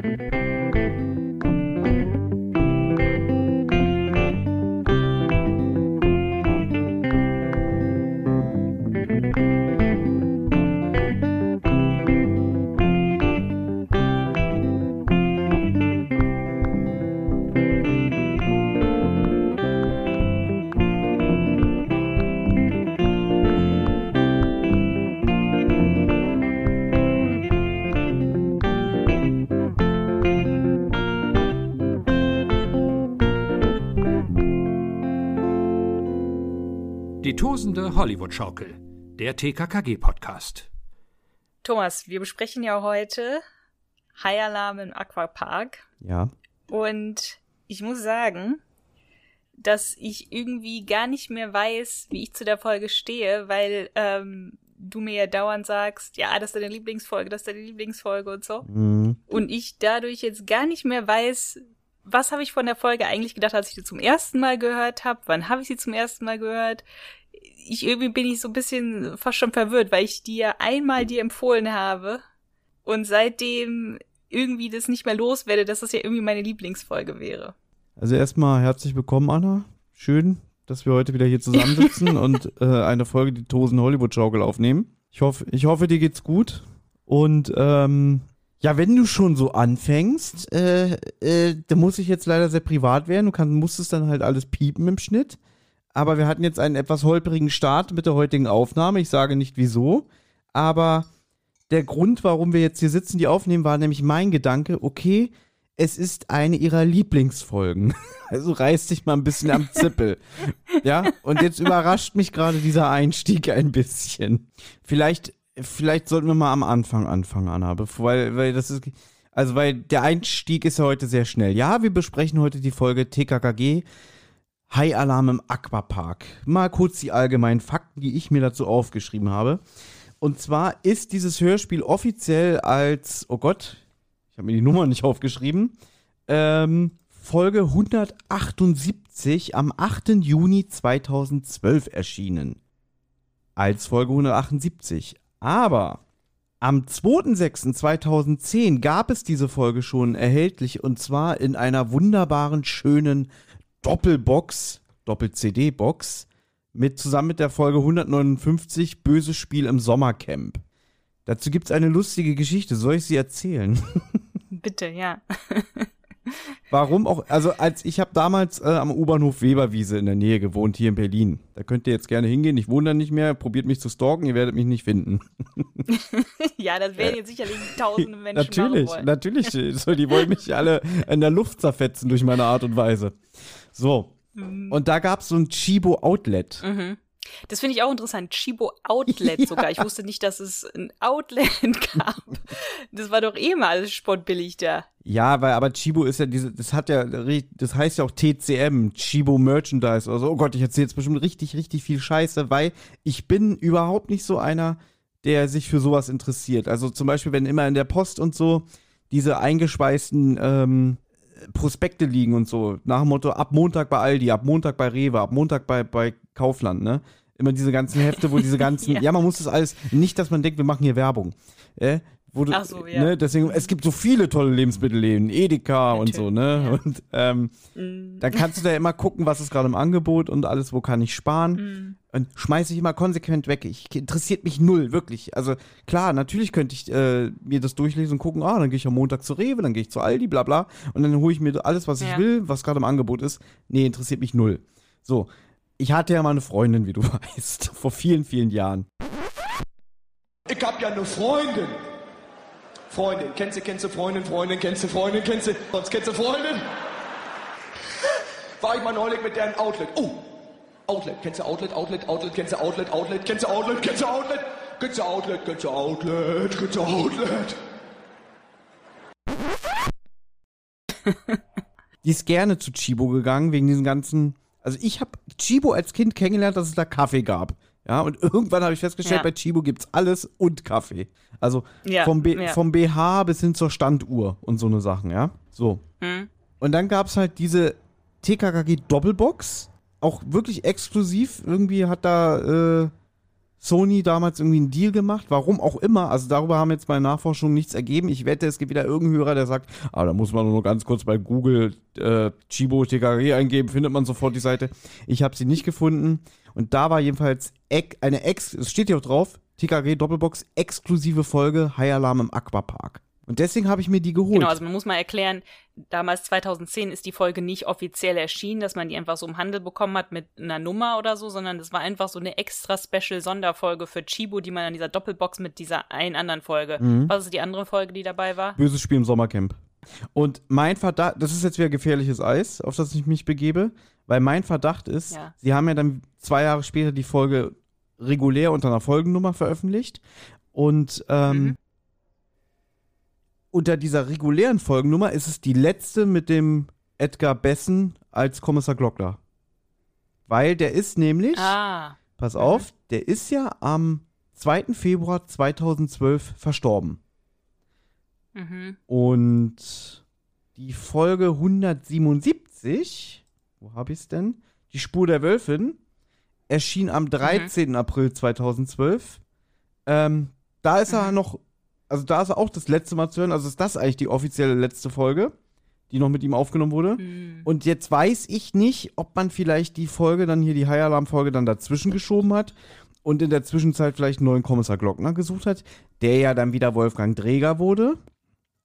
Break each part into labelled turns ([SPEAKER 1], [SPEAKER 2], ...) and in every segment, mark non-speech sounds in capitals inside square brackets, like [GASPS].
[SPEAKER 1] Die tosende Hollywood-Schaukel, der TKKG-Podcast.
[SPEAKER 2] Thomas, wir besprechen ja heute High Alarm im Aquapark.
[SPEAKER 3] Ja.
[SPEAKER 2] Und ich muss sagen, dass ich irgendwie gar nicht mehr weiß, wie ich zu der Folge stehe, weil ähm, du mir ja dauernd sagst, ja, das ist deine Lieblingsfolge, das ist deine Lieblingsfolge und so.
[SPEAKER 3] Mhm.
[SPEAKER 2] Und ich dadurch jetzt gar nicht mehr weiß, was habe ich von der Folge eigentlich gedacht, als ich sie zum ersten Mal gehört habe? Wann habe ich sie zum ersten Mal gehört? Ich irgendwie bin ich so ein bisschen fast schon verwirrt, weil ich ja einmal dir empfohlen habe und seitdem irgendwie das nicht mehr loswerde, dass das ja irgendwie meine Lieblingsfolge wäre.
[SPEAKER 3] Also erstmal herzlich willkommen, Anna. Schön, dass wir heute wieder hier zusammensitzen [LAUGHS] und äh, eine Folge die Tosen Hollywood Schaukel aufnehmen. Ich hoffe, ich hoffe, dir geht's gut. Und ähm, ja, wenn du schon so anfängst, äh, äh, dann muss ich jetzt leider sehr privat werden. Du kann, musstest dann halt alles piepen im Schnitt. Aber wir hatten jetzt einen etwas holprigen Start mit der heutigen Aufnahme. Ich sage nicht wieso. Aber der Grund, warum wir jetzt hier sitzen, die aufnehmen, war nämlich mein Gedanke, okay, es ist eine ihrer Lieblingsfolgen. [LAUGHS] Also reiß dich mal ein bisschen am Zippel. ja, und jetzt überrascht mich gerade dieser Einstieg ein bisschen. Vielleicht, vielleicht sollten wir mal am Anfang anfangen, Anna, bevor, weil, weil das ist, also weil der Einstieg ist ja heute sehr schnell. Ja, wir besprechen heute die Folge TKKG. High Alarm im Aquapark. Mal kurz die allgemeinen Fakten, die ich mir dazu aufgeschrieben habe. Und zwar ist dieses Hörspiel offiziell als, oh Gott, ich habe mir die Nummer nicht aufgeschrieben, ähm, Folge 178 am 8. Juni 2012 erschienen. Als Folge 178. Aber am 2.6.2010 gab es diese Folge schon erhältlich und zwar in einer wunderbaren, schönen Doppelbox, Doppel-CD-Box mit zusammen mit der Folge 159 Böses Spiel im Sommercamp. Dazu gibt es eine lustige Geschichte. Soll ich sie erzählen? [LAUGHS]
[SPEAKER 2] Bitte, ja. [LAUGHS]
[SPEAKER 3] Warum auch? Also als ich habe damals äh, am U-Bahnhof Weberwiese in der Nähe gewohnt hier in Berlin. Da könnt ihr jetzt gerne hingehen. Ich wohne da nicht mehr. Probiert mich zu stalken. Ihr werdet mich nicht finden. [LAUGHS]
[SPEAKER 2] ja, das werden jetzt sicherlich tausende Menschen
[SPEAKER 3] natürlich, natürlich. So, die wollen mich alle in der Luft zerfetzen durch meine Art und Weise. So. Und da gab es so ein Chibo Outlet.
[SPEAKER 2] Mhm. Das finde ich auch interessant. Chibo Outlet [LAUGHS] sogar. Ich wusste nicht, dass es ein Outlet [LAUGHS] gab. Das war doch eh mal alles sportbillig da.
[SPEAKER 3] Ja, weil aber Chibo ist ja diese, das hat ja, das heißt ja auch TCM, Chibo Merchandise oder so. Oh Gott, ich erzähle jetzt bestimmt richtig, richtig viel Scheiße, weil ich bin überhaupt nicht so einer, der sich für sowas interessiert. Also zum Beispiel, wenn immer in der Post und so diese eingeschweißten ähm, Prospekte liegen und so, nach dem Motto, ab Montag bei Aldi, ab Montag bei Rewe, ab Montag bei, bei Kaufland, ne? Immer diese ganzen Hefte, wo diese [LAUGHS] ganzen, ja.
[SPEAKER 2] Ja.
[SPEAKER 3] man muss das alles, nicht, dass man denkt, wir machen hier Werbung. Äh, wo du,
[SPEAKER 2] Ach so, ja.
[SPEAKER 3] ne, deswegen, es gibt so viele tolle Lebensmittelläden, Edeka und so, ne?
[SPEAKER 2] ja. [LAUGHS]
[SPEAKER 3] Und ähm,
[SPEAKER 2] Mm.
[SPEAKER 3] dann kannst du da immer gucken, was ist gerade im Angebot und alles, wo kann ich sparen.
[SPEAKER 2] Mm.
[SPEAKER 3] Und schmeiße ich immer konsequent weg. Ich interessiert mich null, wirklich. Also klar, natürlich könnte ich äh, mir das durchlesen und gucken, ah, dann gehe ich am Montag zu Rewe, dann gehe ich zu Aldi, bla bla. Und dann hole ich mir alles, was ich
[SPEAKER 2] Ja.
[SPEAKER 3] will, was gerade im Angebot ist. Nee, interessiert mich null. So. Ich hatte ja mal eine Freundin, wie du [LAUGHS] weißt, vor vielen, vielen Jahren.
[SPEAKER 4] Ich hab ja eine Freundin. Freundin, kennst du, kennst du Freundin, Freundin, kennst du Freundin, kennst du, sonst kennst du Freundin? War ich mal neulich mit der im Outlet. Oh, Outlet, kennst du Outlet, Outlet, Outlet, kennst du Outlet, Outlet, kennst du Outlet, kennst du Outlet, kennst du Outlet, kennst du Outlet, kennst du Outlet. [LAUGHS]
[SPEAKER 3] Die ist gerne zu Chibo gegangen, wegen diesen ganzen. Also ich habe Chibo als Kind kennengelernt, dass es da Kaffee gab. Ja, und [LAUGHS] irgendwann habe ich festgestellt,
[SPEAKER 2] Ja.
[SPEAKER 3] bei Chibo gibt's alles und Kaffee. Also
[SPEAKER 2] Ja,
[SPEAKER 3] vom, B
[SPEAKER 2] ja.
[SPEAKER 3] vom BH bis hin zur Standuhr und so eine Sachen, ja. So.
[SPEAKER 2] Hm.
[SPEAKER 3] Und dann gab's halt diese TKKG Doppelbox, auch wirklich exklusiv. Irgendwie hat da, äh, Sony damals irgendwie einen Deal gemacht, warum auch immer. Also darüber haben jetzt meine Nachforschungen nichts ergeben. Ich wette, es gibt wieder irgendeinen Hörer, der sagt, ah, da muss man nur ganz kurz bei Google äh, Chibo TKG eingeben, findet man sofort die Seite. Ich habe sie nicht gefunden. Und da war jedenfalls eine Ex, es steht hier auch drauf, TKG Doppelbox, exklusive Folge High Alarm im Aquapark. Und deswegen habe ich mir die geholt.
[SPEAKER 2] Genau, also man muss mal erklären, damals 2010 ist die Folge nicht offiziell erschienen, dass man die einfach so im Handel bekommen hat mit einer Nummer oder so, sondern das war einfach so eine extra Special Sonderfolge für Chibo, die man an dieser Doppelbox mit dieser einen anderen Folge. Mhm. Was ist die andere Folge, die dabei war?
[SPEAKER 3] Böses Spiel im Sommercamp. Und mein Verdacht, das ist jetzt wieder gefährliches Eis, auf das ich mich begebe, weil mein Verdacht ist, ja. sie haben ja dann zwei Jahre später die Folge regulär unter einer Folgennummer veröffentlicht und ähm, mhm unter dieser regulären Folgennummer ist es die letzte mit dem Edgar Bessen als Kommissar Glockler. Weil der ist nämlich,
[SPEAKER 2] ah.
[SPEAKER 3] pass mhm. auf, der ist ja am 2. Februar 2012 verstorben.
[SPEAKER 2] Mhm.
[SPEAKER 3] Und die Folge 177, wo habe ich es denn? Die Spur der Wölfin, erschien am 13. Mhm. April 2012. Ähm, da ist er mhm. noch also da ist er auch das letzte Mal zu hören. Also ist das eigentlich die offizielle letzte Folge, die noch mit ihm aufgenommen wurde. Mhm. Und jetzt weiß ich nicht, ob man vielleicht die Folge dann hier, die High Alarm Folge dann dazwischen geschoben hat und in der Zwischenzeit vielleicht einen neuen Kommissar Glockner gesucht hat, der ja dann wieder Wolfgang Dräger wurde.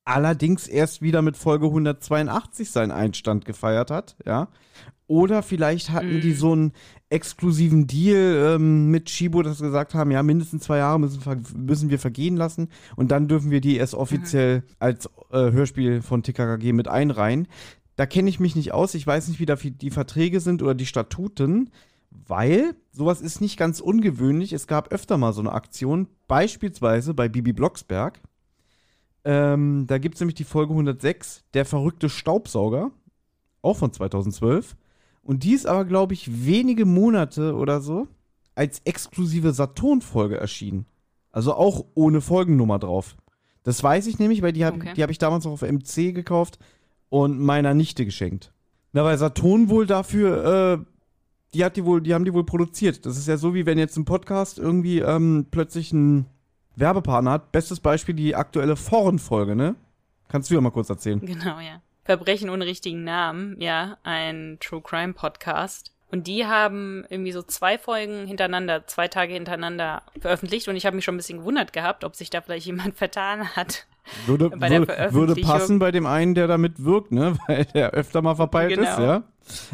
[SPEAKER 3] Allerdings erst wieder mit Folge 182 seinen Einstand gefeiert hat, ja. Oder vielleicht hatten mm. die mhm. so einen exklusiven Deal ähm, mit Shibo, dass sie gesagt haben, ja, mindestens zwei Jahre müssen, müssen wir vergehen lassen und dann dürfen wir die erst offiziell mhm. als äh, Hörspiel von TKKG mit einreihen. Da kenne ich mich nicht aus. Ich weiß nicht, wie da die Verträge sind oder die Statuten, weil sowas ist nicht ganz ungewöhnlich. Es gab öfter mal so eine Aktion, beispielsweise bei Bibi Blocksberg. Ähm, da gibt es nämlich die Folge 106, Der verrückte Staubsauger, auch von 2012. Und die ist aber, glaube ich, wenige Monate oder so als exklusive Saturn-Folge erschienen. Also auch ohne Folgennummer drauf. Das weiß ich nämlich, weil die habe okay. hab ich damals noch auf MC gekauft und meiner Nichte geschenkt. Na, weil Saturn wohl dafür, äh, die hat die wohl, die haben die wohl produziert. Das ist ja so, wie wenn jetzt ein Podcast irgendwie ähm, plötzlich einen Werbepartner hat. Bestes Beispiel die aktuelle Foren-Folge, ne? Kannst du ja mal kurz erzählen.
[SPEAKER 2] Genau, ja. Verbrechen ohne richtigen Namen, ja, ein True Crime Podcast. Und die haben irgendwie so zwei Folgen hintereinander, zwei Tage hintereinander veröffentlicht. Und ich habe mich schon ein bisschen gewundert gehabt, ob sich da vielleicht jemand [LAUGHS] vertan hat.
[SPEAKER 3] Würde, würde, würde, passen bei dem einen, der damit wirkt, ne? [LAUGHS] Weil der öfter mal verpeilt genau. ist, ja.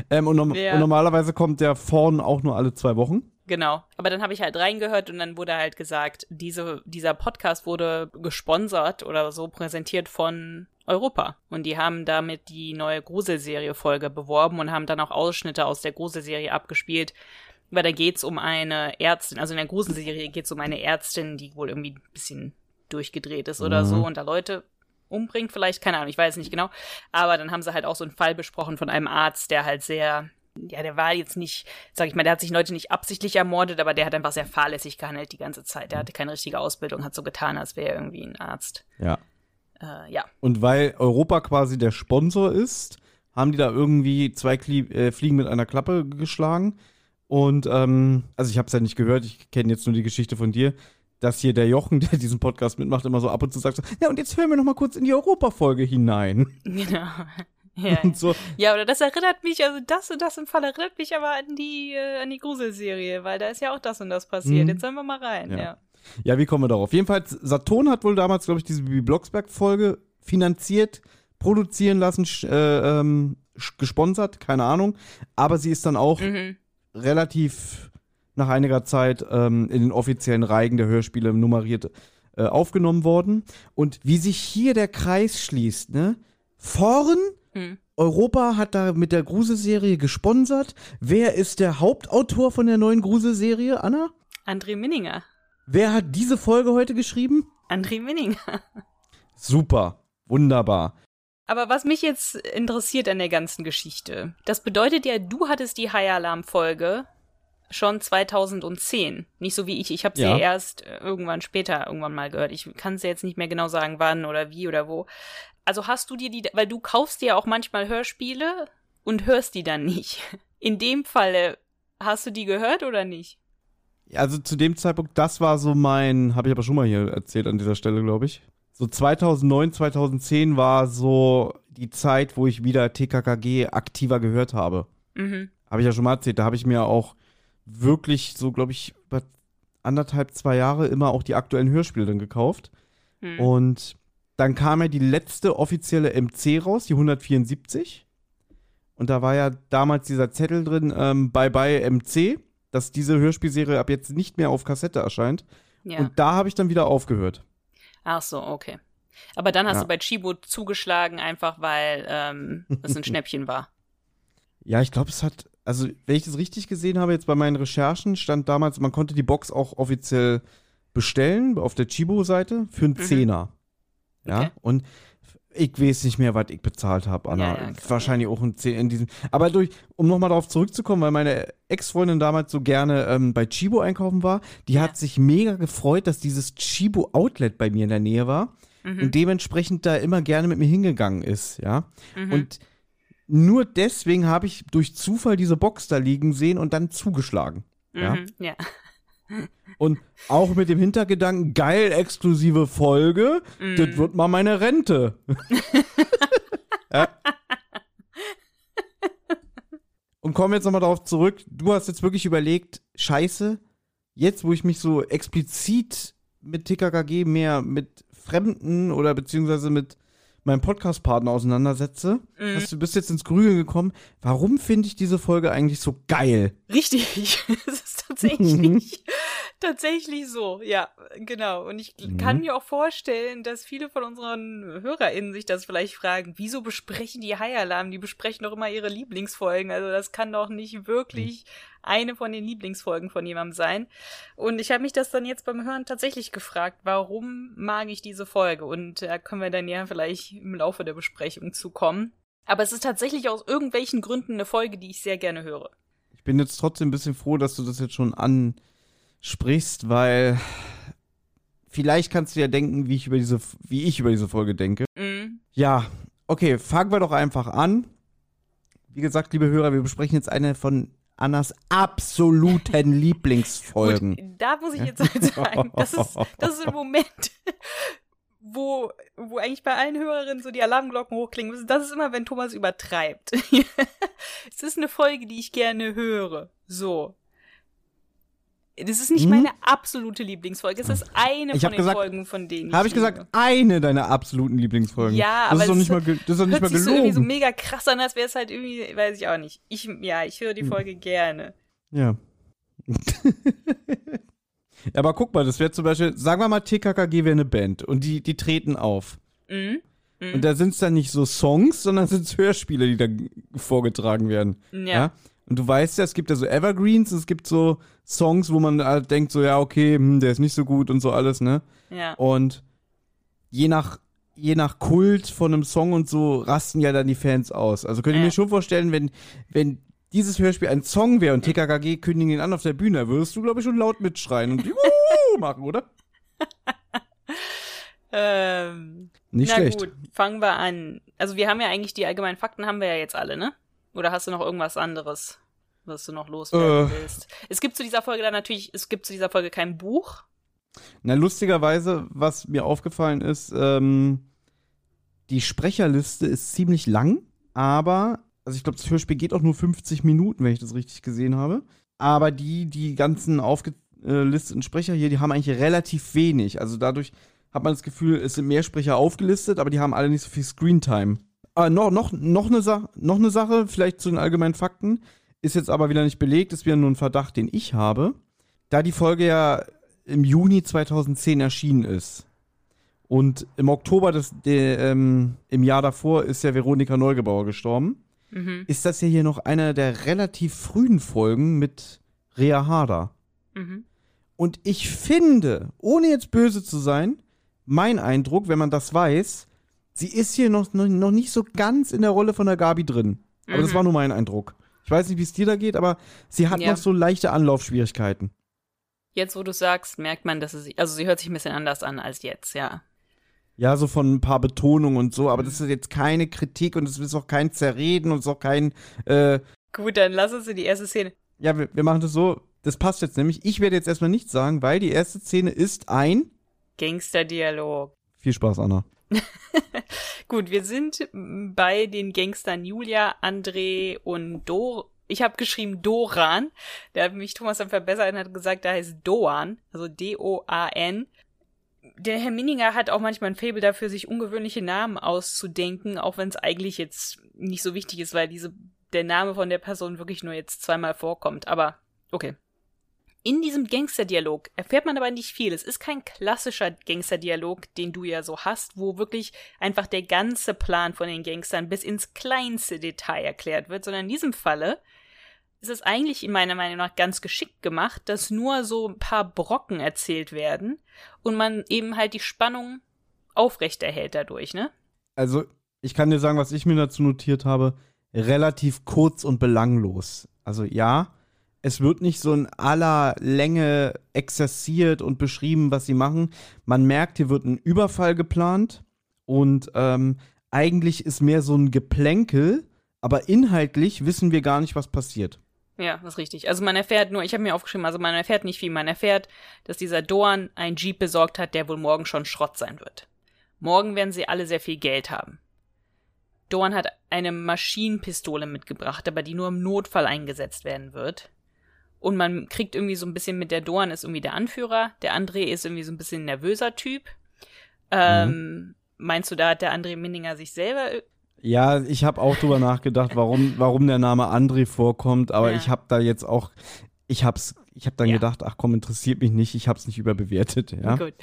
[SPEAKER 3] Ähm, und, no ja. und, normalerweise kommt der vorn auch nur alle zwei Wochen.
[SPEAKER 2] Genau. Aber dann habe ich halt reingehört und dann wurde halt gesagt, diese, dieser Podcast wurde gesponsert oder so präsentiert von Europa. Und die haben damit die neue Gruselserie-Folge beworben und haben dann auch Ausschnitte aus der Gruselserie abgespielt. Weil da geht's um eine Ärztin, also in der Gruselserie geht's um eine Ärztin, die wohl irgendwie ein bisschen durchgedreht ist oder mhm. so und da Leute umbringt vielleicht, keine Ahnung, ich weiß nicht genau. Aber dann haben sie halt auch so einen Fall besprochen von einem Arzt, der halt sehr, ja, der war jetzt nicht, sag ich mal, der hat sich Leute nicht absichtlich ermordet, aber der hat einfach sehr fahrlässig gehandelt die ganze Zeit. Der hatte keine richtige Ausbildung, hat so getan, als wäre er irgendwie ein Arzt.
[SPEAKER 3] Ja.
[SPEAKER 2] Äh, ja.
[SPEAKER 3] Und weil Europa quasi der Sponsor ist, haben die da irgendwie zwei Klie äh, Fliegen mit einer Klappe geschlagen. Und ähm, also ich habe es ja nicht gehört, ich kenne jetzt nur die Geschichte von dir, dass hier der Jochen, [LAUGHS] der diesen Podcast mitmacht, immer so ab und zu sagt, so, ja und jetzt hören wir noch mal kurz in die Europa-Folge hinein.
[SPEAKER 2] Genau. Ja. Und so. ja, oder das erinnert mich, also das und das im Fall erinnert mich aber an die, äh, an die Gruselserie, weil da ist ja auch das und das passiert. Mhm. Jetzt sollen wir mal rein, ja. ja.
[SPEAKER 3] Ja, wie kommen wir darauf? Jedenfalls, Saturn hat wohl damals, glaube ich, diese Bibi Blocksberg-Folge finanziert, produzieren lassen, äh, ähm, gesponsert, keine Ahnung. Aber sie ist dann auch mhm. relativ nach einiger Zeit ähm, in den offiziellen Reigen der Hörspiele nummeriert äh, aufgenommen worden. Und wie sich hier der Kreis schließt, ne? Vorn, mhm. Europa hat da mit der Gruselserie gesponsert. Wer ist der Hauptautor von der neuen Gruselserie, Anna?
[SPEAKER 2] André Minninger.
[SPEAKER 3] Wer hat diese Folge heute geschrieben?
[SPEAKER 2] André Minninger. [LAUGHS]
[SPEAKER 3] Super, wunderbar.
[SPEAKER 2] Aber was mich jetzt interessiert an der ganzen Geschichte, das bedeutet ja, du hattest die High Alarm Folge schon 2010. Nicht so wie ich. Ich habe sie ja. erst irgendwann später irgendwann mal gehört. Ich kann es jetzt nicht mehr genau sagen, wann oder wie oder wo. Also hast du dir die, weil du kaufst dir auch manchmal Hörspiele und hörst die dann nicht. [LAUGHS] In dem Falle hast du die gehört oder nicht?
[SPEAKER 3] Also zu dem Zeitpunkt, das war so mein, habe ich aber schon mal hier erzählt an dieser Stelle, glaube ich. So 2009, 2010 war so die Zeit, wo ich wieder TKKG aktiver gehört habe.
[SPEAKER 2] Mhm.
[SPEAKER 3] Habe ich ja schon mal erzählt. Da habe ich mir auch wirklich so, glaube ich, über anderthalb, zwei Jahre immer auch die aktuellen Hörspiele dann gekauft.
[SPEAKER 2] Hm.
[SPEAKER 3] Und dann kam ja die letzte offizielle MC raus, die 174. Und da war ja damals dieser Zettel drin, ähm, Bye Bye MC, dass diese Hörspielserie ab jetzt nicht mehr auf Kassette erscheint.
[SPEAKER 2] ja.
[SPEAKER 3] Und da habe ich dann wieder aufgehört.
[SPEAKER 2] Ach so, okay. Aber dann hast
[SPEAKER 3] Ja.
[SPEAKER 2] du bei Chibo zugeschlagen, einfach weil ähm, es ein [LAUGHS] Schnäppchen war.
[SPEAKER 3] Ja, ich glaube, es hat, also wenn ich das richtig gesehen habe, jetzt bei meinen Recherchen stand damals, man konnte die Box auch offiziell bestellen auf der Chibo-Seite für einen Zehner. Ja.
[SPEAKER 2] Okay.
[SPEAKER 3] und ich weiß nicht mehr, was ich bezahlt habe, Anna.
[SPEAKER 2] Ja, ja.
[SPEAKER 3] Wahrscheinlich auch ein Zehner in diesem. Aber durch, um nochmal darauf zurückzukommen, weil meine Ex-Freundin damals so gerne ähm, bei Chibo einkaufen war, die
[SPEAKER 2] Ja.
[SPEAKER 3] hat sich mega gefreut, dass dieses Chibo-Outlet bei mir in der Nähe war
[SPEAKER 2] Mhm.
[SPEAKER 3] und dementsprechend da immer gerne mit mir hingegangen ist, ja.
[SPEAKER 2] Mhm.
[SPEAKER 3] Und nur deswegen habe ich durch Zufall diese Box da liegen sehen und dann zugeschlagen.
[SPEAKER 2] Mhm. ja.
[SPEAKER 3] Und auch mit dem Hintergedanken, geil, exklusive Folge,
[SPEAKER 2] Mhm.
[SPEAKER 3] das wird mal meine Rente. ja. Und kommen jetzt nochmal darauf zurück, du hast jetzt wirklich überlegt, scheiße, jetzt wo ich mich so explizit mit TKKG mehr mit Fremden oder beziehungsweise mit meinem Podcast-Partner auseinandersetze,
[SPEAKER 2] Mhm.
[SPEAKER 3] hast du bist jetzt ins Grüne gekommen. Warum finde ich diese Folge eigentlich so geil?
[SPEAKER 2] Richtig. [LAUGHS] Es ist tatsächlich, [LAUGHS] tatsächlich so. Ja, genau. Und ich
[SPEAKER 3] Mhm.
[SPEAKER 2] kann mir auch vorstellen, dass viele von unseren HörerInnen sich das vielleicht fragen, wieso besprechen die High Alarm? Die besprechen doch immer ihre Lieblingsfolgen. Also das kann doch nicht wirklich eine von den Lieblingsfolgen von jemandem sein. Und ich habe mich das dann jetzt beim Hören tatsächlich gefragt, warum mag ich diese Folge? Und da können wir dann ja vielleicht im Laufe der Besprechung zukommen. Aber es ist tatsächlich aus irgendwelchen Gründen eine Folge, die ich sehr gerne höre.
[SPEAKER 3] Ich bin jetzt trotzdem ein bisschen froh, dass du das jetzt schon ansprichst, weil vielleicht kannst du ja denken, wie ich über diese, wie ich über diese Folge denke.
[SPEAKER 2] Mhm.
[SPEAKER 3] Ja, okay, fangen wir doch einfach an. Wie gesagt, liebe Hörer, wir besprechen jetzt eine von Annas absoluten [LAUGHS] Lieblingsfolgen.
[SPEAKER 2] Gut, da muss ich jetzt [LAUGHS] halt sagen, das ist, das ist ein Moment, [LAUGHS] wo, wo eigentlich bei allen Hörerinnen so die Alarmglocken hochklingen müssen. Das ist immer, wenn Thomas übertreibt. [LAUGHS] es ist eine Folge, die ich gerne höre. So. Das ist nicht
[SPEAKER 3] Hm?
[SPEAKER 2] meine absolute Lieblingsfolge. Es ist eine
[SPEAKER 3] Ich
[SPEAKER 2] von den
[SPEAKER 3] gesagt-
[SPEAKER 2] Folgen, von denen
[SPEAKER 3] Habe ich gesagt,
[SPEAKER 2] liebe.
[SPEAKER 3] eine deiner absoluten Lieblingsfolgen.
[SPEAKER 2] Ja,
[SPEAKER 3] das
[SPEAKER 2] aber
[SPEAKER 3] ist doch
[SPEAKER 2] es
[SPEAKER 3] nicht mal, das ist doch nicht mal
[SPEAKER 2] sich so irgendwie so
[SPEAKER 3] gelogen.
[SPEAKER 2] mega krass an, als wäre es halt irgendwie, weiß ich auch nicht. Ich, ja, ich höre die
[SPEAKER 3] Hm.
[SPEAKER 2] Folge gerne.
[SPEAKER 3] Ja. [LAUGHS] Aber guck mal, das wäre zum Beispiel, sagen wir mal, TKKG wäre eine Band und die, die treten auf.
[SPEAKER 2] Mhm. Mhm.
[SPEAKER 3] Und da sind es dann nicht so Songs, sondern sind es Hörspiele, die da vorgetragen werden.
[SPEAKER 2] ja.
[SPEAKER 3] Und du weißt ja, es gibt ja so Evergreens, es gibt so Songs, wo man halt denkt, so, ja, okay, hm, der ist nicht so gut und so alles, ne?
[SPEAKER 2] Ja.
[SPEAKER 3] Und je nach, je nach Kult von einem Song und so rasten ja dann die Fans aus. Also könnt ihr
[SPEAKER 2] Ja.
[SPEAKER 3] mir schon vorstellen, wenn, wenn dieses Hörspiel ein Song wäre und TKKG kündigen ihn an auf der Bühne, würdest du, glaube ich, schon laut mitschreien und [LAUGHS] Wuhu machen, oder? [LAUGHS]
[SPEAKER 2] Ähm,
[SPEAKER 3] Nicht
[SPEAKER 2] Na
[SPEAKER 3] schlecht.
[SPEAKER 2] gut, fangen wir an. Also wir haben ja eigentlich die allgemeinen Fakten haben wir ja jetzt alle, ne? Oder hast du noch irgendwas anderes, was du noch loswerden
[SPEAKER 3] Äh.
[SPEAKER 2] willst? Es gibt zu dieser Folge dann natürlich, es gibt zu dieser Folge kein Buch.
[SPEAKER 3] Na, lustigerweise, was mir aufgefallen ist, ähm, die Sprecherliste ist ziemlich lang, aber, also ich glaube, das Hörspiel geht auch nur 50 Minuten, wenn ich das richtig gesehen habe. Aber die, die ganzen aufgelisteten Sprecher hier, die haben eigentlich relativ wenig. Also dadurch hat man das Gefühl, es sind mehr Sprecher aufgelistet, aber die haben alle nicht so viel Screentime. Ah, noch, noch, noch, eine noch eine Sache, vielleicht zu den allgemeinen Fakten, ist jetzt aber wieder nicht belegt, ist wieder nur ein Verdacht, den ich habe. Da die Folge ja im Juni 2010 erschienen ist. Und im Oktober des, der, ähm, im Jahr davor ist ja Veronika Neugebauer gestorben.
[SPEAKER 2] Mhm.
[SPEAKER 3] Ist das ja hier noch eine der relativ frühen Folgen mit Rea Harder.
[SPEAKER 2] Mhm.
[SPEAKER 3] Und ich finde, ohne jetzt böse zu sein, mein Eindruck, wenn man das weiß, sie ist hier noch, noch, noch nicht so ganz in der Rolle von der Gabi drin. Aber das
[SPEAKER 2] Mhm.
[SPEAKER 3] war nur mein Eindruck. Ich weiß nicht, wie es dir da geht, aber sie hat
[SPEAKER 2] Ja.
[SPEAKER 3] noch so leichte Anlaufschwierigkeiten.
[SPEAKER 2] Jetzt, wo du sagst, merkt man, dass es, also sie hört sich ein bisschen anders an als jetzt, ja.
[SPEAKER 3] Ja, so von ein paar Betonungen und so, aber das ist jetzt keine Kritik und es ist auch kein Zerreden und es ist auch kein, äh,
[SPEAKER 2] Gut, dann lass uns in die erste Szene.
[SPEAKER 3] ja, wir, wir machen das so, das passt jetzt nämlich. Ich werde jetzt erstmal nichts sagen, weil die erste Szene ist ein.
[SPEAKER 2] Gangsterdialog.
[SPEAKER 3] Viel Spaß, Anna. [LAUGHS]
[SPEAKER 2] Gut, wir sind bei den Gangstern Julia, André und Dor. Ich habe geschrieben Doran. Da hat mich Thomas dann verbessert und hat gesagt, da heißt Doan, also D-O-A-N. Der Herr Minninger hat auch manchmal ein Faible dafür, sich ungewöhnliche Namen auszudenken, auch wenn es eigentlich jetzt nicht so wichtig ist, weil diese der Name von der Person wirklich nur jetzt zweimal vorkommt. Aber okay, in diesem Gangsterdialog erfährt man aber nicht viel. Es ist kein klassischer Gangsterdialog, den du ja so hast, wo wirklich einfach der ganze Plan von den Gangstern bis ins kleinste Detail erklärt wird, sondern in diesem Falle ist es eigentlich in meiner Meinung nach ganz geschickt gemacht, dass nur so ein paar Brocken erzählt werden und man eben halt die Spannung aufrechterhält dadurch, ne?
[SPEAKER 3] Also, ich kann dir sagen, was ich mir dazu notiert habe, relativ kurz und belanglos. Also ja, es wird nicht so in aller Länge exerziert und beschrieben, was sie machen. Man merkt, hier wird ein Überfall geplant und ähm, eigentlich ist mehr so ein Geplänkel, aber inhaltlich wissen wir gar nicht, was passiert.
[SPEAKER 2] Ja, das ist richtig. Also man erfährt nur, ich habe mir aufgeschrieben, also man erfährt nicht viel. Man erfährt, dass dieser Dorn einen Jeep besorgt hat, der wohl morgen schon Schrott sein wird. Morgen werden sie alle sehr viel Geld haben. Dorn hat eine Maschinenpistole mitgebracht, aber die nur im Notfall eingesetzt werden wird. Und man kriegt irgendwie so ein bisschen mit der Dorn ist irgendwie der Anführer, der André ist irgendwie so ein bisschen ein nervöser Typ. Ähm, mhm. Meinst du, da hat der André Minninger sich selber
[SPEAKER 3] ja, ich habe auch drüber nachgedacht, warum, warum der Name André vorkommt, aber ja. ich habe da jetzt auch, ich hab's, ich habe dann ja. gedacht, ach komm, interessiert mich nicht, ich habe es nicht überbewertet, ja. Gut.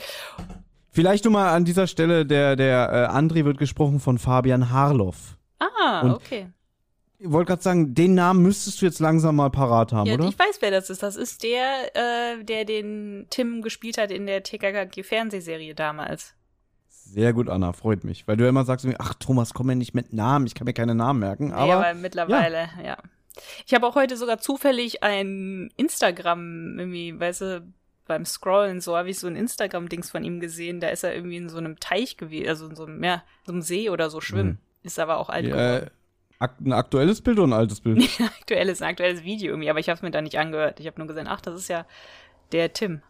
[SPEAKER 3] Vielleicht nur mal an dieser Stelle, der, der äh, André wird gesprochen von Fabian Harloff.
[SPEAKER 2] Ah, Und okay.
[SPEAKER 3] Ich wollte gerade sagen, den Namen müsstest du jetzt langsam mal parat haben, ja, oder?
[SPEAKER 2] Ich weiß, wer das ist. Das ist der, äh, der den Tim gespielt hat in der TKKG-Fernsehserie damals.
[SPEAKER 3] Sehr gut, Anna, freut mich. Weil du ja immer sagst, ach Thomas, komm mir nicht mit Namen, ich kann mir keine Namen merken. Aber, ja,
[SPEAKER 2] aber mittlerweile, ja. ja. Ich habe auch heute sogar zufällig ein Instagram, irgendwie, weißt du, beim Scrollen, so habe ich so ein Instagram-Dings von ihm gesehen. Da ist er irgendwie in so einem Teich gewesen, also in so einem, ja, so einem See oder so schwimmen. Mhm. Ist aber auch alt ja, geworden.
[SPEAKER 3] Ein aktuelles Bild oder ein altes Bild? [LAUGHS]
[SPEAKER 2] Aktuelles, ein aktuelles Video irgendwie, aber ich habe es mir da nicht angehört. Ich habe nur gesehen, ach, das ist ja der Tim.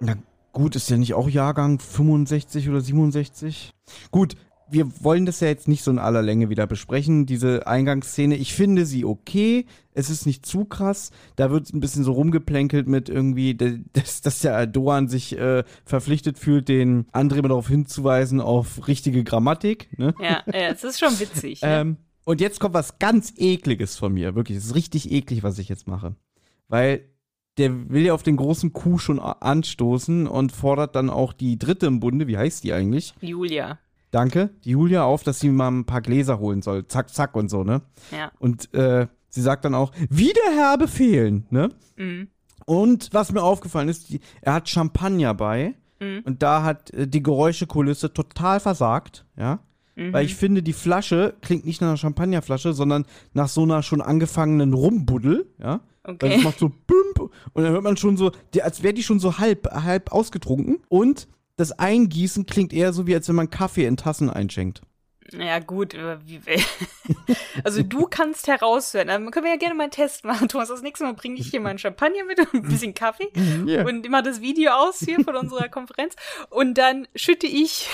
[SPEAKER 3] Na gut, ist ja nicht auch Jahrgang 65 oder 67? Gut, wir wollen das ja jetzt nicht so in aller Länge wieder besprechen, diese Eingangsszene. Ich finde sie okay. Es ist nicht zu krass. Da wird ein bisschen so rumgeplänkelt mit irgendwie, dass, dass der Doan sich äh, verpflichtet fühlt, den André mal darauf hinzuweisen, auf richtige Grammatik. Ne?
[SPEAKER 2] Ja, ja, es ist schon witzig. Ne?
[SPEAKER 3] ähm, und jetzt kommt was ganz ekliges von mir. Wirklich, es ist richtig eklig, was ich jetzt mache. Weil der will ja auf den großen Kuh schon anstoßen und fordert dann auch die dritte im Bunde, wie heißt die eigentlich?
[SPEAKER 2] Julia.
[SPEAKER 3] Danke, die Julia auf, dass sie mal ein paar Gläser holen soll. Zack, zack und so, ne?
[SPEAKER 2] Ja.
[SPEAKER 3] Und äh, sie sagt dann auch, wie der Herr befehlen, ne? Mhm. Und was mir aufgefallen ist, die, er hat Champagner bei. Mhm. Und da hat äh, die Geräuschekulisse total versagt, ja? Mhm. Weil ich finde, die Flasche klingt nicht nach einer Champagnerflasche, sondern nach so einer schon angefangenen Rumbuddel, ja. Okay. Es macht so bümp und dann hört man schon so, als wäre die schon so halb, halb ausgetrunken. Und das Eingießen klingt eher so, wie als wenn man Kaffee in Tassen einschenkt.
[SPEAKER 2] Ja, gut. [LAUGHS] Also du kannst heraushören. Dann können wir ja gerne mal einen Test machen. [LAUGHS] Thomas, das nächste Mal bringe ich hier mal einen Champagner mit und ein bisschen Kaffee yeah. und immer das Video aus hier von unserer Konferenz. Und dann schütte ich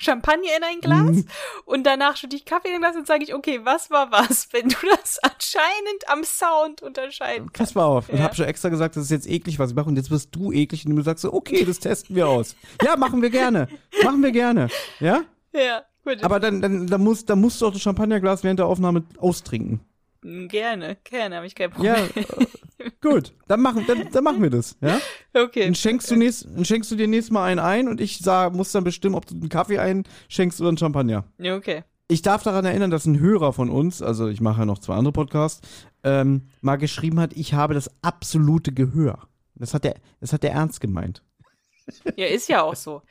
[SPEAKER 2] Champagner in ein Glas mhm. und danach schütte ich Kaffee in ein Glas und sage ich, okay, was war was, wenn du das anscheinend am Sound unterscheiden kannst.
[SPEAKER 3] Pass mal auf. Ja. Ich habe schon extra gesagt, das ist jetzt eklig, was ich mache und jetzt wirst du eklig und du sagst so, okay, das testen wir aus. ja, machen wir gerne. Machen wir gerne. Ja?
[SPEAKER 2] Ja,
[SPEAKER 3] gut. Aber dann, dann, dann, musst, dann musst du auch das Champagnerglas während der Aufnahme austrinken.
[SPEAKER 2] Gerne, gerne, habe ich kein Problem.
[SPEAKER 3] Ja, äh, gut, dann machen, dann, dann machen wir das, ja?
[SPEAKER 2] Okay.
[SPEAKER 3] Dann schenkst, du nächst, dann schenkst du dir nächstes Mal einen ein und ich sag, muss dann bestimmen, ob du einen Kaffee einschenkst oder einen Champagner.
[SPEAKER 2] Okay.
[SPEAKER 3] Ich darf daran erinnern, dass ein Hörer von uns, also ich mache ja noch zwei andere Podcasts, ähm, mal geschrieben hat, ich habe das absolute Gehör. Das hat der, das hat der ernst gemeint.
[SPEAKER 2] Ja, ist ja auch so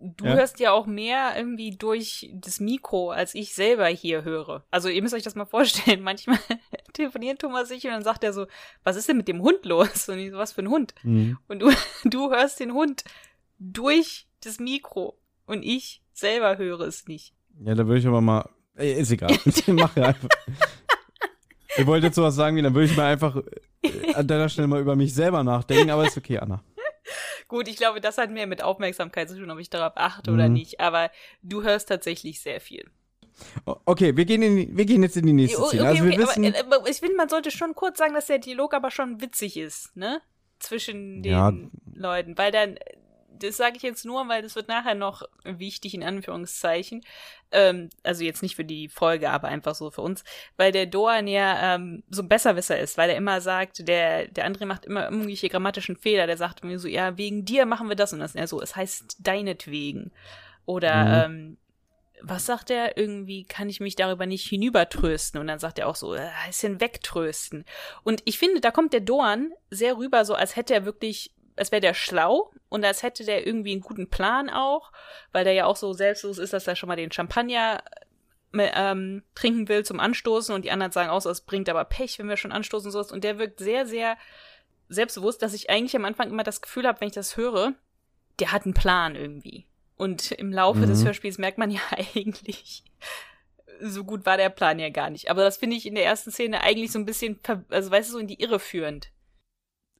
[SPEAKER 2] du ja. hörst ja auch mehr irgendwie durch das Mikro, als ich selber hier höre. Also ihr müsst euch das mal vorstellen. [LAUGHS] Manchmal telefoniert Thomas sich und dann sagt er so, was ist denn mit dem Hund los? Und ich so, was für ein Hund? Mhm. Und du, [LAUGHS] du hörst den Hund durch das Mikro und ich selber höre es nicht.
[SPEAKER 3] Ja, da würde ich aber mal, ist egal. [LAUGHS] ich mache einfach. Ihr wollt jetzt sowas sagen wie, dann würde ich mal einfach, äh, an deiner Stelle mal über mich selber nachdenken, aber ist okay, Anna.
[SPEAKER 2] Gut, ich glaube, das hat mehr mit Aufmerksamkeit zu tun, ob ich darauf achte oder
[SPEAKER 3] Mhm.
[SPEAKER 2] nicht. Aber du hörst tatsächlich sehr viel.
[SPEAKER 3] Okay, wir gehen, in, wir gehen jetzt in die nächste
[SPEAKER 2] Okay,
[SPEAKER 3] Szene. Also wir
[SPEAKER 2] okay,
[SPEAKER 3] wissen,
[SPEAKER 2] aber, äh, aber ich finde, man sollte schon kurz sagen, dass der Dialog aber schon witzig ist, ne? Zwischen den
[SPEAKER 3] Ja.
[SPEAKER 2] Leuten. Weil dann, äh, das sage ich jetzt nur, weil das wird nachher noch wichtig, in Anführungszeichen. Ähm, also jetzt nicht für die Folge, aber einfach so für uns. Weil der Doan ja ähm, so ein Besserwisser ist, weil er immer sagt, der, der andere macht immer irgendwelche grammatischen Fehler. Der sagt mir so, ja, wegen dir machen wir das und das. Und er so, es heißt deinetwegen. Oder, ähm, was sagt er? Irgendwie kann ich mich darüber nicht hinübertrösten. Und dann sagt er auch so, äh, heißt hinwegtrösten. Und ich finde, da kommt der Dorn sehr rüber, so als hätte er wirklich, als wäre der schlau und als hätte der irgendwie einen guten Plan auch, weil der ja auch so selbstlos ist, dass er schon mal den Champagner äh, ähm, trinken will zum Anstoßen und die anderen sagen auch so, es bringt aber Pech, wenn wir schon anstoßen und sowas. Und der wirkt sehr, sehr selbstbewusst, dass ich eigentlich am Anfang immer das Gefühl habe, wenn ich das höre, der hat einen Plan irgendwie. Und im Laufe des
[SPEAKER 3] Mhm.
[SPEAKER 2] Hörspiels merkt man ja [LAUGHS] eigentlich, so gut war der Plan ja gar nicht. Aber das finde ich in der ersten Szene eigentlich so ein bisschen, also weißt du, so in die Irre führend.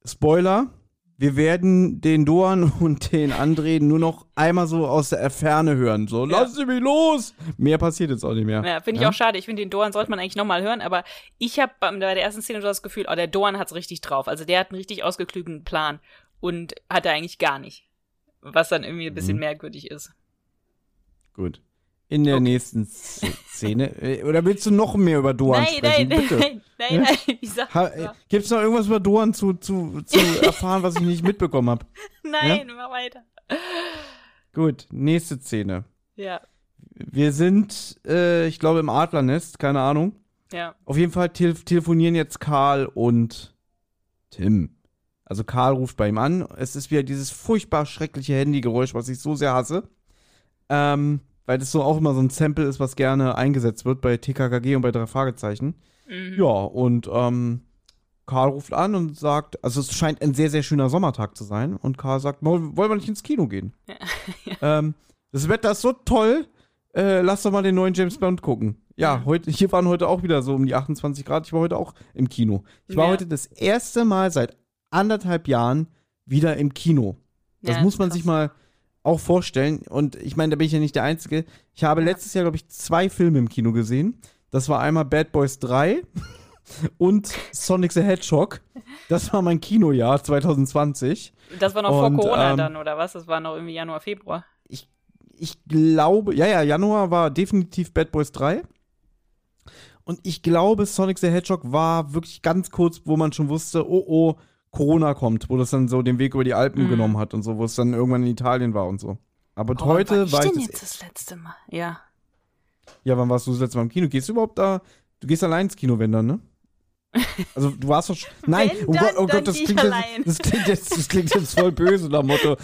[SPEAKER 3] Spoiler, wir werden den Doan [LAUGHS] und den André nur noch einmal so aus der Ferne hören. So,
[SPEAKER 2] Ja.
[SPEAKER 3] lass sie mich los! Mehr passiert jetzt auch nicht mehr.
[SPEAKER 2] Ja, finde ich
[SPEAKER 3] Ja?
[SPEAKER 2] auch schade. Ich finde, den Doan sollte man eigentlich nochmal hören, aber ich habe bei der ersten Szene so das Gefühl, oh, der Doan hat's richtig drauf. Also der hat einen richtig ausgeklügelten Plan und hat er eigentlich gar nicht. Was dann irgendwie ein bisschen
[SPEAKER 3] Mhm.
[SPEAKER 2] merkwürdig ist.
[SPEAKER 3] Gut. In der
[SPEAKER 2] Okay.
[SPEAKER 3] nächsten Sz- Szene. äh, Oder willst du noch mehr über Doan
[SPEAKER 2] nein,
[SPEAKER 3] sprechen?
[SPEAKER 2] nein,
[SPEAKER 3] Bitte.
[SPEAKER 2] nein, nein,
[SPEAKER 3] Ja?
[SPEAKER 2] nein, ich
[SPEAKER 3] Ha, äh, gibt's noch irgendwas über Doan zu, zu, zu erfahren, was ich nicht mitbekommen habe? [LAUGHS]
[SPEAKER 2] nein, mach weiter.
[SPEAKER 3] Gut, nächste Szene.
[SPEAKER 2] Ja,
[SPEAKER 3] Wir sind, äh, ich glaube, im Adlernest, keine Ahnung.
[SPEAKER 2] ja.
[SPEAKER 3] Auf jeden Fall tel telefonieren jetzt Karl und Tim. Also Karl ruft bei ihm an. Es ist wieder dieses furchtbar schreckliche Handygeräusch, was ich so sehr hasse. Ähm, weil das so auch immer so ein Sample ist, was gerne eingesetzt wird bei TKKG und bei drei Fragezeichen.
[SPEAKER 2] Mhm.
[SPEAKER 3] Ja, und ähm, Karl ruft an und sagt, also es scheint ein sehr, sehr schöner Sommertag zu sein. Und Karl sagt, wollen wir nicht ins Kino gehen? [LAUGHS] ähm, das Wetter ist so toll, äh, lass doch mal den neuen James Bond gucken. Ja,
[SPEAKER 2] Ja.
[SPEAKER 3] heute, hier waren heute auch wieder so um die 28 Grad. Ich war heute auch im Kino. Ich war
[SPEAKER 2] Ja.
[SPEAKER 3] heute das erste Mal seit anderthalb Jahren wieder im Kino. Das
[SPEAKER 2] Ja,
[SPEAKER 3] muss man
[SPEAKER 2] krass.
[SPEAKER 3] sich mal auch vorstellen. Und ich meine, da bin ich ja nicht der Einzige. Ich habe letztes Jahr, glaube ich, zwei Filme im Kino gesehen. Das war einmal Bad Boys 3 [LAUGHS] und Sonic the Hedgehog. Das war mein Kinojahr 2020.
[SPEAKER 2] Das war noch
[SPEAKER 3] Und,
[SPEAKER 2] vor Corona
[SPEAKER 3] ähm,
[SPEAKER 2] dann, oder was? Das war noch irgendwie Januar, Februar.
[SPEAKER 3] Ich glaube, ja, ja, Januar war definitiv Bad Boys 3. Und ich glaube, Sonic the Hedgehog war wirklich ganz kurz, wo man schon wusste, oh oh, Corona kommt, wo das dann so den Weg über die Alpen
[SPEAKER 2] Mhm.
[SPEAKER 3] genommen hat und so, wo es dann irgendwann in Italien war und so. Aber
[SPEAKER 2] Oh,
[SPEAKER 3] heute
[SPEAKER 2] wann
[SPEAKER 3] war
[SPEAKER 2] ich
[SPEAKER 3] ich
[SPEAKER 2] denn jetzt das letzte Mal? Ja.
[SPEAKER 3] Ja, wann warst du das letzte Mal im Kino? Gehst du überhaupt da? Du gehst allein ins Kino, wenn dann, ne? [LAUGHS] Also du warst doch sch- Nein,
[SPEAKER 2] Wenn
[SPEAKER 3] oh Gott, oh Gott, das klingt, jetzt, das, klingt jetzt, das klingt jetzt voll böse nach Motto.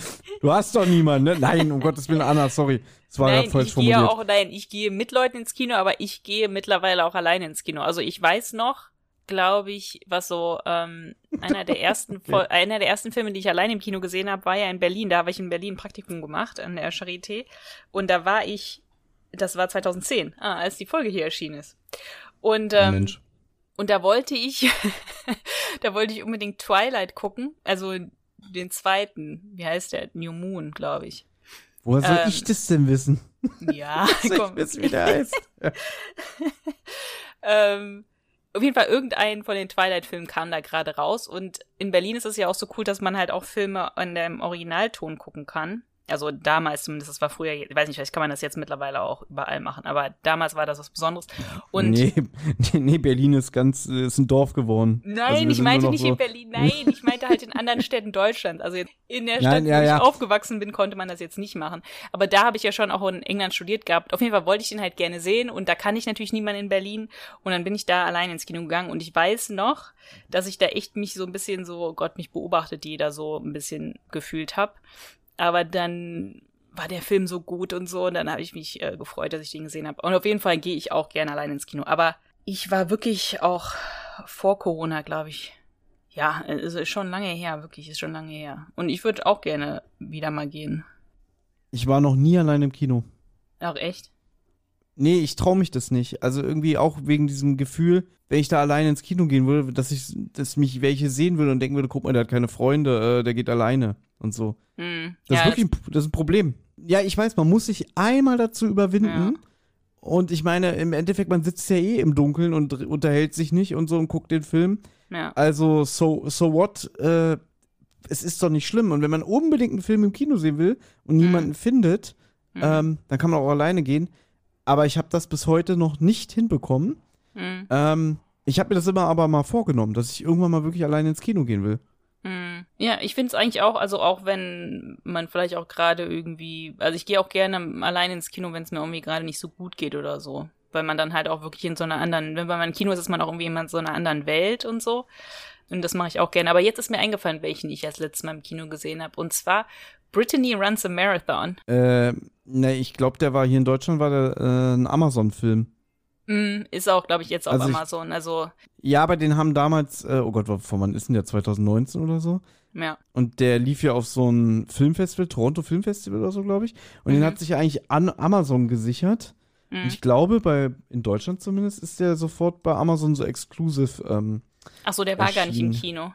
[SPEAKER 3] Du hast doch niemanden, ne? Nein, um Gottes Willen, Anna, sorry. Das war
[SPEAKER 2] nein,
[SPEAKER 3] gerade falsch
[SPEAKER 2] ich gehe
[SPEAKER 3] formuliert.
[SPEAKER 2] auch, nein, ich gehe mit Leuten ins Kino, aber ich gehe mittlerweile auch alleine ins Kino. Also ich weiß noch, glaube ich, was so ähm, einer der ersten [LAUGHS] Fol- einer der ersten Filme, die ich alleine im Kino gesehen habe, war ja in Berlin. Da habe ich in Berlin ein Praktikum gemacht an der Charité und da war ich, das war 2010, ah, als die Folge hier erschienen ist. Und ähm,
[SPEAKER 3] Mensch.
[SPEAKER 2] und da wollte ich, [LAUGHS] da wollte ich unbedingt Twilight gucken, also den zweiten, wie heißt der? New Moon, glaube ich.
[SPEAKER 3] Woher soll
[SPEAKER 2] ähm,
[SPEAKER 3] ich das denn wissen?
[SPEAKER 2] Ja, [LAUGHS]
[SPEAKER 3] Soll ich
[SPEAKER 2] komm.
[SPEAKER 3] wissen, wie der heißt?
[SPEAKER 2] ähm, auf jeden Fall irgendein von den Twilight-Filmen kam da gerade raus und in Berlin ist es ja auch so cool, dass man halt auch Filme in dem Originalton gucken kann. Also damals zumindest, das war früher, ich weiß nicht, vielleicht kann man das jetzt mittlerweile auch überall machen, aber damals war das was Besonderes. Und
[SPEAKER 3] nee, nee, Berlin ist ganz, ist ein Dorf geworden. Also
[SPEAKER 2] Nein,
[SPEAKER 3] wir
[SPEAKER 2] ich meinte nicht
[SPEAKER 3] so,
[SPEAKER 2] in Berlin, nein, ich meinte halt in anderen Städten Deutschlands. Also in der Stadt,
[SPEAKER 3] Nein, ja,
[SPEAKER 2] wo ich
[SPEAKER 3] ja.
[SPEAKER 2] aufgewachsen bin, konnte man das jetzt nicht machen. Aber da habe ich ja schon auch in England studiert gehabt. Auf jeden Fall wollte ich den halt gerne sehen und da kann ich natürlich niemanden in Berlin. Und dann bin ich da allein ins Kino gegangen und ich weiß noch, dass ich da echt mich so ein bisschen so, Gott, mich beobachtet, die da so ein bisschen gefühlt habe. Aber dann war der Film so gut und so und dann habe ich mich äh, gefreut, dass ich den gesehen habe. Und auf jeden Fall gehe ich auch gerne allein ins Kino. Aber ich war wirklich auch vor Corona, glaube ich. Ja, es ist schon lange her, wirklich, ist schon lange her. Und ich würde auch gerne wieder mal gehen.
[SPEAKER 3] Ich war noch nie allein im Kino.
[SPEAKER 2] Auch echt?
[SPEAKER 3] Nee, ich traue mich das nicht. Also irgendwie auch wegen diesem Gefühl, wenn ich da alleine ins Kino gehen würde, dass ich, dass mich welche sehen würde und denken würde, guck mal, der hat keine Freunde, äh, der geht alleine und so.
[SPEAKER 2] Hm.
[SPEAKER 3] Das
[SPEAKER 2] ja,
[SPEAKER 3] ist wirklich ein, das ist ein Problem. Ja, ich weiß, man muss sich einmal dazu überwinden.
[SPEAKER 2] Ja.
[SPEAKER 3] Und ich meine, im Endeffekt, man sitzt ja eh im Dunkeln und unterhält sich nicht und so und guckt den Film.
[SPEAKER 2] ja.
[SPEAKER 3] Also, so, so what? Äh, es ist doch nicht schlimm. Und wenn man unbedingt einen Film im Kino sehen will und niemanden findet,
[SPEAKER 2] Mhm.
[SPEAKER 3] ähm, dann kann man auch alleine gehen. Aber ich habe das bis heute noch nicht hinbekommen.
[SPEAKER 2] Hm.
[SPEAKER 3] Ähm, ich habe mir das immer aber mal vorgenommen, dass ich irgendwann mal wirklich alleine ins Kino gehen will.
[SPEAKER 2] Hm. Ja, ich finde es eigentlich auch, also auch wenn man vielleicht auch gerade irgendwie, also ich gehe auch gerne alleine ins Kino, wenn es mir irgendwie gerade nicht so gut geht oder so. Weil man dann halt auch wirklich in so einer anderen, wenn man im Kino ist, ist man auch irgendwie in so einer anderen Welt und so. Und das mache ich auch gerne. Aber jetzt ist mir eingefallen, welchen ich als letztes Mal im Kino gesehen habe. Und zwar Brittany Runs a Marathon.
[SPEAKER 3] Äh, ne, ich glaube, der war hier in Deutschland, war der äh, ein Amazon-Film.
[SPEAKER 2] Mm, ist auch, glaube ich, jetzt auf
[SPEAKER 3] Also ich-
[SPEAKER 2] Amazon. Also,
[SPEAKER 3] Ja, aber den haben damals, äh, oh Gott, von wann ist denn der? 2019 oder so?
[SPEAKER 2] ja.
[SPEAKER 3] Und der lief ja auf so ein Filmfestival, Toronto Filmfestival oder so, glaube ich. Und den
[SPEAKER 2] Mhm.
[SPEAKER 3] hat sich ja eigentlich an Amazon gesichert. Und
[SPEAKER 2] Mm.
[SPEAKER 3] ich glaube, bei, in Deutschland zumindest, ist der sofort bei Amazon so exclusive. Ähm,
[SPEAKER 2] Ach so, der war gar nicht im
[SPEAKER 3] erschienen.
[SPEAKER 2] Kino.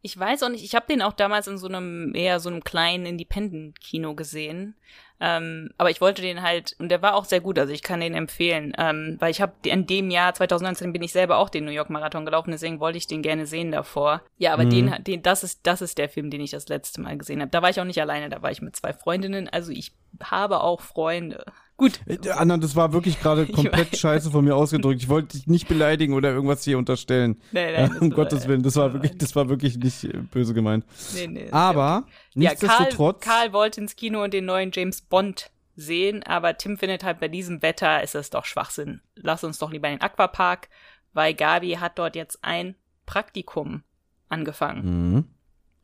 [SPEAKER 2] Ich weiß auch nicht, ich habe den auch damals in so einem eher so einem kleinen Independent-Kino gesehen. Ähm, aber ich wollte den halt, und der war auch sehr gut, also ich kann den empfehlen, ähm, weil ich habe in dem Jahr 2019 bin ich selber auch den New York Marathon gelaufen, deswegen wollte ich den gerne sehen davor. Ja, aber
[SPEAKER 3] Mhm.
[SPEAKER 2] den, den, das ist, das ist der Film, den ich das letzte Mal gesehen habe. Da war ich auch nicht alleine, da war ich mit zwei Freundinnen, also ich habe auch Freunde. Gut.
[SPEAKER 3] äh, Anna, das war wirklich gerade [LAUGHS] komplett scheiße von mir ausgedrückt. Ich wollte dich nicht beleidigen oder irgendwas hier unterstellen.
[SPEAKER 2] Nein, nein, das
[SPEAKER 3] um
[SPEAKER 2] war-
[SPEAKER 3] Gottes Willen, das war wirklich, das war wirklich nicht äh, böse gemeint.
[SPEAKER 2] Nee, nee,
[SPEAKER 3] Aber
[SPEAKER 2] Ja, Karl,
[SPEAKER 3] nichtsdestotrotz.
[SPEAKER 2] Karl wollte ins Kino und den neuen James Bond sehen, aber Tim findet halt bei diesem Wetter ist es doch Schwachsinn. Lass uns doch lieber in den Aquapark, weil Gabi hat dort jetzt ein Praktikum angefangen.
[SPEAKER 3] Mhm.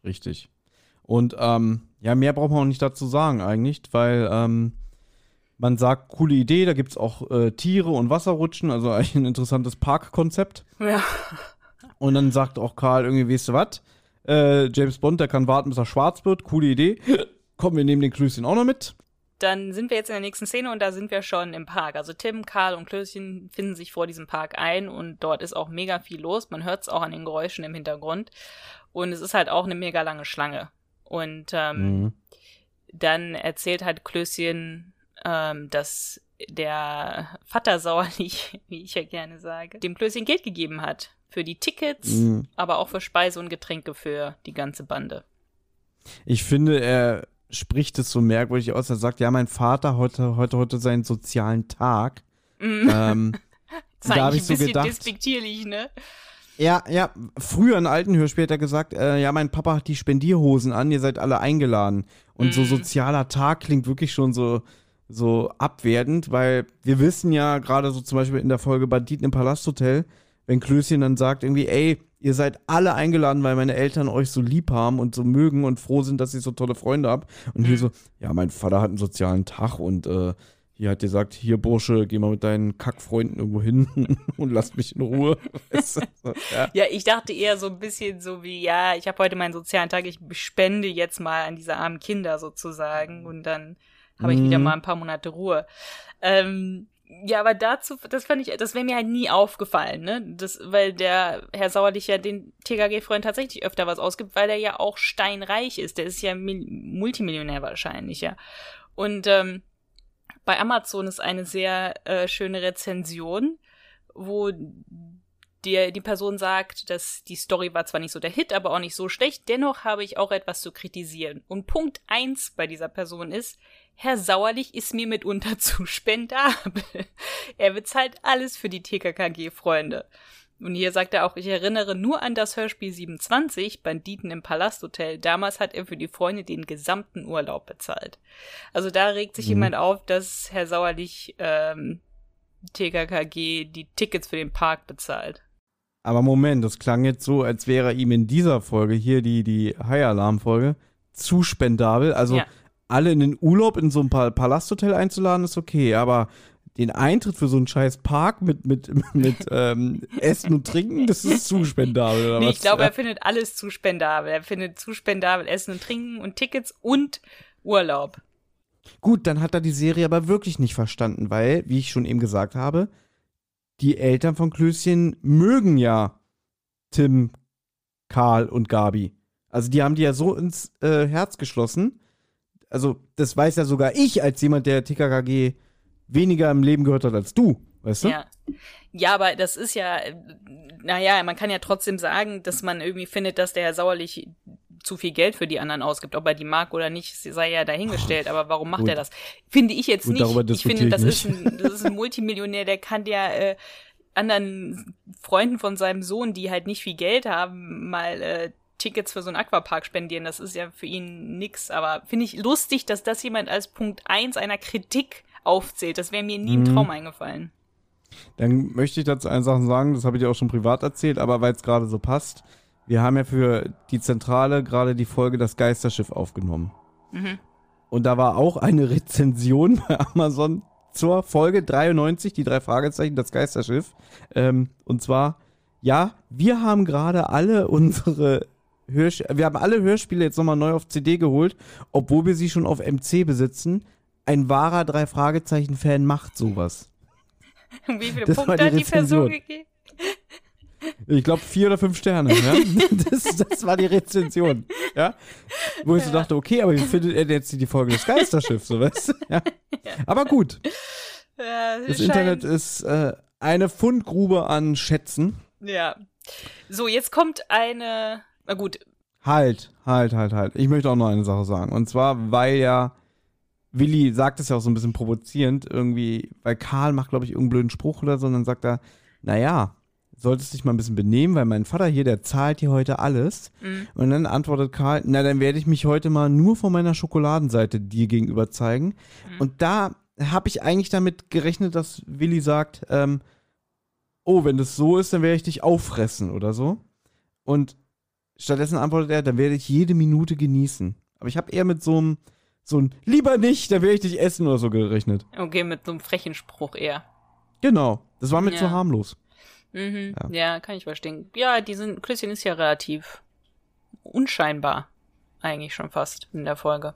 [SPEAKER 3] Richtig. Und ähm, ja, mehr braucht man auch nicht dazu sagen eigentlich, weil ähm, man sagt, coole Idee, da gibt es auch äh, Tiere und Wasserrutschen, also eigentlich ein interessantes Parkkonzept.
[SPEAKER 2] Ja.
[SPEAKER 3] Und dann sagt auch Karl irgendwie, weißt du was? Äh, James Bond, der kann warten, bis er schwarz wird, coole Idee. [LAUGHS] Komm, wir nehmen den Klößchen auch noch mit.
[SPEAKER 2] Dann sind wir jetzt in der nächsten Szene und da sind wir schon im Park. Also Tim, Karl und Klößchen finden sich vor diesem Park ein und dort ist auch mega viel los. Man hört es auch an den Geräuschen im Hintergrund. Und es ist halt auch eine mega lange Schlange. Und ähm,
[SPEAKER 3] Mhm.
[SPEAKER 2] dann erzählt halt Klößchen, ähm, dass der Vater sauerlich, [LAUGHS] wie ich ja gerne sage, dem Klößchen Geld gegeben hat. Für die Tickets,
[SPEAKER 3] Mhm.
[SPEAKER 2] aber auch für Speise und Getränke für die ganze Bande.
[SPEAKER 3] Ich finde, er spricht es so merkwürdig aus. Er sagt, ja, mein Vater heute, heute, heute seinen sozialen Tag.
[SPEAKER 2] Mhm.
[SPEAKER 3] Ähm, [LAUGHS]
[SPEAKER 2] Das ist
[SPEAKER 3] da habe ich so
[SPEAKER 2] ein bisschen
[SPEAKER 3] gedacht.
[SPEAKER 2] despektierlich, ne?
[SPEAKER 3] Ja, ja, früher in alten Hörspiel hat er gesagt, äh, ja, mein Papa hat die Spendierhosen an, ihr seid alle eingeladen. Und so
[SPEAKER 2] Mhm.
[SPEAKER 3] sozialer Tag klingt wirklich schon so, so abwertend, weil wir wissen ja gerade so zum Beispiel in der Folge Banditen im Palasthotel, wenn Klößchen dann sagt irgendwie, ey, ihr seid alle eingeladen, weil meine Eltern euch so lieb haben und so mögen und froh sind, dass ich so tolle Freunde hab. Und hier
[SPEAKER 2] Mhm.
[SPEAKER 3] so, ja, mein Vater hat einen sozialen Tag und äh, hier hat gesagt, hier Bursche, geh mal mit deinen Kackfreunden irgendwo hin [LAUGHS] und lass mich in Ruhe. [LAUGHS] Weißt du? So, ja.
[SPEAKER 2] Ja, ich dachte eher so ein bisschen so wie, ja, ich habe heute meinen sozialen Tag, ich spende jetzt mal an diese armen Kinder sozusagen und dann habe ich wieder
[SPEAKER 3] Mhm.
[SPEAKER 2] mal ein paar Monate Ruhe. Ähm, ja, aber dazu, das fand ich, das wäre mir halt nie aufgefallen, ne? Das, weil der Herr Sauerlich ja den TKG-Freund tatsächlich öfter was ausgibt, weil er ja auch steinreich ist. Der ist ja Mil Multimillionär wahrscheinlich, ja. Und ähm, bei Amazon ist eine sehr äh, schöne Rezension, wo die, die Person sagt, dass die Story war zwar nicht so der Hit, aber auch nicht so schlecht, dennoch habe ich auch etwas zu kritisieren. Und Punkt eins bei dieser Person ist, Herr Sauerlich ist mir mitunter [LAUGHS] zu spendabel. er bezahlt alles für die TKKG-Freunde. Und hier sagt er auch, ich erinnere nur an das Hörspiel 27, Banditen im Palasthotel. Damals hat er für die Freunde den gesamten Urlaub bezahlt. Also da regt sich
[SPEAKER 3] Mhm.
[SPEAKER 2] jemand auf, dass Herr Sauerlich ähm, TKKG die Tickets für den Park bezahlt.
[SPEAKER 3] Aber Moment, das klang jetzt so, als wäre ihm in dieser Folge hier die, die High Alarm Folge zu spendabel. Also
[SPEAKER 2] Ja.
[SPEAKER 3] Alle in den Urlaub in so ein Pa- Palasthotel einzuladen ist okay, aber den Eintritt für so einen scheiß Park mit, mit, [LAUGHS] mit ähm, Essen und Trinken, das ist zu spendabel. Oder
[SPEAKER 2] Nee,
[SPEAKER 3] was?
[SPEAKER 2] ich glaube, er findet alles zu spendabel. Er findet zu spendabel Essen und Trinken und Tickets und Urlaub.
[SPEAKER 3] Gut, dann hat er die Serie aber wirklich nicht verstanden, weil, wie ich schon eben gesagt habe, die Eltern von Klößchen mögen ja Tim, Karl und Gabi. Also die haben die ja so ins äh, Herz geschlossen. Also das weiß ja sogar ich als jemand, der TKKG weniger im Leben gehört hat als du, weißt du?
[SPEAKER 2] Ja. Ja, aber das ist ja, naja, man kann ja trotzdem sagen, dass man irgendwie findet, dass der Herr Sauerlich zu viel Geld für die anderen ausgibt. Ob er die mag oder nicht, sei ja dahingestellt. Aber warum macht
[SPEAKER 3] Gut.
[SPEAKER 2] er das? Finde ich jetzt
[SPEAKER 3] Gut,
[SPEAKER 2] nicht. Ich finde, das
[SPEAKER 3] ich
[SPEAKER 2] ist, ein, das ist ein Multimillionär, der kann der äh, anderen Freunden von seinem Sohn, die halt nicht viel Geld haben, mal äh, Tickets für so einen Aquapark spendieren. Das ist ja für ihn nix. Aber finde ich lustig, dass das jemand als Punkt eins einer Kritik aufzählt. Das wäre mir nie
[SPEAKER 3] Mhm.
[SPEAKER 2] im Traum eingefallen.
[SPEAKER 3] Dann möchte ich dazu eine Sache sagen, das habe ich dir auch schon privat erzählt, aber weil es gerade so passt. Wir haben ja für die Zentrale gerade die Folge Das Geisterschiff aufgenommen.
[SPEAKER 2] Mhm.
[SPEAKER 3] Und da war auch eine [LAUGHS] Rezension bei Amazon zur Folge 93, die drei Fragezeichen, das Geisterschiff. Ähm, und zwar, ja, wir haben gerade alle unsere Hörsch wir haben alle Hörspiele jetzt nochmal neu auf CD geholt, obwohl wir sie schon auf MC besitzen. Ein wahrer drei Fragezeichen-Fan macht sowas. [LAUGHS]
[SPEAKER 2] Wie viele
[SPEAKER 3] Das
[SPEAKER 2] Punkte
[SPEAKER 3] die
[SPEAKER 2] hat die Person gegeben?
[SPEAKER 3] Ich glaube vier oder fünf Sterne. Ja? [LAUGHS] Das, das war die Rezension. Ja? Wo ich so dachte, okay, aber wie findet er denn jetzt die Folge des Geisterschiffs? So, weißt du? [LAUGHS] ja. Aber gut,
[SPEAKER 2] Ja,
[SPEAKER 3] das Internet ist äh, eine Fundgrube an Schätzen.
[SPEAKER 2] Ja. So, jetzt kommt eine. Na gut,
[SPEAKER 3] Halt, halt, halt, halt. Ich möchte auch noch eine Sache sagen. Und zwar, weil ja Willi sagt es ja auch so ein bisschen provozierend, irgendwie, weil Karl macht, glaube ich, irgendeinen blöden Spruch oder so, und dann sagt er, naja, solltest dich mal ein bisschen benehmen, weil mein Vater hier, der zahlt hier heute alles.
[SPEAKER 2] Mhm.
[SPEAKER 3] Und dann antwortet Karl, na, dann werde ich mich heute mal nur von meiner Schokoladenseite dir gegenüber zeigen.
[SPEAKER 2] Mhm.
[SPEAKER 3] Und da habe ich eigentlich damit gerechnet, dass Willi sagt, ähm, oh, wenn das so ist, dann werde ich dich auffressen oder so. Und stattdessen antwortet er, dann werde ich jede Minute genießen. Aber ich habe eher mit so einem, so ein, lieber nicht, dann werde ich dich essen oder so gerechnet.
[SPEAKER 2] okay, mit so einem frechen Spruch eher.
[SPEAKER 3] Genau. Das war mir
[SPEAKER 2] Ja.
[SPEAKER 3] zu harmlos.
[SPEAKER 2] Mhm.
[SPEAKER 3] Ja.
[SPEAKER 2] Ja. kann ich verstehen. Ja, die sind, Klößchen ist ja relativ unscheinbar. Eigentlich schon fast in der Folge.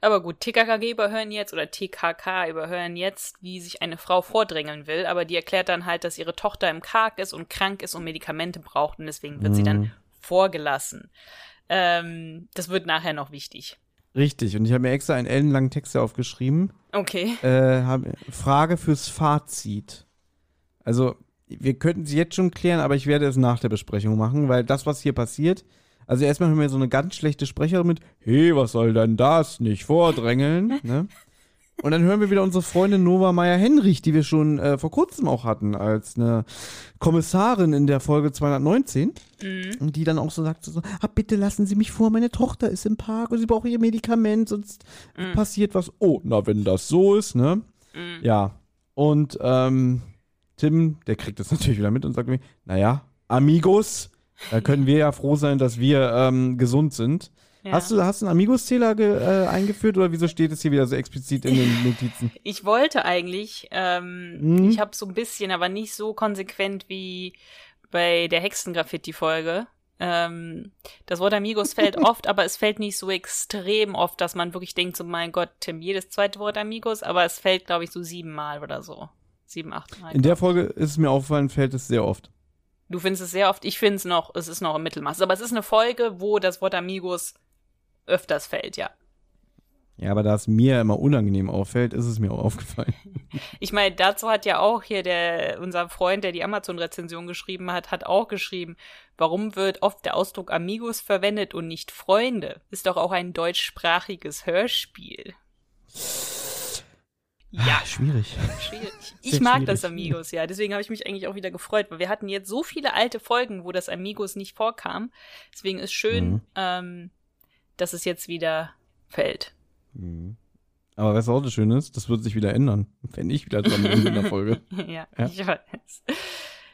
[SPEAKER 2] Aber gut, TKKG überhören jetzt, oder TKK überhören jetzt, wie sich eine Frau vordrängeln will, aber die erklärt dann halt, dass ihre Tochter im Karg ist und krank ist und Medikamente braucht und deswegen wird sie
[SPEAKER 3] Mhm.
[SPEAKER 2] dann vorgelassen. Ähm, das wird nachher noch wichtig.
[SPEAKER 3] Richtig. Und ich habe mir extra einen ellenlangen Text aufgeschrieben.
[SPEAKER 2] Okay.
[SPEAKER 3] Äh, hab, Frage fürs Fazit. Also, wir könnten sie jetzt schon klären, aber ich werde es nach der Besprechung machen, weil das, was hier passiert, also erstmal hören wir so eine ganz schlechte Sprecherin mit, hey, was soll denn das? Nicht vordrängeln, [LAUGHS] ne? Und dann hören wir wieder unsere Freundin Nova Meyer-Henrich, die wir schon äh, vor kurzem auch hatten, als eine Kommissarin in der Folge 219.
[SPEAKER 2] Mhm.
[SPEAKER 3] Und die dann auch so sagt, so, ah, bitte lassen Sie mich vor, meine Tochter ist im Park und sie braucht ihr Medikament, sonst
[SPEAKER 2] Mhm.
[SPEAKER 3] passiert was. Oh, na, wenn das so ist, ne?
[SPEAKER 2] Mhm.
[SPEAKER 3] Ja. Und ähm, Tim, der kriegt das [LAUGHS] natürlich wieder mit und sagt mir, naja, Amigos, da können wir ja froh sein, dass wir ähm, gesund sind.
[SPEAKER 2] Ja.
[SPEAKER 3] Hast du hast du einen Amigos-Zähler äh, eingeführt oder wieso steht es hier wieder so explizit in den Notizen? [LAUGHS]
[SPEAKER 2] Ich wollte eigentlich, ähm,
[SPEAKER 3] Mhm.
[SPEAKER 2] ich habe so ein bisschen, aber nicht so konsequent wie bei der Hexengraffiti-Folge. Ähm, das Wort Amigos fällt [LAUGHS] oft, aber es fällt nicht so extrem oft, dass man wirklich denkt, so mein Gott, Tim, jedes zweite Wort Amigos, aber es fällt, glaube ich, so siebenmal oder so. Sieben, acht Mal.
[SPEAKER 3] In der Folge ist es mir aufgefallen, fällt es sehr oft.
[SPEAKER 2] Du findest es sehr oft, ich finde es noch, es ist noch im Mittelmaß. Aber es ist eine Folge, wo das Wort Amigos öfters fällt, ja.
[SPEAKER 3] Ja, aber da es mir immer unangenehm auffällt, ist es mir auch aufgefallen. [LAUGHS]
[SPEAKER 2] Ich meine, dazu hat ja auch hier der, unser Freund, der die Amazon-Rezension geschrieben hat, hat auch geschrieben, warum wird oft der Ausdruck Amigos verwendet und nicht Freunde? Ist doch auch ein deutschsprachiges Hörspiel. Ja,
[SPEAKER 3] Ah, schwierig.
[SPEAKER 2] schwierig. [LAUGHS]
[SPEAKER 3] Sehr
[SPEAKER 2] Ich mag
[SPEAKER 3] schwierig.
[SPEAKER 2] das Amigos, ja. Deswegen habe ich mich eigentlich auch wieder gefreut, weil wir hatten jetzt so viele alte Folgen, wo das Amigos nicht vorkam. Deswegen ist schön,
[SPEAKER 3] Mhm.
[SPEAKER 2] ähm, dass es jetzt wieder fällt.
[SPEAKER 3] Mhm. Aber was auch das Schöne ist? Das wird sich wieder ändern, wenn ich wieder dran bin in der Folge. [LAUGHS]
[SPEAKER 2] ja,
[SPEAKER 3] Ja.
[SPEAKER 2] ich weiß.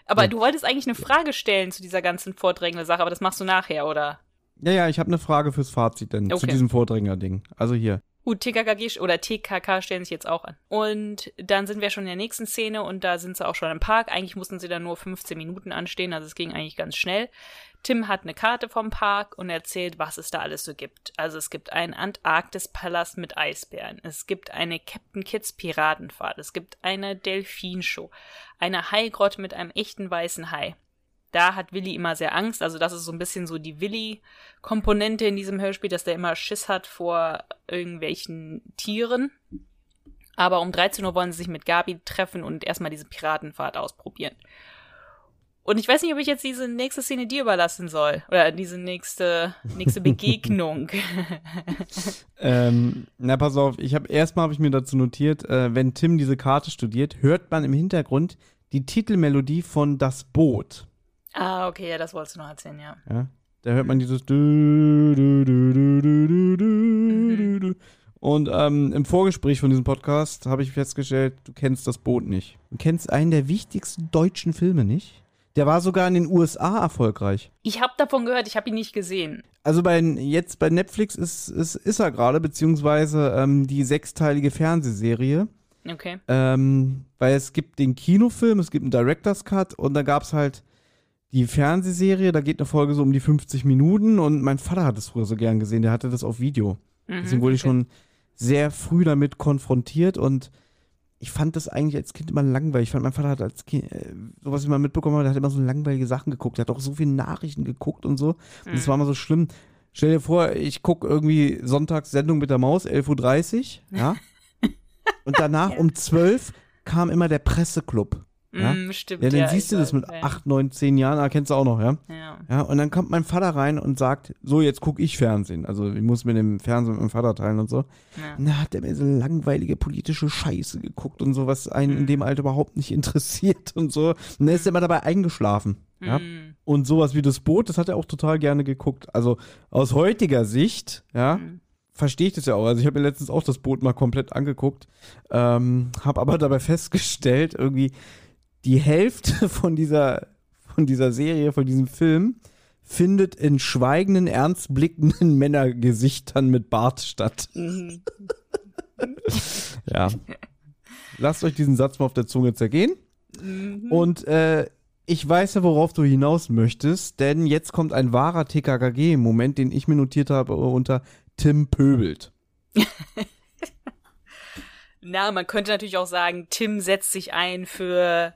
[SPEAKER 2] Aber
[SPEAKER 3] Ja.
[SPEAKER 2] du wolltest eigentlich eine Frage stellen zu dieser ganzen Vordrängler-Sache, aber das machst du nachher, oder?
[SPEAKER 3] Ja, ja, ich habe eine Frage fürs Fazit denn zu
[SPEAKER 2] Okay.
[SPEAKER 3] diesem Vordränger-Ding. Also hier.
[SPEAKER 2] Gut, TKKG oder TKK stellen sich jetzt auch an. Und dann sind wir schon in der nächsten Szene und da sind sie auch schon im Park. Eigentlich mussten sie da nur 15 Minuten anstehen, also es ging eigentlich ganz schnell. Tim hat eine Karte vom Park und erzählt, was es da alles so gibt. Also es gibt einen Antarktis-Palast mit Eisbären. Es gibt eine Captain Kids Piratenfahrt. Es gibt eine Delfinshow. Eine Haigrotte mit einem echten weißen Hai. Da hat Willi immer sehr Angst. Also das ist so ein bisschen so die Willi-Komponente in diesem Hörspiel, dass der immer Schiss hat vor irgendwelchen Tieren. Aber um 13 Uhr wollen sie sich mit Gabi treffen und erstmal diese Piratenfahrt ausprobieren. Und ich weiß nicht, ob ich jetzt diese nächste Szene dir überlassen soll. Oder diese nächste, nächste [LAUGHS] Begegnung. [LAUGHS]
[SPEAKER 3] ähm, na, pass auf, ich habe erstmal habe ich mir dazu notiert, äh, wenn Tim diese Karte studiert, hört man im Hintergrund die Titelmelodie von Das Boot.
[SPEAKER 2] Ah, okay, ja, das wolltest du noch erzählen, ja.
[SPEAKER 3] ja? Da hört man dieses und ähm, im Vorgespräch von diesem Podcast habe ich festgestellt, du kennst das Boot nicht. Du kennst einen der wichtigsten deutschen Filme nicht. Der war sogar in den USA erfolgreich.
[SPEAKER 2] Ich habe davon gehört, ich habe ihn nicht gesehen.
[SPEAKER 3] Also bei, jetzt bei Netflix ist, ist, ist er gerade, beziehungsweise ähm, die sechsteilige Fernsehserie.
[SPEAKER 2] Okay.
[SPEAKER 3] Ähm, weil es gibt den Kinofilm, es gibt einen Director's Cut und da gab es halt die Fernsehserie, da geht eine Folge so um die 50 Minuten und mein Vater hat es früher so gern gesehen, der hatte das auf Video.
[SPEAKER 2] Mhm,
[SPEAKER 3] Deswegen wurde ich
[SPEAKER 2] okay.
[SPEAKER 3] schon sehr früh damit konfrontiert und ich fand das eigentlich als Kind immer langweilig. Ich fand, mein Vater hat als Kind, äh, sowas ich mal mitbekommen habe, der hat immer so langweilige Sachen geguckt. Der hat auch so viele Nachrichten geguckt und so. Und es
[SPEAKER 2] Mhm.
[SPEAKER 3] war immer so schlimm. Stell dir vor, ich gucke irgendwie Sonntags Sendung mit der Maus, 11.30 Uhr, ja. [LAUGHS] und danach um 12 Uhr kam immer der Presseclub. Ja,
[SPEAKER 2] Mm, stimmt.
[SPEAKER 3] ja dann
[SPEAKER 2] ja,
[SPEAKER 3] siehst du das mit
[SPEAKER 2] ja.
[SPEAKER 3] 8, 9, 10 Jahren, ah, kennst du auch noch, ja?
[SPEAKER 2] Ja.
[SPEAKER 3] Ja, und dann kommt mein Vater rein und sagt, so, jetzt gucke ich Fernsehen. Also ich muss mir den Fernsehen mit meinem Vater teilen und so.
[SPEAKER 2] Ja.
[SPEAKER 3] Und da hat er mir so langweilige politische Scheiße geguckt und so, was einen in dem Alter überhaupt nicht [LAUGHS] interessiert und so. Und dann ist er immer dabei eingeschlafen. Ja?
[SPEAKER 2] Mm,
[SPEAKER 3] Und sowas wie das Boot, das hat er auch total gerne geguckt. Also aus heutiger Sicht, ja,
[SPEAKER 2] Mhm.
[SPEAKER 3] verstehe ich das ja auch. Also ich habe mir letztens auch das Boot mal komplett angeguckt, ähm, habe aber dabei festgestellt, irgendwie die Hälfte [LAUGHS] von dieser, von dieser Serie, von diesem Film, findet in schweigenden, ernst blickenden [LAUGHS] Männergesichtern mit Bart statt.
[SPEAKER 2] Mhm. [LAUGHS]
[SPEAKER 3] Ja. Lasst euch diesen Satz mal auf der Zunge zergehen.
[SPEAKER 2] Mhm.
[SPEAKER 3] Und äh, ich weiß ja, worauf du hinaus möchtest, denn jetzt kommt ein wahrer TKKG-Moment, den ich mir notiert habe unter Tim pöbelt.
[SPEAKER 2] Na, man könnte natürlich auch sagen, Tim setzt sich ein für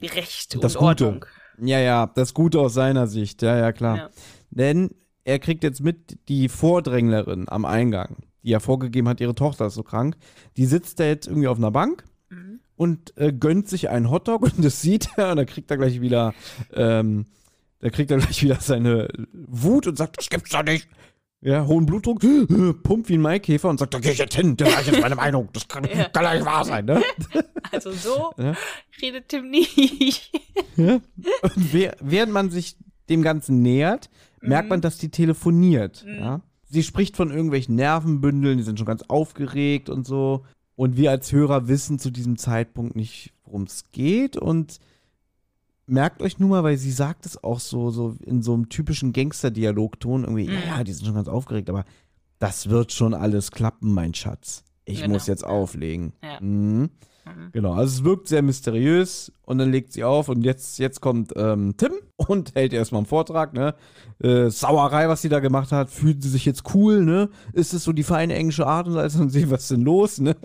[SPEAKER 2] Recht
[SPEAKER 3] Das
[SPEAKER 2] und
[SPEAKER 3] Gute.
[SPEAKER 2] Ordnung.
[SPEAKER 3] Ja, ja, das Gute aus seiner Sicht, ja, ja, klar.
[SPEAKER 2] Ja.
[SPEAKER 3] Denn er kriegt jetzt mit, die Vordränglerin am Eingang, die ja vorgegeben hat, ihre Tochter ist so krank, die sitzt da jetzt irgendwie auf einer Bank
[SPEAKER 2] Mhm.
[SPEAKER 3] und äh, gönnt sich einen Hotdog und das sieht er und da kriegt er gleich wieder, ähm, da kriegt er gleich wieder seine Wut und sagt, das gibt's doch nicht. Ja, hohen Blutdruck, [GASPS] pumpt wie ein Maikäfer und sagt, da geh ich jetzt hin, das ist jetzt meine Meinung, das kann, [LAUGHS]
[SPEAKER 2] Ja.
[SPEAKER 3] kann nicht wahr sein, ne? [LAUGHS]
[SPEAKER 2] Also so
[SPEAKER 3] Ja.
[SPEAKER 2] redet Tim nicht. [LAUGHS]
[SPEAKER 3] Ja? Und wer- während man sich dem Ganzen nähert, merkt man, dass die telefoniert. Ja? Sie spricht von irgendwelchen Nervenbündeln, die sind schon ganz aufgeregt und so. Und wir als Hörer wissen zu diesem Zeitpunkt nicht, worum es geht. Und merkt euch nur mal, weil sie sagt es auch so, so in so einem typischen Gangster-Dialogton irgendwie, ja, ja, die sind schon ganz aufgeregt, aber das wird schon alles klappen, mein Schatz. Ich
[SPEAKER 2] Genau,
[SPEAKER 3] muss jetzt auflegen.
[SPEAKER 2] Ja.
[SPEAKER 3] Mhm. Genau, also es wirkt sehr mysteriös und dann legt sie auf und jetzt, jetzt kommt ähm, Tim und hält erstmal einen Vortrag, ne? Äh, Sauerei, was sie da gemacht hat, fühlt sie sich jetzt cool, ne? Ist es so die feine englische Art und Weise und sie, was ist denn los, ne?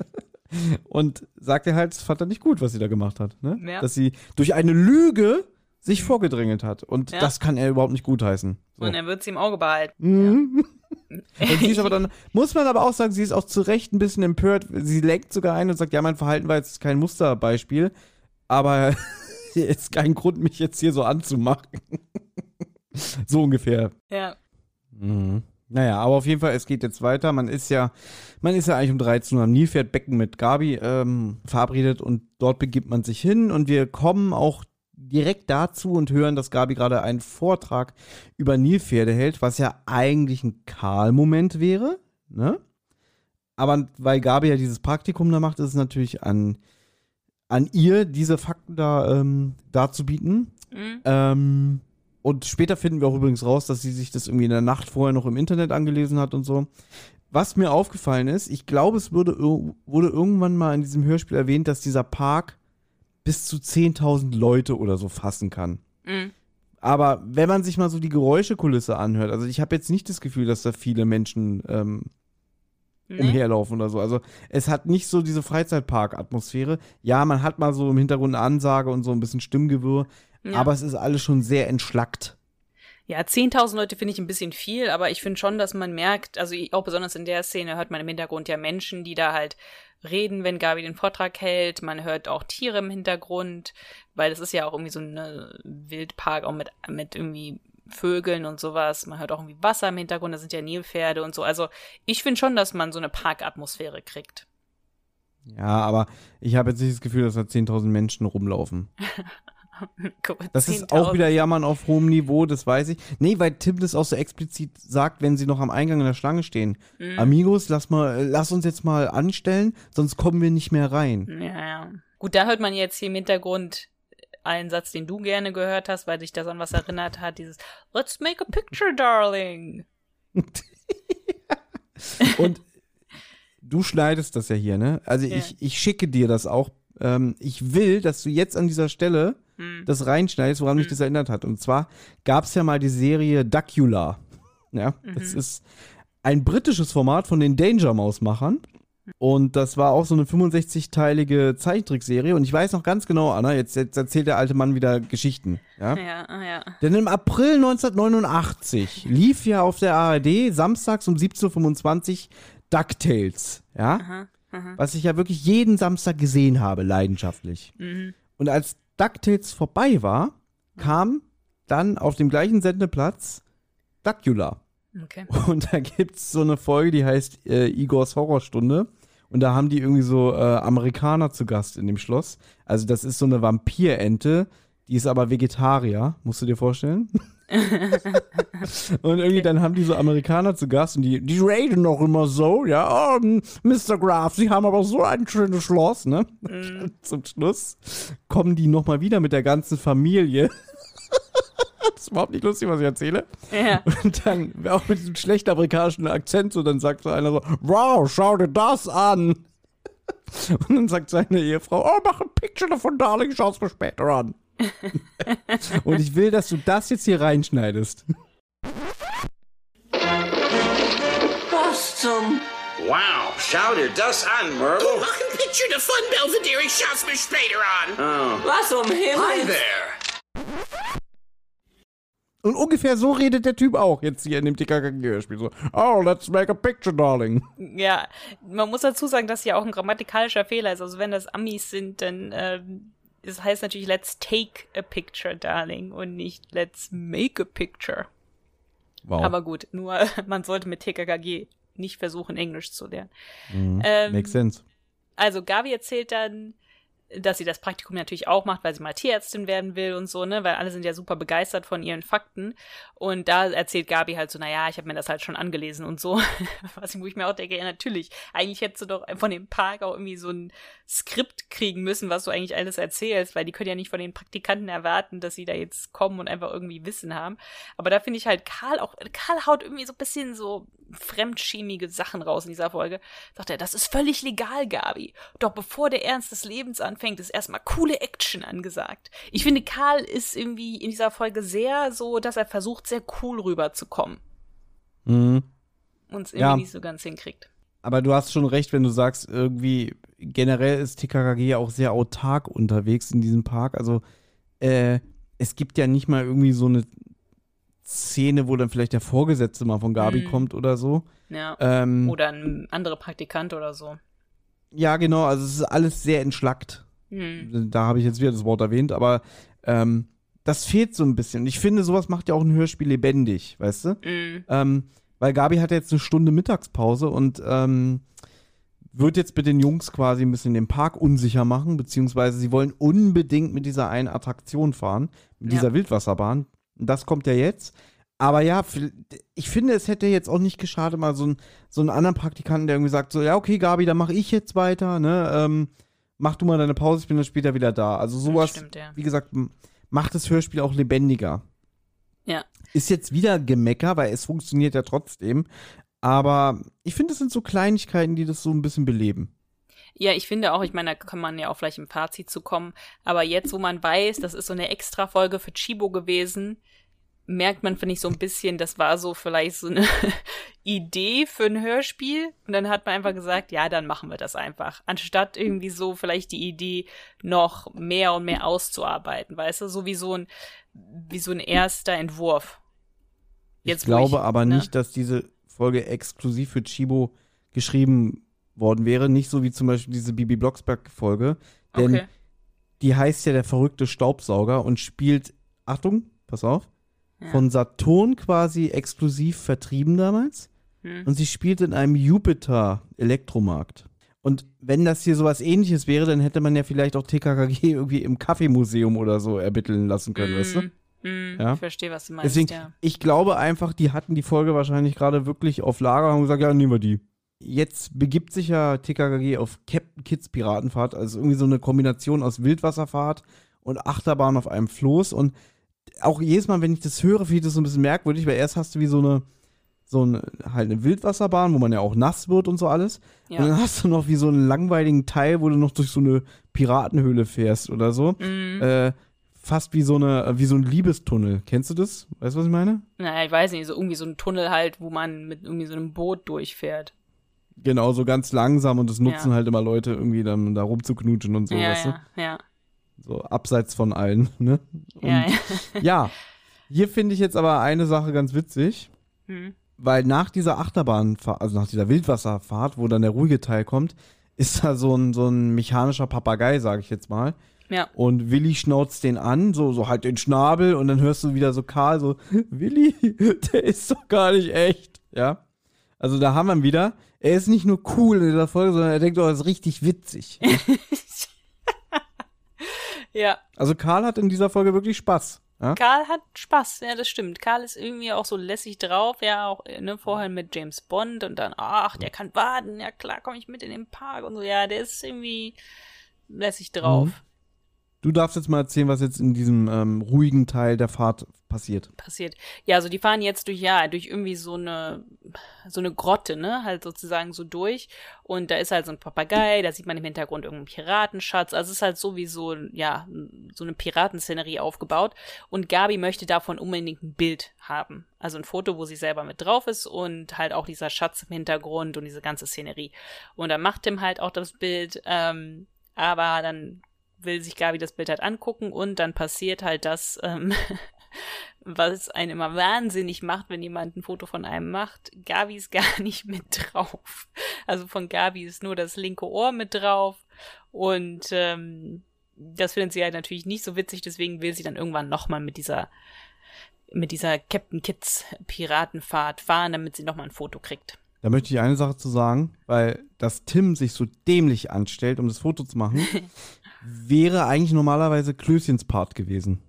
[SPEAKER 3] Und sagt er halt, das fand er nicht gut, was sie da gemacht hat, ne?
[SPEAKER 2] Ja.
[SPEAKER 3] Dass sie durch eine Lüge sich vorgedrängelt hat und
[SPEAKER 2] Ja.
[SPEAKER 3] das kann er überhaupt nicht gutheißen. So.
[SPEAKER 2] Und er wird sie im Auge behalten.
[SPEAKER 3] Mhm. Und sie ist aber dann, [LAUGHS] muss man aber auch sagen, sie ist auch zu Recht ein bisschen empört. Sie lenkt sogar ein und sagt, ja, mein Verhalten war jetzt kein Musterbeispiel, aber [LAUGHS] ist kein Grund, mich jetzt hier so anzumachen. [LAUGHS] so ungefähr.
[SPEAKER 2] Ja.
[SPEAKER 3] Mhm. Naja, aber auf jeden Fall, es geht jetzt weiter. Man ist ja, man ist ja eigentlich um 13 Uhr am Nilpferdbecken mit Gabi ähm, verabredet und dort begibt man sich hin und wir kommen auch direkt dazu und hören, dass Gabi gerade einen Vortrag über Nilpferde hält, was ja eigentlich ein Karl-Moment wäre, ne? Aber weil Gabi ja dieses Praktikum da macht, ist es natürlich an, an ihr, diese Fakten da ähm, darzubieten.
[SPEAKER 2] Mhm.
[SPEAKER 3] Ähm, und später finden wir auch übrigens raus, dass sie sich das irgendwie in der Nacht vorher noch im Internet angelesen hat und so. Was mir aufgefallen ist, ich glaube, es wurde, wurde irgendwann mal in diesem Hörspiel erwähnt, dass dieser Park bis zu 10.000 Leute oder so fassen kann.
[SPEAKER 2] Mhm.
[SPEAKER 3] Aber wenn man sich mal so die Geräuschekulisse anhört, also ich habe jetzt nicht das Gefühl, dass da viele Menschen ähm,
[SPEAKER 2] Nee?
[SPEAKER 3] umherlaufen oder so. Also es hat nicht so diese Freizeitpark-Atmosphäre. Ja, man hat mal so im Hintergrund eine Ansage und so ein bisschen Stimmgewirr,
[SPEAKER 2] Ja.
[SPEAKER 3] aber es ist alles schon sehr entschlackt.
[SPEAKER 2] Ja, 10.000 Leute finde ich ein bisschen viel, aber ich finde schon, dass man merkt, also auch besonders in der Szene hört man im Hintergrund ja Menschen, die da halt reden, wenn Gabi den Vortrag hält. Man hört auch Tiere im Hintergrund, weil es ist ja auch irgendwie so ein Wildpark, auch mit, mit irgendwie Vögeln und sowas. Man hört auch irgendwie Wasser im Hintergrund, da sind ja Nilpferde und so. Also ich finde schon, dass man so eine Parkatmosphäre kriegt.
[SPEAKER 3] Ja, aber ich habe jetzt nicht das Gefühl, dass da 10.000 Menschen rumlaufen. [LAUGHS] [LAUGHS] Das ist
[SPEAKER 2] 10.000.
[SPEAKER 3] auch wieder Jammern auf hohem Niveau, das weiß ich. Nee, weil Tim das auch so explizit sagt, wenn sie noch am Eingang in der Schlange stehen.
[SPEAKER 2] Mhm.
[SPEAKER 3] Amigos, lass mal, lass uns jetzt mal anstellen, sonst kommen wir nicht mehr rein.
[SPEAKER 2] Ja, ja. Gut, da hört man jetzt hier im Hintergrund einen Satz, den du gerne gehört hast, weil dich das an was erinnert hat. Dieses Let's make a picture, darling. [LAUGHS]
[SPEAKER 3] Und du schneidest das ja hier, ne? Also
[SPEAKER 2] Ja.
[SPEAKER 3] ich, ich schicke dir das auch. Ähm, ich will, dass du jetzt an dieser Stelle
[SPEAKER 2] Hm.
[SPEAKER 3] das reinschneidest, woran mich das erinnert hat. Und zwar gab es ja mal die Serie Duckula. Ja,
[SPEAKER 2] Mhm.
[SPEAKER 3] das ist ein britisches Format von den Danger Mouse-Machern. Und das war auch so eine 65-teilige Zeichentrickserie. Und ich weiß noch ganz genau, Anna, jetzt, jetzt erzählt der alte Mann wieder Geschichten. Ja?
[SPEAKER 2] Ja, ah, ja.
[SPEAKER 3] Denn im April 1989 lief ja auf der ARD samstags um 17.25 Uhr DuckTales. Ja?
[SPEAKER 2] Aha, aha.
[SPEAKER 3] Was ich ja wirklich jeden Samstag gesehen habe, leidenschaftlich.
[SPEAKER 2] Mhm.
[SPEAKER 3] Und als DuckTales vorbei war, kam dann auf dem gleichen Sendeplatz Duckula.
[SPEAKER 2] Okay. [LAUGHS]
[SPEAKER 3] Und da gibt's so eine Folge, die heißt äh, Igors Horrorstunde. Und da haben die irgendwie so äh, Amerikaner zu Gast in dem Schloss. Also das ist so eine Vampirente, die ist aber Vegetarier, musst du dir vorstellen. [LAUGHS] [LAUGHS] und irgendwie dann haben die so Amerikaner zu Gast und die, die reden noch immer so, ja, oh, Mr. Graf, sie haben aber so ein schönes Schloss, ne? [LAUGHS] Zum Schluss kommen die nochmal wieder mit der ganzen Familie. [LAUGHS] das ist überhaupt nicht lustig, was ich erzähle.
[SPEAKER 2] Ja.
[SPEAKER 3] Und dann, auch mit diesem schlechten amerikanischen Akzent, so, dann sagt so einer so, wow, schau dir das an. Und dann sagt seine Ehefrau, oh, mach ein Picture davon, Darling, schau's mir später an. [LAUGHS] Und ich will, dass du das jetzt hier reinschneidest.
[SPEAKER 5] Was zum...
[SPEAKER 6] Wow, schau dir das an, Myrtle.
[SPEAKER 7] Mach ein Picture davon, Belvedere. Ich schaff's mir später an.
[SPEAKER 6] Oh.
[SPEAKER 5] Was um
[SPEAKER 7] Hi
[SPEAKER 5] Himmel...
[SPEAKER 7] there.
[SPEAKER 3] Und ungefähr so redet der Typ auch jetzt hier in dem TKKG-Hörspiel. So, oh, let's make a picture, darling.
[SPEAKER 2] Ja, man muss dazu sagen, dass ja auch ein grammatikalischer Fehler ist. Also wenn das Amis sind, dann ähm, das heißt natürlich let's take a picture, darling, und nicht let's make a picture.
[SPEAKER 3] Wow.
[SPEAKER 2] Aber gut, nur [LAUGHS] man sollte mit TKKG nicht versuchen, Englisch zu lernen.
[SPEAKER 3] Mhm.
[SPEAKER 2] Ähm,
[SPEAKER 3] Makes sense.
[SPEAKER 2] Also Gabi erzählt dann, dass sie das Praktikum natürlich auch macht, weil sie mal Tierärztin werden will und so, ne, weil alle sind ja super begeistert von ihren Fakten. Und da erzählt Gabi halt so, naja, ich habe mir das halt schon angelesen und so. [LAUGHS] Was ich, wo ich mir auch denke, ja, natürlich, eigentlich hättest du doch von dem Park auch irgendwie so ein Skript kriegen müssen, was du eigentlich alles erzählst, weil die können ja nicht von den Praktikanten erwarten, dass sie da jetzt kommen und einfach irgendwie Wissen haben. Aber da finde ich halt Karl auch, Karl haut irgendwie so ein bisschen so fremdschämige Sachen raus in dieser Folge. Sagt er, das ist völlig legal, Gabi. Doch bevor der Ernst des Lebens anfängt, ist erstmal coole Action angesagt. Ich finde, Karl ist irgendwie in dieser Folge sehr so, dass er versucht, sehr cool rüberzukommen
[SPEAKER 3] Mhm.
[SPEAKER 2] und es irgendwie
[SPEAKER 3] Ja.
[SPEAKER 2] nicht so ganz hinkriegt.
[SPEAKER 3] Aber du hast schon recht, wenn du sagst, irgendwie generell ist TKKG ja auch sehr autark unterwegs in diesem Park. Also äh, es gibt ja nicht mal irgendwie so eine Szene, wo dann vielleicht der Vorgesetzte mal von Gabi
[SPEAKER 2] Mhm.
[SPEAKER 3] kommt oder so.
[SPEAKER 2] Ja.
[SPEAKER 3] Ähm,
[SPEAKER 2] Oder ein anderer Praktikant oder so.
[SPEAKER 3] ja, genau, also es ist alles sehr entschlackt.
[SPEAKER 2] Hm.
[SPEAKER 3] Da habe ich jetzt wieder das Wort erwähnt, aber ähm, das fehlt so ein bisschen. Ich finde, sowas macht ja auch ein Hörspiel lebendig, weißt du?
[SPEAKER 2] Hm.
[SPEAKER 3] Ähm, weil Gabi hat jetzt eine Stunde Mittagspause und ähm, wird jetzt mit den Jungs quasi ein bisschen den Park unsicher machen, beziehungsweise sie wollen unbedingt mit dieser einen Attraktion fahren, mit
[SPEAKER 2] Ja.
[SPEAKER 3] dieser Wildwasserbahn. Das kommt ja jetzt. Aber ja, ich finde, es hätte jetzt auch nicht geschadet, mal so, ein, so einen anderen Praktikanten, der irgendwie sagt, so, ja, okay, Gabi, dann mache ich jetzt weiter, ne? Ähm, mach du mal deine Pause, ich bin dann später wieder da. Also sowas,
[SPEAKER 2] stimmt, ja.
[SPEAKER 3] wie gesagt, macht das Hörspiel auch lebendiger.
[SPEAKER 2] Ja.
[SPEAKER 3] Ist jetzt wieder Gemecker, weil es funktioniert ja trotzdem. Aber ich finde, es sind so Kleinigkeiten, die das so ein bisschen beleben.
[SPEAKER 2] Ja, ich finde auch, ich meine, da kann man ja auch vielleicht im Fazit zu kommen, aber jetzt, wo man weiß, das ist so eine extra Folge für Chibo gewesen, merkt man, finde ich, so ein bisschen, das war so vielleicht so eine [LAUGHS] Idee für ein Hörspiel. Und dann hat man einfach gesagt, ja, dann machen wir das einfach. Anstatt irgendwie so vielleicht die Idee noch mehr und mehr auszuarbeiten, weißt du, so wie so ein, wie so ein erster Entwurf.
[SPEAKER 3] Jetzt, ich glaube ich, aber ne? nicht, dass diese Folge exklusiv für Chibo geschrieben worden wäre. Nicht so wie zum Beispiel diese Bibi Blocksberg-Folge. Denn okay. die heißt ja der verrückte Staubsauger und spielt, Achtung, pass auf, von Saturn quasi exklusiv vertrieben damals. Hm. Und sie spielt in einem Jupiter-Elektromarkt. Und wenn das hier sowas ähnliches wäre, dann hätte man ja vielleicht auch TKKG irgendwie im Kaffeemuseum oder so ermitteln lassen können, mm, weißt du?
[SPEAKER 2] Mm, ja? Ich verstehe, was du meinst.
[SPEAKER 3] Deswegen,
[SPEAKER 2] ja.
[SPEAKER 3] ich glaube einfach, die hatten die Folge wahrscheinlich gerade wirklich auf Lager und haben gesagt, ja, nehmen wir die. Jetzt begibt sich ja TKKG auf Captain Kids Piratenfahrt, also irgendwie so eine Kombination aus Wildwasserfahrt und Achterbahn auf einem Floß und auch jedes Mal, wenn ich das höre, finde ich das so ein bisschen merkwürdig, weil erst hast du wie so eine, so eine, halt eine Wildwasserbahn, wo man ja auch nass wird und so alles. Ja. Und dann hast du noch wie so einen langweiligen Teil, wo du noch durch so eine Piratenhöhle fährst oder so. Mhm. Äh, fast wie so eine, wie so ein Liebestunnel. Kennst du das? Weißt du, was ich meine?
[SPEAKER 2] Naja, ich weiß nicht, so irgendwie so ein Tunnel halt, wo man mit irgendwie so einem Boot durchfährt.
[SPEAKER 3] Genau, so ganz langsam und das nutzen ja. halt immer Leute irgendwie dann da rumzuknutschen und so,
[SPEAKER 2] ja,
[SPEAKER 3] weißt
[SPEAKER 2] ja, du? Ja.
[SPEAKER 3] So abseits von allen, [LAUGHS] ne? Und, ja, ja. ja, hier finde ich jetzt aber eine Sache ganz witzig, hm. weil nach dieser Achterbahnfahrt, also nach dieser Wildwasserfahrt, wo dann der ruhige Teil kommt, ist da so ein, so ein mechanischer Papagei, sage ich jetzt mal.
[SPEAKER 2] Ja.
[SPEAKER 3] Und Willi schnauzt den an, so, so halt den Schnabel und dann hörst du wieder so Karl so, Willi, [LAUGHS] der ist doch gar nicht echt, ja. Also da haben wir ihn wieder. Er ist nicht nur cool in dieser Folge, sondern er denkt doch, er ist richtig witzig. [LAUGHS]
[SPEAKER 2] Ja.
[SPEAKER 3] Also Karl hat in dieser Folge wirklich Spaß. Ja?
[SPEAKER 2] Karl hat Spaß, ja, das stimmt. Karl ist irgendwie auch so lässig drauf, ja, auch ne, vorher mit James Bond und dann, ach, der kann baden, ja klar, komme ich mit in den Park und so, ja, der ist irgendwie lässig drauf. Mhm.
[SPEAKER 3] Du darfst jetzt mal erzählen, was jetzt in diesem ähm, ruhigen Teil der Fahrt passiert.
[SPEAKER 2] Passiert. Ja, also die fahren jetzt durch, ja, durch irgendwie so eine, so eine Grotte, ne, halt sozusagen so durch. Und da ist halt so ein Papagei, da sieht man im Hintergrund irgendeinen Piratenschatz. Also es ist halt so wie so, ja, so eine Piratenszenerie aufgebaut. Und Gabi möchte davon unbedingt ein Bild haben. Also ein Foto, wo sie selber mit drauf ist und halt auch dieser Schatz im Hintergrund und diese ganze Szenerie. Und dann macht Tim halt auch das Bild, ähm, aber dann will sich Gabi das Bild halt angucken und dann passiert halt das, ähm, [LAUGHS] was einen immer wahnsinnig macht, wenn jemand ein Foto von einem macht. Gabi ist [LAUGHS] gar nicht mit drauf. Also von Gabi ist nur das linke Ohr mit drauf und ähm, das findet sie halt natürlich nicht so witzig, deswegen will sie dann irgendwann nochmal mit dieser mit dieser Captain Kids Piratenfahrt fahren, damit sie nochmal ein Foto kriegt.
[SPEAKER 3] Da möchte ich eine Sache zu sagen, weil dass Tim sich so dämlich anstellt, um das Foto zu machen, [LAUGHS] wäre eigentlich normalerweise Klößchens Part gewesen.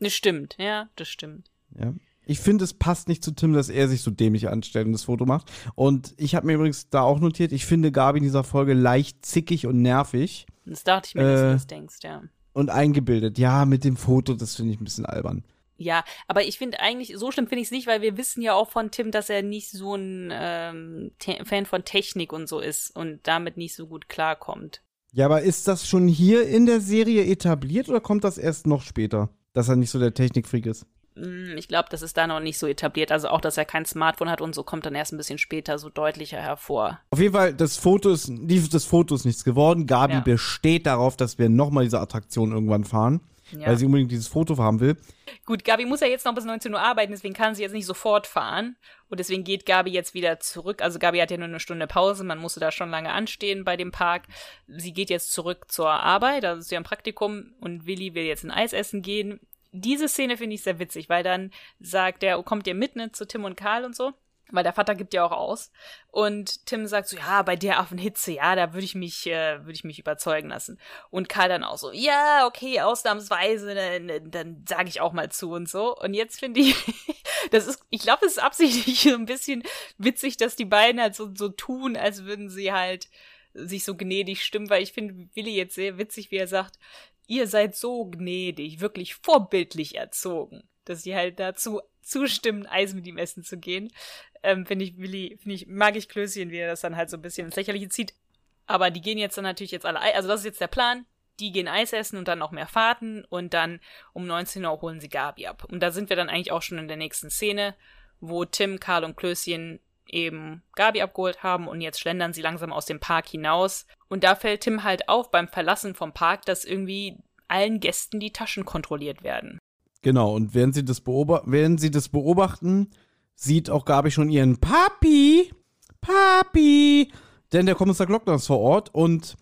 [SPEAKER 2] Das stimmt, ja, das stimmt.
[SPEAKER 3] Ja. Ich finde, es passt nicht zu Tim, dass er sich so dämlich anstellt und das Foto macht. Und ich habe mir übrigens da auch notiert, ich finde Gabi in dieser Folge leicht zickig und nervig.
[SPEAKER 2] Das dachte ich mir, äh, dass du äh, das denkst, ja.
[SPEAKER 3] Und eingebildet. Ja, mit dem Foto, das finde ich ein bisschen albern.
[SPEAKER 2] Ja, aber ich finde eigentlich, so schlimm finde ich es nicht, weil wir wissen ja auch von Tim, dass er nicht so ein ähm, Fan von Technik und so ist und damit nicht so gut klarkommt.
[SPEAKER 3] Ja, aber ist das schon hier in der Serie etabliert oder kommt das erst noch später, dass er nicht so der Technikfreak ist?
[SPEAKER 2] Hm, ich glaube, das ist da noch nicht so etabliert. Also auch, dass er kein Smartphone hat und so kommt dann erst ein bisschen später so deutlicher hervor.
[SPEAKER 3] Auf jeden Fall, das Foto ist, das Foto ist nichts geworden. Gabi ja. besteht darauf, dass wir nochmal diese Attraktion irgendwann fahren ja. weil sie unbedingt dieses Foto haben will.
[SPEAKER 2] Gut, Gabi muss ja jetzt noch bis 19 Uhr arbeiten, deswegen kann sie jetzt nicht sofort fahren. Und deswegen geht Gabi jetzt wieder zurück. Also Gabi hat ja nur eine Stunde Pause, man musste da schon lange anstehen bei dem Park. Sie geht jetzt zurück zur Arbeit, also ist ja ein Praktikum und Willi will jetzt ein Eis essen gehen. Diese Szene finde ich sehr witzig, weil dann sagt er, kommt ihr mit, ne, zu Tim und Karl und so. Weil der Vater gibt ja auch aus. Und Tim sagt so, ja, bei der Affenhitze, ja, da würde ich mich, äh, würde ich mich überzeugen lassen. Und Karl dann auch so, ja, okay, ausnahmsweise, dann, dann sage ich auch mal zu und so. Und jetzt finde ich, [LAUGHS] das ist, ich glaube, es ist absichtlich [LAUGHS] so ein bisschen witzig, dass die beiden halt so, so tun, als würden sie halt sich so gnädig stimmen, weil ich finde Willi jetzt sehr witzig, wie er sagt, ihr seid so gnädig, wirklich vorbildlich erzogen, dass sie halt dazu zustimmen, Eis mit ihm essen zu gehen. Ähm, finde ich, Willi, finde ich, mag ich Klößchen, wie er das dann halt so ein bisschen ins Lächerliche zieht. Aber die gehen jetzt dann natürlich jetzt alle, Ei- also das ist jetzt der Plan. Die gehen Eis essen und dann noch mehr Fahrten und dann um 19 Uhr holen sie Gabi ab. Und da sind wir dann eigentlich auch schon in der nächsten Szene, wo Tim, Karl und Klößchen eben Gabi abgeholt haben und jetzt schlendern sie langsam aus dem Park hinaus. Und da fällt Tim halt auf beim Verlassen vom Park, dass irgendwie allen Gästen die Taschen kontrolliert werden.
[SPEAKER 3] Genau, und während sie das, beoba während sie das beobachten, sieht auch Gabi schon ihren Papi. Papi. Denn der Kommissar Glockner ist vor Ort und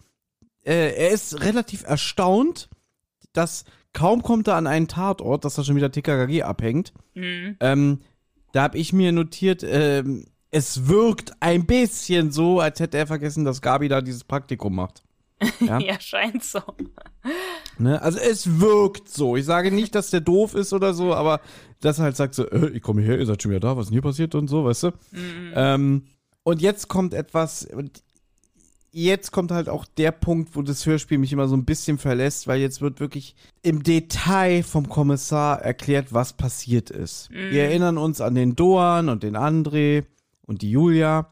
[SPEAKER 3] äh, er ist relativ erstaunt, dass kaum kommt er an einen Tatort, dass da schon wieder TKKG abhängt.
[SPEAKER 2] Mhm.
[SPEAKER 3] Ähm, da habe ich mir notiert, ähm, es wirkt ein bisschen so, als hätte er vergessen, dass Gabi da dieses Praktikum macht. [LAUGHS] Ja.
[SPEAKER 2] Ja, scheint so.
[SPEAKER 3] Ne? Also es wirkt so. Ich sage nicht, dass der doof ist oder so, aber dass er halt sagt so, äh, ich komme hierher, ihr seid schon wieder da, was ist denn hier passiert und so, weißt du? Ähm, und jetzt kommt etwas, und jetzt kommt halt auch der Punkt, wo das Hörspiel mich immer so ein bisschen verlässt, weil jetzt wird wirklich im Detail vom Kommissar erklärt, was passiert ist. Wir erinnern uns an den Doan und den André und die Julia.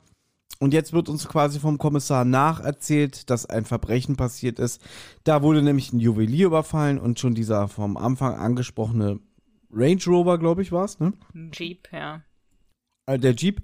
[SPEAKER 3] Und jetzt wird uns quasi vom Kommissar nacherzählt, dass ein Verbrechen passiert ist. Da wurde nämlich ein Juwelier überfallen und schon dieser vom Anfang angesprochene Range Rover, glaube ich, war es, ne?
[SPEAKER 2] Jeep, ja.
[SPEAKER 3] Äh, der Jeep.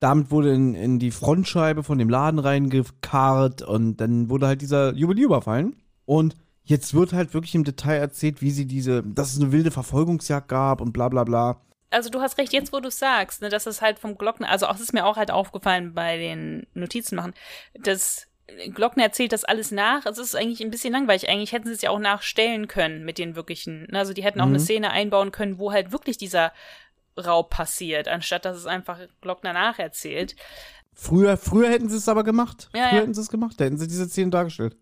[SPEAKER 3] Damit wurde in, in die Frontscheibe von dem Laden reingekarrt und dann wurde halt dieser Juwelier überfallen. Und jetzt wird halt wirklich im Detail erzählt, wie sie diese, dass es eine wilde Verfolgungsjagd gab und bla bla bla.
[SPEAKER 2] Also du hast recht, jetzt wo du sagst, ne, dass es halt vom Glockner, also auch das ist mir auch halt aufgefallen bei den Notizen machen, dass Glockner erzählt das alles nach. Also es ist eigentlich ein bisschen langweilig. Eigentlich hätten sie es ja auch nachstellen können mit den wirklichen. ne, Also die hätten auch eine Szene einbauen können, wo halt wirklich dieser Raub passiert, anstatt dass es einfach Glockner nacherzählt.
[SPEAKER 3] Früher, früher hätten sie es aber gemacht.
[SPEAKER 2] Ja,
[SPEAKER 3] früher
[SPEAKER 2] ja.
[SPEAKER 3] hätten sie es gemacht. Da hätten sie diese Szene dargestellt.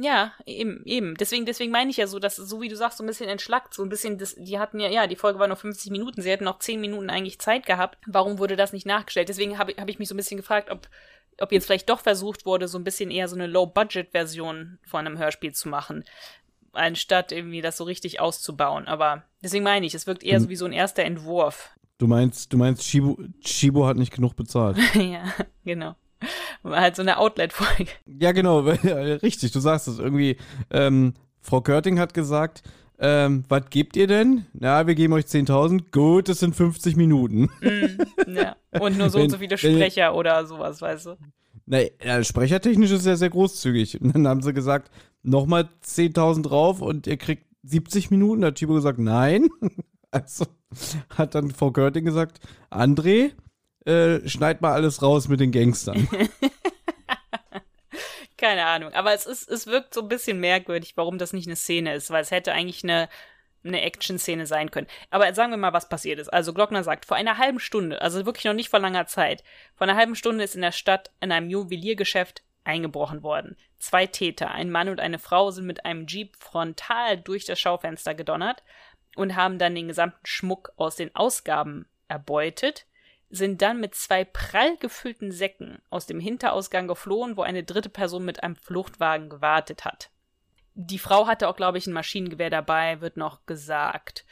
[SPEAKER 2] Ja, eben, eben. Deswegen, deswegen meine ich ja so, dass so wie du sagst, so ein bisschen entschlackt, so ein bisschen, das, die hatten ja, ja, die Folge war nur 50 Minuten, sie hätten noch 10 Minuten eigentlich Zeit gehabt. Warum wurde das nicht nachgestellt? Deswegen habe hab ich mich so ein bisschen gefragt, ob, ob jetzt vielleicht doch versucht wurde, so ein bisschen eher so eine Low-Budget-Version von einem Hörspiel zu machen, anstatt irgendwie das so richtig auszubauen. Aber deswegen meine ich, es wirkt eher so wie so ein erster Entwurf.
[SPEAKER 3] Du meinst, du meinst, Chibo, Chibo hat nicht genug bezahlt. [LAUGHS]
[SPEAKER 2] ja, genau. War halt so eine Outlet-Folge.
[SPEAKER 3] ja, genau, [LAUGHS] ja, richtig, du sagst es. Irgendwie, ähm, Frau Körting hat gesagt, ähm, was gebt ihr denn? Na, wir geben euch 10.000. Gut, das sind 50 Minuten.
[SPEAKER 2] Ja. Und nur so und
[SPEAKER 3] Wenn-
[SPEAKER 2] so viele
[SPEAKER 3] wenn-
[SPEAKER 2] Sprecher oder sowas, weißt du.
[SPEAKER 3] Na, ja, sprechertechnisch ist er sehr großzügig. Und dann haben sie gesagt, nochmal 10.000 drauf und ihr kriegt 70 Minuten. Da hat Chibo gesagt, nein. [LAUGHS] Also hat dann Frau Körting gesagt, André, äh, schneid mal alles raus mit den Gangstern. [LAUGHS]
[SPEAKER 2] Keine Ahnung. Aber es ist, es wirkt so ein bisschen merkwürdig, warum das nicht eine Szene ist, weil es hätte eigentlich eine, eine Action-Szene sein können. Aber sagen wir mal, was passiert ist. Also Glockner sagt, vor einer halben Stunde, also wirklich noch nicht vor langer Zeit, vor einer halben Stunde ist in der Stadt in einem Juweliergeschäft eingebrochen worden. Zwei Täter, ein Mann und eine Frau, sind mit einem Jeep frontal durch das Schaufenster gedonnert und haben dann den gesamten Schmuck aus den Ausgaben erbeutet, sind dann mit zwei prall gefüllten Säcken aus dem Hinterausgang geflohen, wo eine dritte Person mit einem Fluchtwagen gewartet hat. Die Frau hatte auch, glaube ich, ein Maschinengewehr dabei, wird noch gesagt.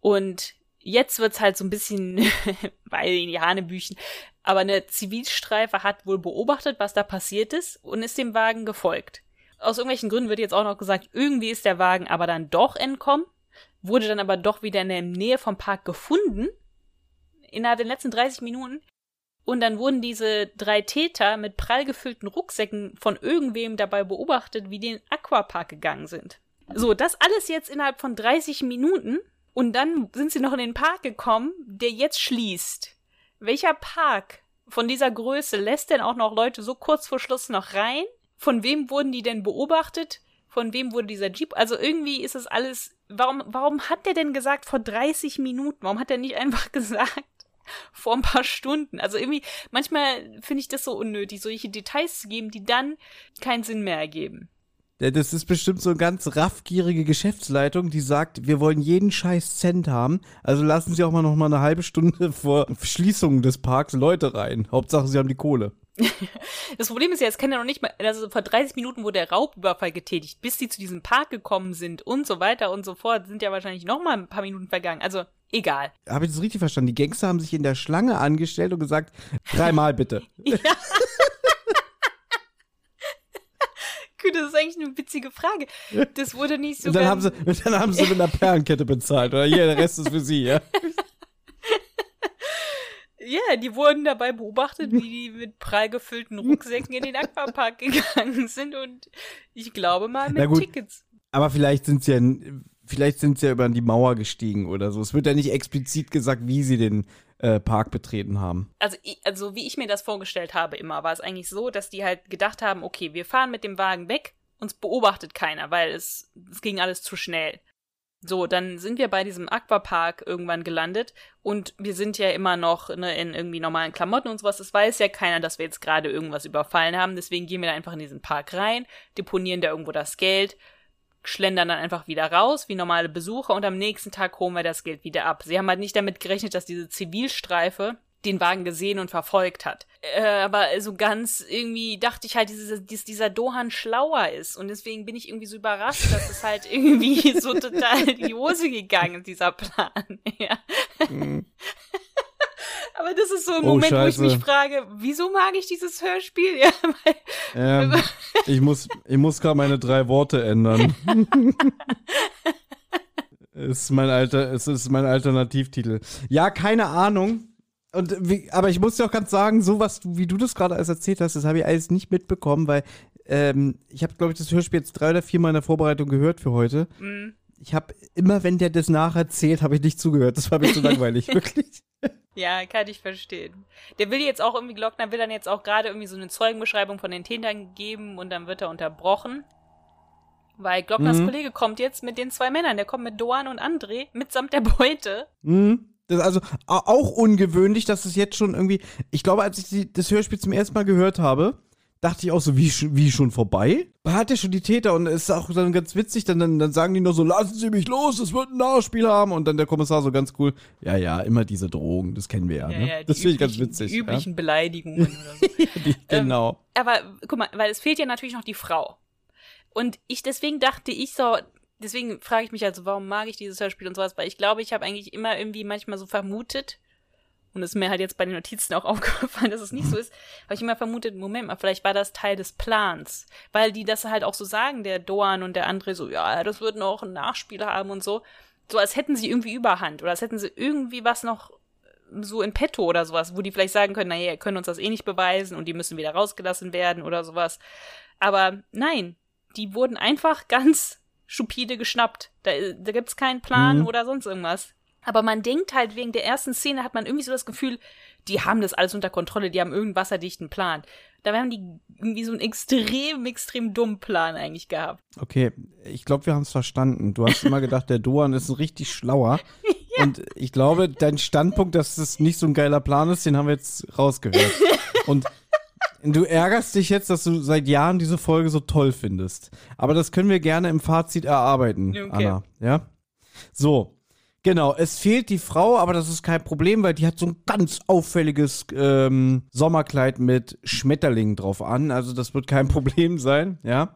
[SPEAKER 2] Und jetzt wird's halt so ein bisschen, [LAUGHS] weil in die Hanebüchen, aber eine Zivilstreife hat wohl beobachtet, was da passiert ist und ist dem Wagen gefolgt. Aus irgendwelchen Gründen wird jetzt auch noch gesagt, irgendwie ist der Wagen aber dann doch entkommen, wurde dann aber doch wieder in der Nähe vom Park gefunden, innerhalb der letzten 30 Minuten. Und dann wurden diese drei Täter mit prall gefüllten Rucksäcken von irgendwem dabei beobachtet, wie die in den Aquapark gegangen sind. So, das alles jetzt innerhalb von 30 Minuten. Und dann sind sie noch in den Park gekommen, der jetzt schließt. Welcher Park von dieser Größe lässt denn auch noch Leute so kurz vor Schluss noch rein? Von wem wurden die denn beobachtet? Von wem wurde dieser Jeep? Also irgendwie ist das alles. Warum, warum hat der denn gesagt vor 30 Minuten? Warum hat er nicht einfach [LAUGHS] gesagt [LAUGHS] vor ein paar Stunden? Also irgendwie, manchmal finde ich das so unnötig, solche Details zu geben, die dann keinen Sinn mehr ergeben.
[SPEAKER 3] Ja, das ist bestimmt so eine ganz raffgierige Geschäftsleitung, die sagt, wir wollen jeden scheiß Cent haben, also lassen Sie auch mal noch mal eine halbe Stunde [LAUGHS] vor Schließung des Parks Leute rein. Hauptsache, Sie haben die Kohle. [LAUGHS]
[SPEAKER 2] Das Problem ist ja, es kann ja noch nicht mal, also vor 30 Minuten wurde der Raubüberfall getätigt, bis sie zu diesem Park gekommen sind und so weiter und so fort, sind ja wahrscheinlich noch mal ein paar Minuten vergangen. Also, egal.
[SPEAKER 3] Habe ich das richtig verstanden? Die Gangster haben sich in der Schlange angestellt und gesagt, dreimal bitte. [LAUGHS]
[SPEAKER 2] das ist eigentlich eine witzige Frage. Das wurde nicht so
[SPEAKER 3] Und dann haben, sie, dann haben sie mit einer Perlenkette bezahlt. Oder hier, der Rest ist für sie, ja. [LAUGHS]
[SPEAKER 2] Ja, die wurden dabei beobachtet, wie die mit prall gefüllten Rucksäcken in den Aquapark gegangen sind und ich glaube mal mit
[SPEAKER 3] gut.
[SPEAKER 2] Tickets.
[SPEAKER 3] Aber vielleicht sind sie ja, vielleicht sind sie ja über die Mauer gestiegen oder so. Es wird ja nicht explizit gesagt, wie sie den äh, Park betreten haben.
[SPEAKER 2] Also, also wie ich mir das vorgestellt habe immer, war es eigentlich so, dass die halt gedacht haben, okay, wir fahren mit dem Wagen weg, uns beobachtet keiner, weil es, es ging alles zu schnell. So, dann sind wir bei diesem Aquapark irgendwann gelandet und wir sind ja immer noch ne, in irgendwie normalen Klamotten und sowas. Das weiß ja keiner, dass wir jetzt gerade irgendwas überfallen haben. Deswegen gehen wir da einfach in diesen Park rein, deponieren da irgendwo das Geld, schlendern dann einfach wieder raus, wie normale Besucher und am nächsten Tag holen wir das Geld wieder ab. Sie haben halt nicht damit gerechnet, dass diese Zivilstreife den Wagen gesehen und verfolgt hat. Äh, aber so ganz irgendwie dachte ich halt, diese, dies, dieser Dohan schlauer ist. Und deswegen bin ich irgendwie so überrascht, dass es halt [LAUGHS] irgendwie so total in die Hose gegangen ist, dieser Plan. [LAUGHS] ja. aber das ist so ein
[SPEAKER 3] Oh,
[SPEAKER 2] Moment, wo ich
[SPEAKER 3] Scheiße.
[SPEAKER 2] mich frage, wieso mag ich dieses Hörspiel? [LAUGHS] Ja, weil
[SPEAKER 3] Ähm, [LAUGHS] ich muss, ich muss gerade meine drei Worte ändern. [LAUGHS] ist mein alter, es ist mein Alternativtitel. Ja, keine Ahnung. Und wie, aber ich muss dir auch ganz sagen, so was, wie du das gerade alles erzählt hast, das habe ich alles nicht mitbekommen, weil ähm, ich habe, glaube ich, das Hörspiel jetzt drei oder viermal in der Vorbereitung gehört für heute.
[SPEAKER 2] Mhm.
[SPEAKER 3] Ich habe immer, wenn der das nacherzählt, habe ich nicht zugehört. Das war mir zu langweilig, wirklich.
[SPEAKER 2] Ja, kann ich verstehen. Der will jetzt auch irgendwie, Glockner will dann jetzt auch gerade irgendwie so eine Zeugenbeschreibung von den Tätern geben und dann wird er unterbrochen. Weil Glockners
[SPEAKER 3] Mhm.
[SPEAKER 2] Kollege kommt jetzt mit den zwei Männern. Der kommt mit Doan und André mitsamt der Beute.
[SPEAKER 3] Mhm. Das ist also au- auch ungewöhnlich, dass es jetzt schon irgendwie. Ich glaube, als ich das Hörspiel zum ersten Mal gehört habe, dachte ich auch so, wie, schon- wie schon vorbei? Hat ja schon die Täter und es ist auch dann ganz witzig, dann, dann, dann sagen die nur so, lassen Sie mich los, es wird ein Nachspiel haben. Und dann der Kommissar so ganz cool, ja, ja, immer diese Drohungen, das kennen wir ja. ne?
[SPEAKER 2] die
[SPEAKER 3] das finde ich ganz witzig.
[SPEAKER 2] Die üblichen Beleidigungen oder so.
[SPEAKER 3] ja? [LAUGHS] die, genau.
[SPEAKER 2] Aber guck mal, weil es fehlt ja natürlich noch die Frau. Und ich, deswegen dachte ich so, deswegen frage ich mich also, warum mag ich dieses Hörspiel und sowas, weil ich glaube, ich habe eigentlich immer irgendwie manchmal so vermutet, und es ist mir halt jetzt bei den Notizen auch [LAUGHS] aufgefallen, dass es nicht so ist, habe ich immer vermutet, Moment mal, vielleicht war das Teil des Plans. Weil die das halt auch so sagen, der Doan und der André so, ja, das wird noch ein Nachspiel haben und so. So als hätten sie irgendwie Überhand oder als hätten sie irgendwie was noch so in petto oder sowas, wo die vielleicht sagen können, naja, ihr könnt uns das eh nicht beweisen und die müssen wieder rausgelassen werden oder sowas. Aber nein, die wurden einfach [LAUGHS] ganz stupide geschnappt. Da, da gibt's keinen Plan
[SPEAKER 3] Mhm.
[SPEAKER 2] oder sonst irgendwas. Aber man denkt halt, wegen der ersten Szene hat man irgendwie so das Gefühl, die haben das alles unter Kontrolle, die haben irgendeinen wasserdichten Plan. Dabei haben die irgendwie so einen extrem, extrem dummen Plan eigentlich gehabt.
[SPEAKER 3] Okay, ich glaube, wir haben es verstanden. Du hast immer gedacht, der Doan ist ein richtig schlauer. [LAUGHS] Und ich glaube, dein Standpunkt, dass es nicht so ein geiler Plan ist, den haben wir jetzt rausgehört. [LAUGHS] Und du ärgerst dich jetzt, dass du seit Jahren diese Folge so toll findest. Aber das können wir gerne im Fazit erarbeiten,
[SPEAKER 2] Okay.
[SPEAKER 3] Anna. Ja? So. Genau, es fehlt die Frau, aber das ist kein Problem, weil die hat so ein ganz auffälliges ähm, Sommerkleid mit Schmetterlingen drauf an. Also das wird kein [LAUGHS] Problem sein, ja.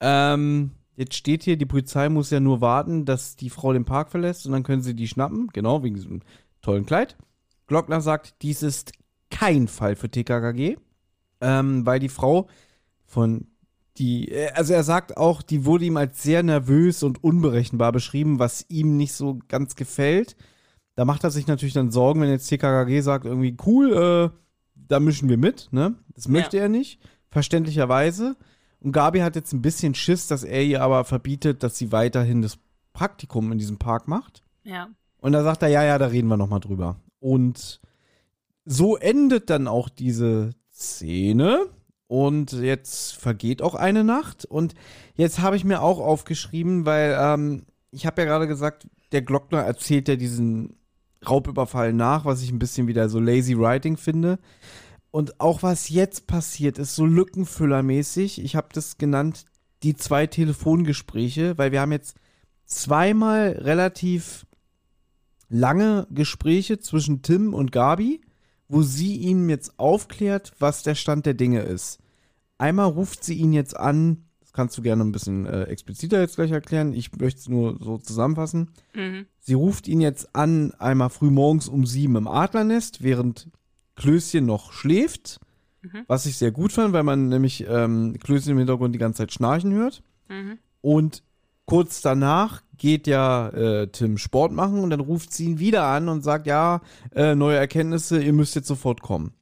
[SPEAKER 3] Ähm, jetzt steht hier, die Polizei muss ja nur warten, dass die Frau den Park verlässt und dann können sie die schnappen. Genau, wegen diesem tollen Kleid. Glockner sagt, dies ist kein Fall für TKKG, ähm, weil die Frau von die, äh, also er sagt auch, die wurde ihm als sehr nervös und unberechenbar beschrieben, was ihm nicht so ganz gefällt. Da macht er sich natürlich dann Sorgen, wenn jetzt TKKG sagt, irgendwie cool, äh, da mischen wir mit, ne? Das möchte er nicht, verständlicherweise. Und Gabi hat jetzt ein bisschen Schiss, dass er ihr aber verbietet, dass sie weiterhin das Praktikum in diesem Park macht.
[SPEAKER 2] Ja.
[SPEAKER 3] Und da sagt er, ja, ja, da reden wir nochmal drüber. Und so endet dann auch diese Szene. Und jetzt vergeht auch eine Nacht. Und jetzt habe ich mir auch aufgeschrieben, weil ähm, ich habe ja gerade gesagt, der Glockner erzählt ja diesen Raubüberfall nach, was ich ein bisschen wieder so lazy writing finde. Und auch was jetzt passiert, ist so lückenfüllermäßig. Ich habe das genannt, die zwei Telefongespräche, weil wir haben jetzt zweimal relativ lange Gespräche zwischen Tim und Gabi, wo sie ihm jetzt aufklärt, was der Stand der Dinge ist. Einmal ruft sie ihn jetzt an, das kannst du gerne ein bisschen äh, expliziter jetzt gleich erklären, ich möchte es nur so zusammenfassen.
[SPEAKER 2] Mhm.
[SPEAKER 3] Sie ruft ihn jetzt an, einmal früh morgens um sieben im Adlernest, während Klößchen noch schläft. Was ich sehr gut fand, weil man nämlich ähm, Klößchen im Hintergrund die ganze Zeit schnarchen hört. Und kurz danach geht ja äh, Tim Sport machen und dann ruft sie ihn wieder an und sagt, ja, äh, neue Erkenntnisse, ihr müsst jetzt sofort kommen.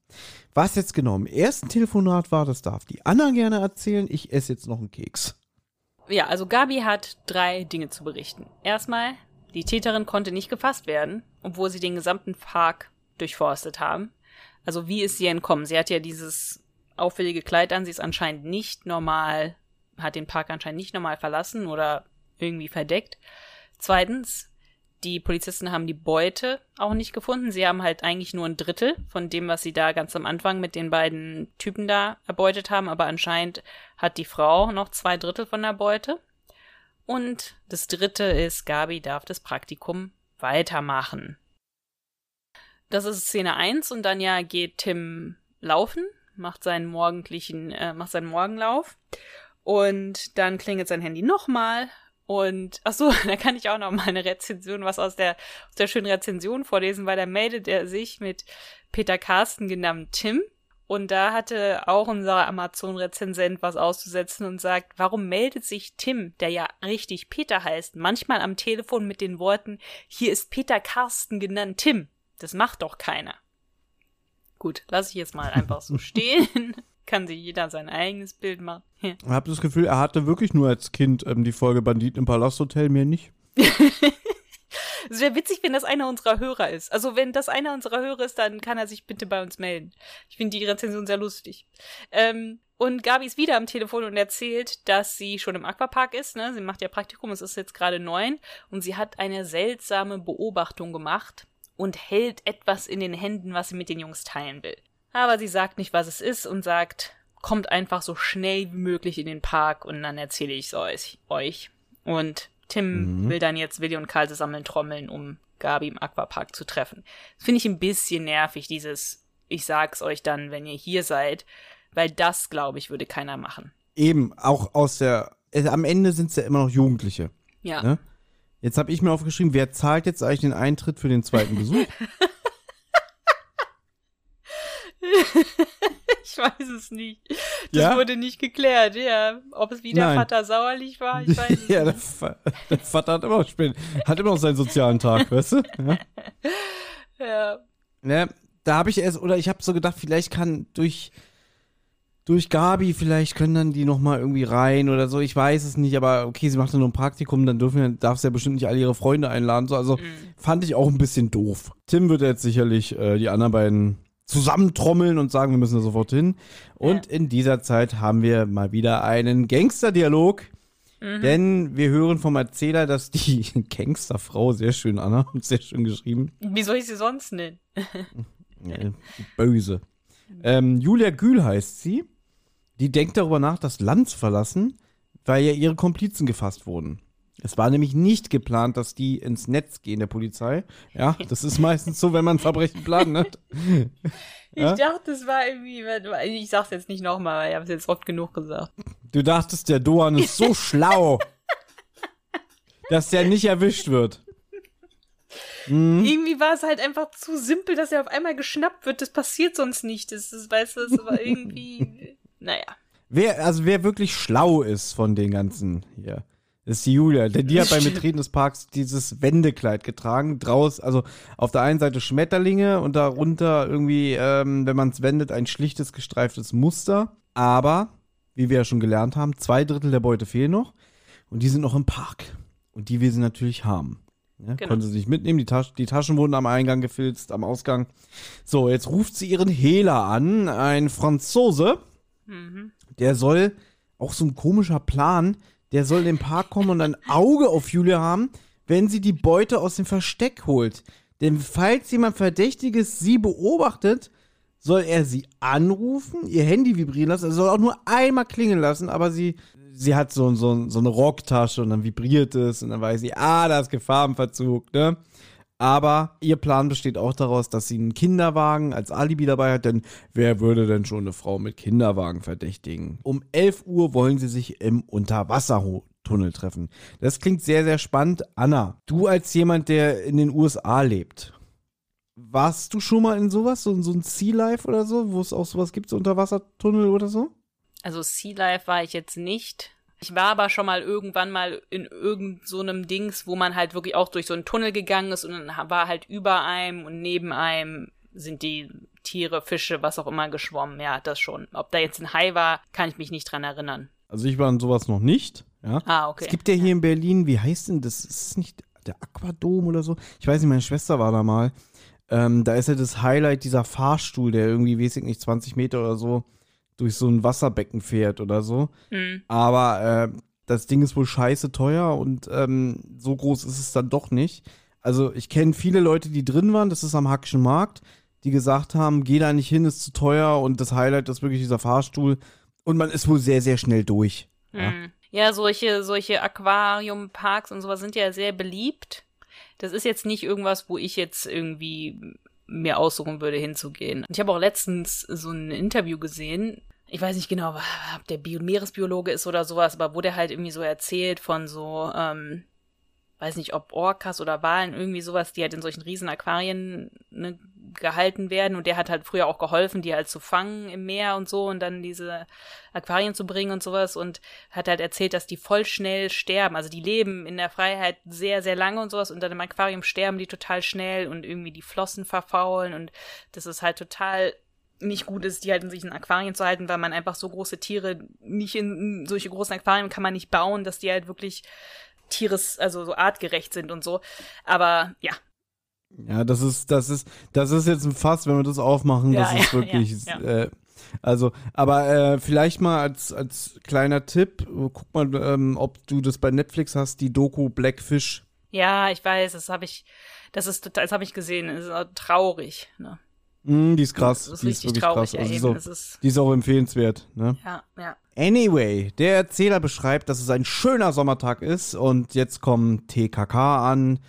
[SPEAKER 3] Was jetzt genau im ersten Telefonat war, das darf die Anna gerne erzählen. Ich esse jetzt noch einen Keks.
[SPEAKER 2] Ja, also Gabi hat drei Dinge zu berichten. Erstmal, die Täterin konnte nicht gefasst werden, obwohl sie den gesamten Park durchforstet haben. Also wie ist sie entkommen? Sie hat ja dieses auffällige Kleid an, sie ist anscheinend nicht normal, hat den Park anscheinend nicht normal verlassen oder irgendwie verdeckt. Zweitens, die Polizisten haben die Beute auch nicht gefunden. Sie haben halt eigentlich nur ein Drittel von dem, was sie da ganz am Anfang mit den beiden Typen da erbeutet haben, aber anscheinend hat die Frau noch zwei Drittel von der Beute. Und das dritte ist, Gabi darf das Praktikum weitermachen. Das ist Szene 1 und dann ja geht Tim laufen, macht seinen morgendlichen, äh, macht seinen Morgenlauf und dann klingelt sein Handy nochmal und ach so, [LAUGHS] da kann ich auch noch mal eine Rezension, was aus der aus der schönen Rezension vorlesen, weil da meldet er sich mit Peter Carsten genannt Tim und da hatte auch unser Amazon-Rezensent was auszusetzen und sagt, warum meldet sich Tim, der ja richtig Peter heißt, manchmal am Telefon mit den Worten, hier ist Peter Carsten genannt Tim. Das macht doch keiner. Gut, lasse ich jetzt mal einfach so [LAUGHS] stehen. Kann sich jeder sein eigenes Bild machen. Ja.
[SPEAKER 3] Ich habe das Gefühl, er hatte wirklich nur als Kind ähm, die Folge Banditen im Palasthotel, mir nicht. [LAUGHS]
[SPEAKER 2] Es wäre witzig, wenn das einer unserer Hörer ist. Also wenn das einer unserer Hörer ist, dann kann er sich bitte bei uns melden. Ich finde die Rezension sehr lustig. Ähm, und Gabi ist wieder am Telefon und erzählt, dass sie schon im Aquapark ist. Ne? Sie macht ja Praktikum, es ist jetzt gerade neun. Und sie hat eine seltsame Beobachtung gemacht und hält etwas in den Händen, was sie mit den Jungs teilen will. Aber sie sagt nicht, was es ist und sagt, kommt einfach so schnell wie möglich in den Park und dann erzähle ich es euch. Und Tim will dann jetzt Willi und Karl zusammen trommeln, um Gabi im Aquapark zu treffen. Das finde ich ein bisschen nervig, dieses, ich sag's euch dann, wenn ihr hier seid, weil das, glaube ich, würde keiner machen.
[SPEAKER 3] Eben, auch aus der. Äh, am Ende sind es ja immer noch Jugendliche.
[SPEAKER 2] Ja.
[SPEAKER 3] Ne? Jetzt habe ich mir aufgeschrieben, wer zahlt jetzt eigentlich den Eintritt für den zweiten Besuch? [LAUGHS] [LAUGHS]
[SPEAKER 2] ich weiß es nicht. Das
[SPEAKER 3] Ja?
[SPEAKER 2] wurde nicht geklärt, ja. Ob es wieder
[SPEAKER 3] Nein.
[SPEAKER 2] Vater sauerlich war, ich weiß es [LAUGHS]
[SPEAKER 3] ja, der,
[SPEAKER 2] nicht.
[SPEAKER 3] Fa der Vater hat immer noch spät, hat immer noch seinen sozialen Tag, weißt du? Ja. [LAUGHS]
[SPEAKER 2] Ja.
[SPEAKER 3] Ne, da habe ich erst, oder ich habe so gedacht, vielleicht kann durch durch Gabi, vielleicht können dann die noch mal irgendwie rein oder so. Ich weiß es nicht, aber okay, sie macht ja nur ein Praktikum, dann dürfen ja, darf sie ja bestimmt nicht alle ihre Freunde einladen. So, also fand ich auch ein bisschen doof. Tim wird jetzt sicherlich äh, die anderen beiden zusammentrommeln und sagen, wir müssen da sofort hin. Und in dieser Zeit haben wir mal wieder einen Gangsterdialog. Denn wir hören vom Erzähler, dass die [LAUGHS] Gangsterfrau, sehr schön, Anna, [LAUGHS] sehr schön geschrieben,
[SPEAKER 2] Wie soll ich sie sonst nennen? [LAUGHS]
[SPEAKER 3] böse. Ähm, Julia Gül heißt sie. Die denkt darüber nach, das Land zu verlassen, weil ja ihre Komplizen gefasst wurden. Es war nämlich nicht geplant, dass die ins Netz gehen, der Polizei. Ja, das ist meistens so, wenn man Verbrechen plant, ne?
[SPEAKER 2] Ich
[SPEAKER 3] Ja?
[SPEAKER 2] dachte, es war irgendwie, ich sag's jetzt nicht nochmal, weil ich habe es jetzt oft genug gesagt.
[SPEAKER 3] Du dachtest, der Doan ist so [LAUGHS] schlau, dass der nicht erwischt wird. Mhm.
[SPEAKER 2] Irgendwie war es halt einfach zu simpel, dass er auf einmal geschnappt wird. Das passiert sonst nicht. Das ist, weißt du, das war irgendwie, [LAUGHS] naja.
[SPEAKER 3] Wer, also wer wirklich schlau ist von den ganzen hier, ist die Julia. Denn die hat beim [LAUGHS] Betreten des Parks dieses Wendekleid getragen. Draus, also auf der einen Seite Schmetterlinge und darunter irgendwie, ähm, wenn man es wendet, ein schlichtes gestreiftes Muster. Aber, wie wir ja schon gelernt haben, zwei Drittel der Beute fehlen noch. Und die sind noch im Park. Und die will sie natürlich haben. Ja,
[SPEAKER 2] Genau.
[SPEAKER 3] Konnte sie nicht mitnehmen. Die, Tasch die Taschen wurden am Eingang gefilzt, am Ausgang. So, jetzt ruft sie ihren Hehler an, ein Franzose. Der soll, auch so ein komischer Plan, der soll in den Park kommen und ein Auge auf Julia haben, wenn sie die Beute aus dem Versteck holt. Denn falls jemand Verdächtiges sie beobachtet, soll er sie anrufen, ihr Handy vibrieren lassen. Er soll auch nur einmal klingeln lassen, aber sie, sie hat so, so, so eine Rocktasche und dann vibriert es und dann weiß sie, ah, da ist Gefahr im Verzug, ne? Aber ihr Plan besteht auch daraus, dass sie einen Kinderwagen als Alibi dabei hat, denn wer würde denn schon eine Frau mit Kinderwagen verdächtigen? Um 11 Uhr wollen sie sich im Unterwassertunnel treffen. Das klingt sehr, sehr spannend. Anna, du als jemand, der in den USA lebt, Warst du schon mal in sowas, so, so ein Sea Life oder so, wo es auch sowas gibt, so Unterwassertunnel oder so?
[SPEAKER 2] Also Sea Life war ich jetzt nicht. Ich war aber schon mal irgendwann mal in irgend so einem Dings, wo man halt wirklich auch durch so einen Tunnel gegangen ist und dann war halt über einem und neben einem sind die Tiere, Fische, was auch immer geschwommen. Ja, das schon. Ob da jetzt ein Hai war, kann ich mich nicht dran erinnern.
[SPEAKER 3] Also ich war in sowas noch nicht. Ja.
[SPEAKER 2] Ah, okay.
[SPEAKER 3] Es gibt ja hier in Berlin, wie heißt denn das? Ist es nicht der Aquadom oder so? Ich weiß nicht, meine Schwester war da mal. Ähm, da ist ja das Highlight dieser Fahrstuhl, der irgendwie, weiß ich nicht, 20 Meter oder so durch so ein Wasserbecken fährt oder so.
[SPEAKER 2] Hm.
[SPEAKER 3] Aber äh, das Ding ist wohl scheiße teuer und ähm, so groß ist es dann doch nicht. Also ich kenne viele Leute, die drin waren, das ist am Hackischen Markt, die gesagt haben, geh da nicht hin, ist zu teuer und das Highlight ist wirklich dieser Fahrstuhl. Und man ist wohl sehr, sehr schnell durch. Ja.
[SPEAKER 2] Hm. Ja, solche, solche Aquariumparks und sowas sind ja sehr beliebt. Das ist jetzt nicht irgendwas, wo ich jetzt irgendwie mir aussuchen würde, hinzugehen. Ich habe auch letztens so ein Interview gesehen. Ich weiß nicht genau, ob der Bio Meeresbiologe ist oder sowas, aber wo der halt irgendwie so erzählt von so, ähm, weiß nicht, ob Orcas oder Walen, irgendwie sowas, die halt in solchen riesen Aquarien ne, gehalten werden. Und der hat halt früher auch geholfen, die halt zu fangen im Meer und so und dann diese Aquarien zu bringen und sowas. Und hat halt erzählt, dass die voll schnell sterben. Also die leben in der Freiheit sehr, sehr lange und sowas. Und dann im Aquarium sterben die total schnell und irgendwie die Flossen verfaulen. Und das ist halt total nicht gut ist, die halt in sich in Aquarien zu halten, weil man einfach so große Tiere nicht in solche großen Aquarien kann man nicht bauen, dass die halt wirklich Tieres, also so artgerecht sind und so. Aber ja.
[SPEAKER 3] Ja, das ist, das ist, das ist jetzt ein Fass, wenn wir das aufmachen,
[SPEAKER 2] Ja,
[SPEAKER 3] das ist
[SPEAKER 2] ja,
[SPEAKER 3] wirklich,
[SPEAKER 2] ja,
[SPEAKER 3] Äh, also, aber äh, vielleicht mal als, als kleiner Tipp, guck mal, ähm, ob du das bei Netflix hast, die Doku Blackfish.
[SPEAKER 2] Ja, ich weiß, das habe ich, das ist total, das habe ich gesehen, das ist traurig, ne?
[SPEAKER 3] Mm, die ist krass,
[SPEAKER 2] Das ist
[SPEAKER 3] die ist
[SPEAKER 2] richtig
[SPEAKER 3] wirklich
[SPEAKER 2] traurig,
[SPEAKER 3] krass. Also, die, ist auch,
[SPEAKER 2] ist,
[SPEAKER 3] die ist auch empfehlenswert, ne?
[SPEAKER 2] ja, ja.
[SPEAKER 3] Anyway, der Erzähler beschreibt, dass es ein schöner Sommertag ist und jetzt kommt TKK an.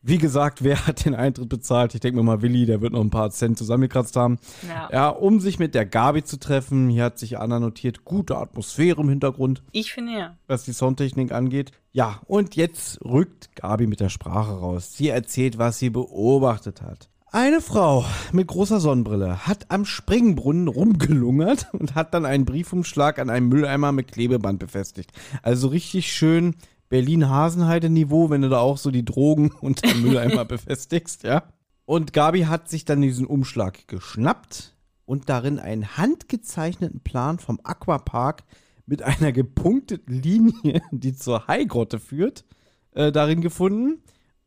[SPEAKER 3] Wie gesagt, [LAUGHS] wer hat den Eintritt bezahlt? Ich denke mir mal, Willi, der wird noch ein paar Cent zusammengekratzt haben.
[SPEAKER 2] Ja.
[SPEAKER 3] Ja, um sich mit der Gabi zu treffen. Hier hat sich Anna notiert, gute Atmosphäre im Hintergrund,
[SPEAKER 2] Ich finde ja.
[SPEAKER 3] was die Soundtechnik angeht. Ja, und jetzt rückt Gabi mit der Sprache raus. Sie erzählt, was sie beobachtet hat. Eine Frau mit großer Sonnenbrille hat am Springbrunnen rumgelungert [LAUGHS] und hat dann einen Briefumschlag an einem Mülleimer mit Klebeband befestigt. Also richtig schön Berlin-Hasenheide-Niveau, wenn du da auch so die Drogen [LAUGHS] unter den Mülleimer befestigst, ja. Und Gabi hat sich dann diesen Umschlag geschnappt und darin einen handgezeichneten Plan vom Aquapark mit einer gepunkteten Linie, [LAUGHS] die zur Haigrotte führt, äh, darin gefunden.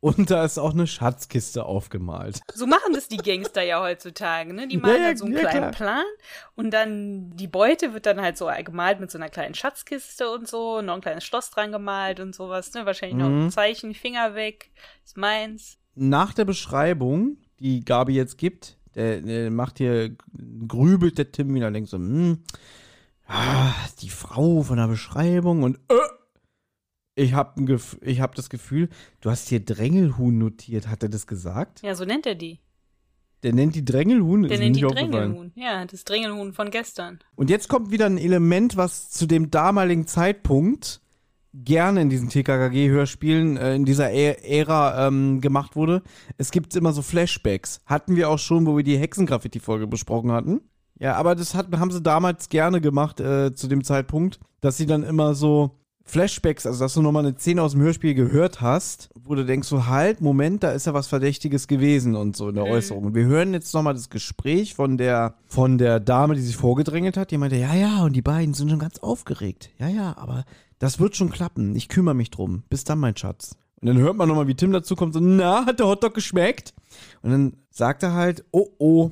[SPEAKER 3] Und da ist auch eine Schatzkiste aufgemalt.
[SPEAKER 2] So machen das die Gangster ja heutzutage, ne? Die malen
[SPEAKER 3] Ja,
[SPEAKER 2] dann so einen
[SPEAKER 3] ja,
[SPEAKER 2] kleinen
[SPEAKER 3] klar.
[SPEAKER 2] Plan und dann die Beute wird dann halt so gemalt mit so einer kleinen Schatzkiste und so, noch ein kleines Schloss dran gemalt und sowas, ne? Wahrscheinlich noch
[SPEAKER 3] Mhm.
[SPEAKER 2] ein Zeichen, Finger weg, ist meins.
[SPEAKER 3] Nach der Beschreibung, die Gabi jetzt gibt, der, der macht hier, grübelt der Tim wieder, denkt so, hm, ah, die Frau von der Beschreibung und äh, ich habe ich hab das Gefühl, du hast hier Drängelhuhn notiert, hat er das gesagt?
[SPEAKER 2] Ja, so nennt er die.
[SPEAKER 3] Der nennt die Drängelhuhn,
[SPEAKER 2] Der
[SPEAKER 3] ist
[SPEAKER 2] nennt die. Drängelhuhn. Ja, das Drängelhuhn von gestern.
[SPEAKER 3] Und jetzt kommt wieder ein Element, was zu dem damaligen Zeitpunkt gerne in diesen TKKG-Hörspielen äh, in dieser Ä Ära ähm, gemacht wurde. Es gibt immer so Flashbacks. Hatten wir auch schon, wo wir die Hexengraffiti-Folge besprochen hatten. Ja, aber das hat, haben sie damals gerne gemacht äh, zu dem Zeitpunkt, dass sie dann immer so Flashbacks, also dass du nochmal eine Szene aus dem Hörspiel gehört hast, wo du denkst so, halt, Moment, da ist ja was Verdächtiges gewesen und so in der Äußerung. Und wir hören jetzt nochmal das Gespräch von der, von der Dame, die sich vorgedrängelt hat. Die meinte, ja, ja, und die beiden sind schon ganz aufgeregt. Ja, ja, aber das wird schon klappen. Ich kümmere mich drum. Bis dann, mein Schatz. Und dann hört man nochmal, wie Tim dazu kommt, so, na, hat der Hotdog geschmeckt? Und dann sagt er halt, oh, oh,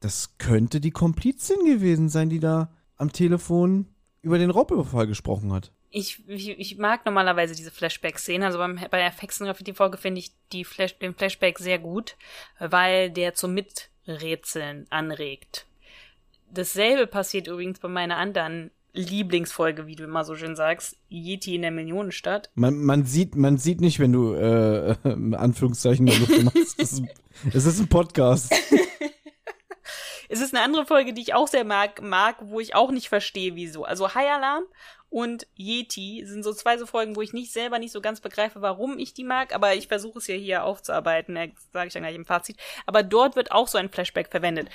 [SPEAKER 3] das könnte die Komplizin gewesen sein, die da am Telefon über den Raubüberfall gesprochen hat.
[SPEAKER 2] Ich, ich, ich mag normalerweise diese Flashback-Szene. Also beim, bei der Hexengraffiti-Folge finde ich die Flash, den Flashback sehr gut, weil der zum Miträtseln anregt. Dasselbe passiert übrigens bei meiner anderen Lieblingsfolge, wie du immer so schön sagst, Yeti in der Millionenstadt.
[SPEAKER 3] Man, man, sieht, man sieht nicht, wenn du äh, [LAUGHS] Anführungszeichen machst. Es ist, es ist ein Podcast. [LAUGHS]
[SPEAKER 2] Es ist eine andere Folge, die ich auch sehr mag, mag wo ich auch nicht verstehe, wieso. Also High Alarm und Yeti sind so zwei so Folgen, wo ich nicht selber nicht so ganz begreife, warum ich die mag, aber ich versuche es ja hier aufzuarbeiten, sage ich dann gleich im Fazit. Aber dort wird auch so ein Flashback verwendet.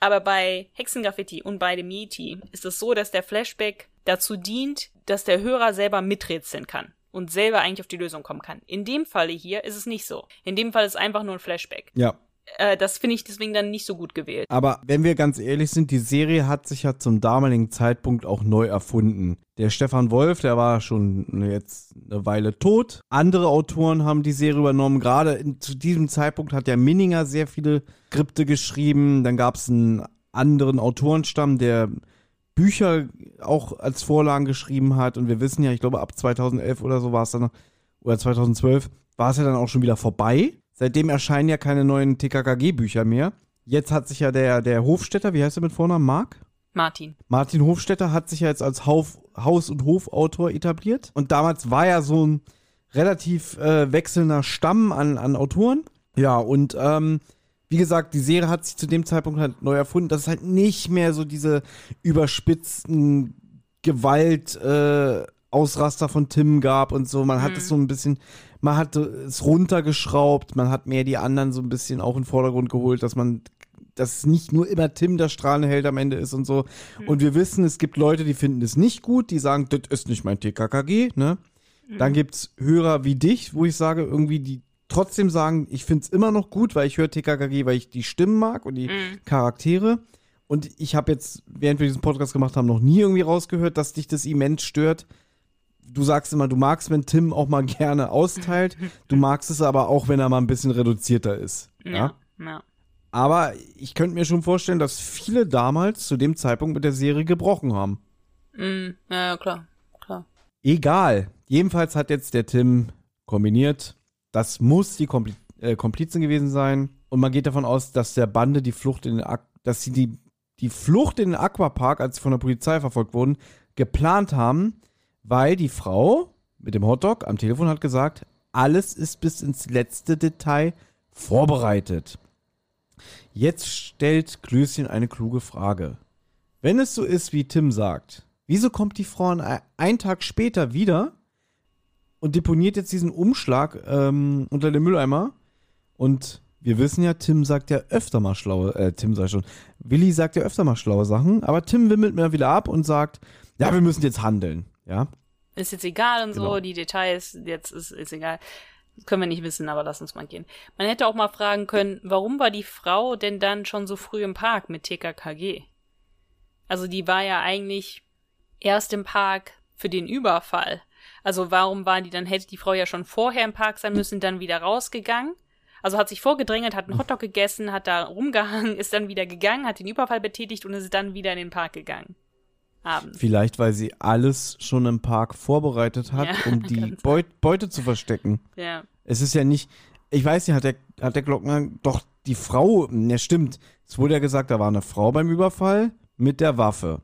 [SPEAKER 2] Aber bei Hexengraffiti und bei dem Yeti ist es so, dass der Flashback dazu dient, dass der Hörer selber miträtseln kann und selber eigentlich auf die Lösung kommen kann. In dem Falle hier ist es nicht so. In dem Fall ist es einfach nur ein Flashback.
[SPEAKER 3] Ja.
[SPEAKER 2] Äh, das finde ich deswegen dann nicht so gut gewählt.
[SPEAKER 3] Aber wenn wir ganz ehrlich sind, die Serie hat sich ja zum damaligen Zeitpunkt auch neu erfunden. Der Stefan Wolf, der war schon jetzt eine Weile tot. Andere Autoren haben die Serie übernommen. Gerade in, zu diesem Zeitpunkt hat der Minninger sehr viele Skripte geschrieben. Dann gab es einen anderen Autorenstamm, der Bücher auch als Vorlagen geschrieben hat. Und wir wissen ja, ich glaube, ab 2011 oder so war es dann, oder 2012, war es ja dann auch schon wieder vorbei. Seitdem erscheinen ja keine neuen TKKG-Bücher mehr. Jetzt hat sich ja der, der Hofstädter, wie heißt er mit Vornamen? Marc?
[SPEAKER 2] Martin.
[SPEAKER 3] Martin Hofstetter hat sich ja jetzt als Haus- und Hofautor etabliert. Und damals war ja so ein relativ äh, wechselnder Stamm an, an Autoren. Ja, und ähm, wie gesagt, die Serie hat sich zu dem Zeitpunkt halt neu erfunden, dass es halt nicht mehr so diese überspitzten Gewalt äh, Ausraster von Tim gab und so. Man hat
[SPEAKER 2] Mhm.
[SPEAKER 3] es so ein bisschen, man hat es runtergeschraubt, man hat mehr die anderen so ein bisschen auch in den Vordergrund geholt, dass man, dass nicht nur immer Tim der strahlende Held am Ende ist und so.
[SPEAKER 2] Mhm.
[SPEAKER 3] Und wir wissen, es gibt Leute, die finden es nicht gut, die sagen, das ist nicht mein TKKG, ne?
[SPEAKER 2] Mhm.
[SPEAKER 3] Dann gibt's Hörer wie dich, wo ich sage, irgendwie, die trotzdem sagen, ich find's immer noch gut, weil ich höre TKKG, weil ich die Stimmen mag und die
[SPEAKER 2] Mhm.
[SPEAKER 3] Charaktere. Und ich habe jetzt, während wir diesen Podcast gemacht haben, noch nie irgendwie rausgehört, dass dich das immens stört. Du sagst immer, du magst, wenn Tim auch mal [LAUGHS] gerne austeilt. Du magst es aber auch, wenn er mal ein bisschen reduzierter ist. Ja.
[SPEAKER 2] Ja. ja.
[SPEAKER 3] Aber ich könnte mir schon vorstellen, dass viele damals zu dem Zeitpunkt mit der Serie gebrochen haben.
[SPEAKER 2] Mhm. Ja, klar. Klar.
[SPEAKER 3] Egal. Jedenfalls hat jetzt der Tim kombiniert. Das muss die Kompli äh, Komplizin gewesen sein. Und man geht davon aus, dass der Bande die Flucht in den Ak dass sie die, die Flucht in den Aquapark, als sie von der Polizei verfolgt wurden, geplant haben, weil die Frau mit dem Hotdog am Telefon hat gesagt, alles ist bis ins letzte Detail vorbereitet. Jetzt stellt Klößchen eine kluge Frage. Wenn es so ist, wie Tim sagt, wieso kommt die Frau ein- einen Tag später wieder und deponiert jetzt diesen Umschlag ähm, unter dem Mülleimer? Und wir wissen ja, Tim sagt ja öfter mal schlaue, äh, Tim ich schon, Willi sagt ja öfter mal schlaue Sachen, aber Tim wimmelt mir wieder ab und sagt, ja, wir müssen jetzt handeln, ja.
[SPEAKER 2] Ist jetzt egal und
[SPEAKER 3] Genau.
[SPEAKER 2] so, die Details, jetzt ist, ist egal. Das können wir nicht wissen, aber lass uns mal gehen. Man hätte auch mal fragen können, warum war die Frau denn dann schon so früh im Park mit TKKG? Also die war ja eigentlich erst im Park für den Überfall. Also warum war die dann, hätte die Frau ja schon vorher im Park sein müssen, dann wieder rausgegangen? Also hat sich vorgedrängelt, hat einen Hotdog gegessen, hat da rumgehangen, [LAUGHS] ist dann wieder gegangen, hat den Überfall betätigt und ist dann wieder in den Park gegangen. Abends.
[SPEAKER 3] Vielleicht, weil sie alles schon im Park vorbereitet hat,
[SPEAKER 2] Ja, [LAUGHS]
[SPEAKER 3] um die. Beut Beute zu verstecken.
[SPEAKER 2] Ja.
[SPEAKER 3] Es ist ja nicht, ich weiß nicht, hat der, hat der Glockner, doch die Frau, ne, stimmt. Es wurde ja gesagt, da war eine Frau beim Überfall mit der Waffe.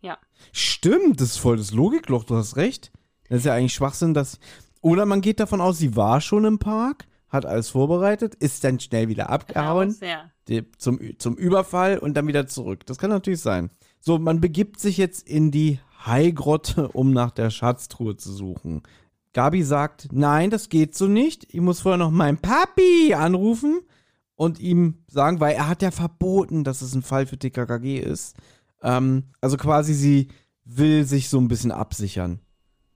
[SPEAKER 2] Ja.
[SPEAKER 3] Stimmt, das ist voll das Logikloch, du hast recht. Das ist ja eigentlich Schwachsinn, dass. Oder man geht davon aus, sie war schon im Park, hat alles vorbereitet, ist dann schnell wieder abgehauen
[SPEAKER 2] Raus, ja.
[SPEAKER 3] die, zum, zum Überfall und dann wieder zurück. Das kann natürlich sein. So, man begibt sich jetzt in die Haigrotte, um nach der Schatztruhe zu suchen. Gabi sagt, nein, das geht so nicht. Ich muss vorher noch meinen Papi anrufen und ihm sagen, weil er hat ja verboten, dass es ein Fall für TKKG ist. Ähm, also quasi sie will sich so ein bisschen absichern.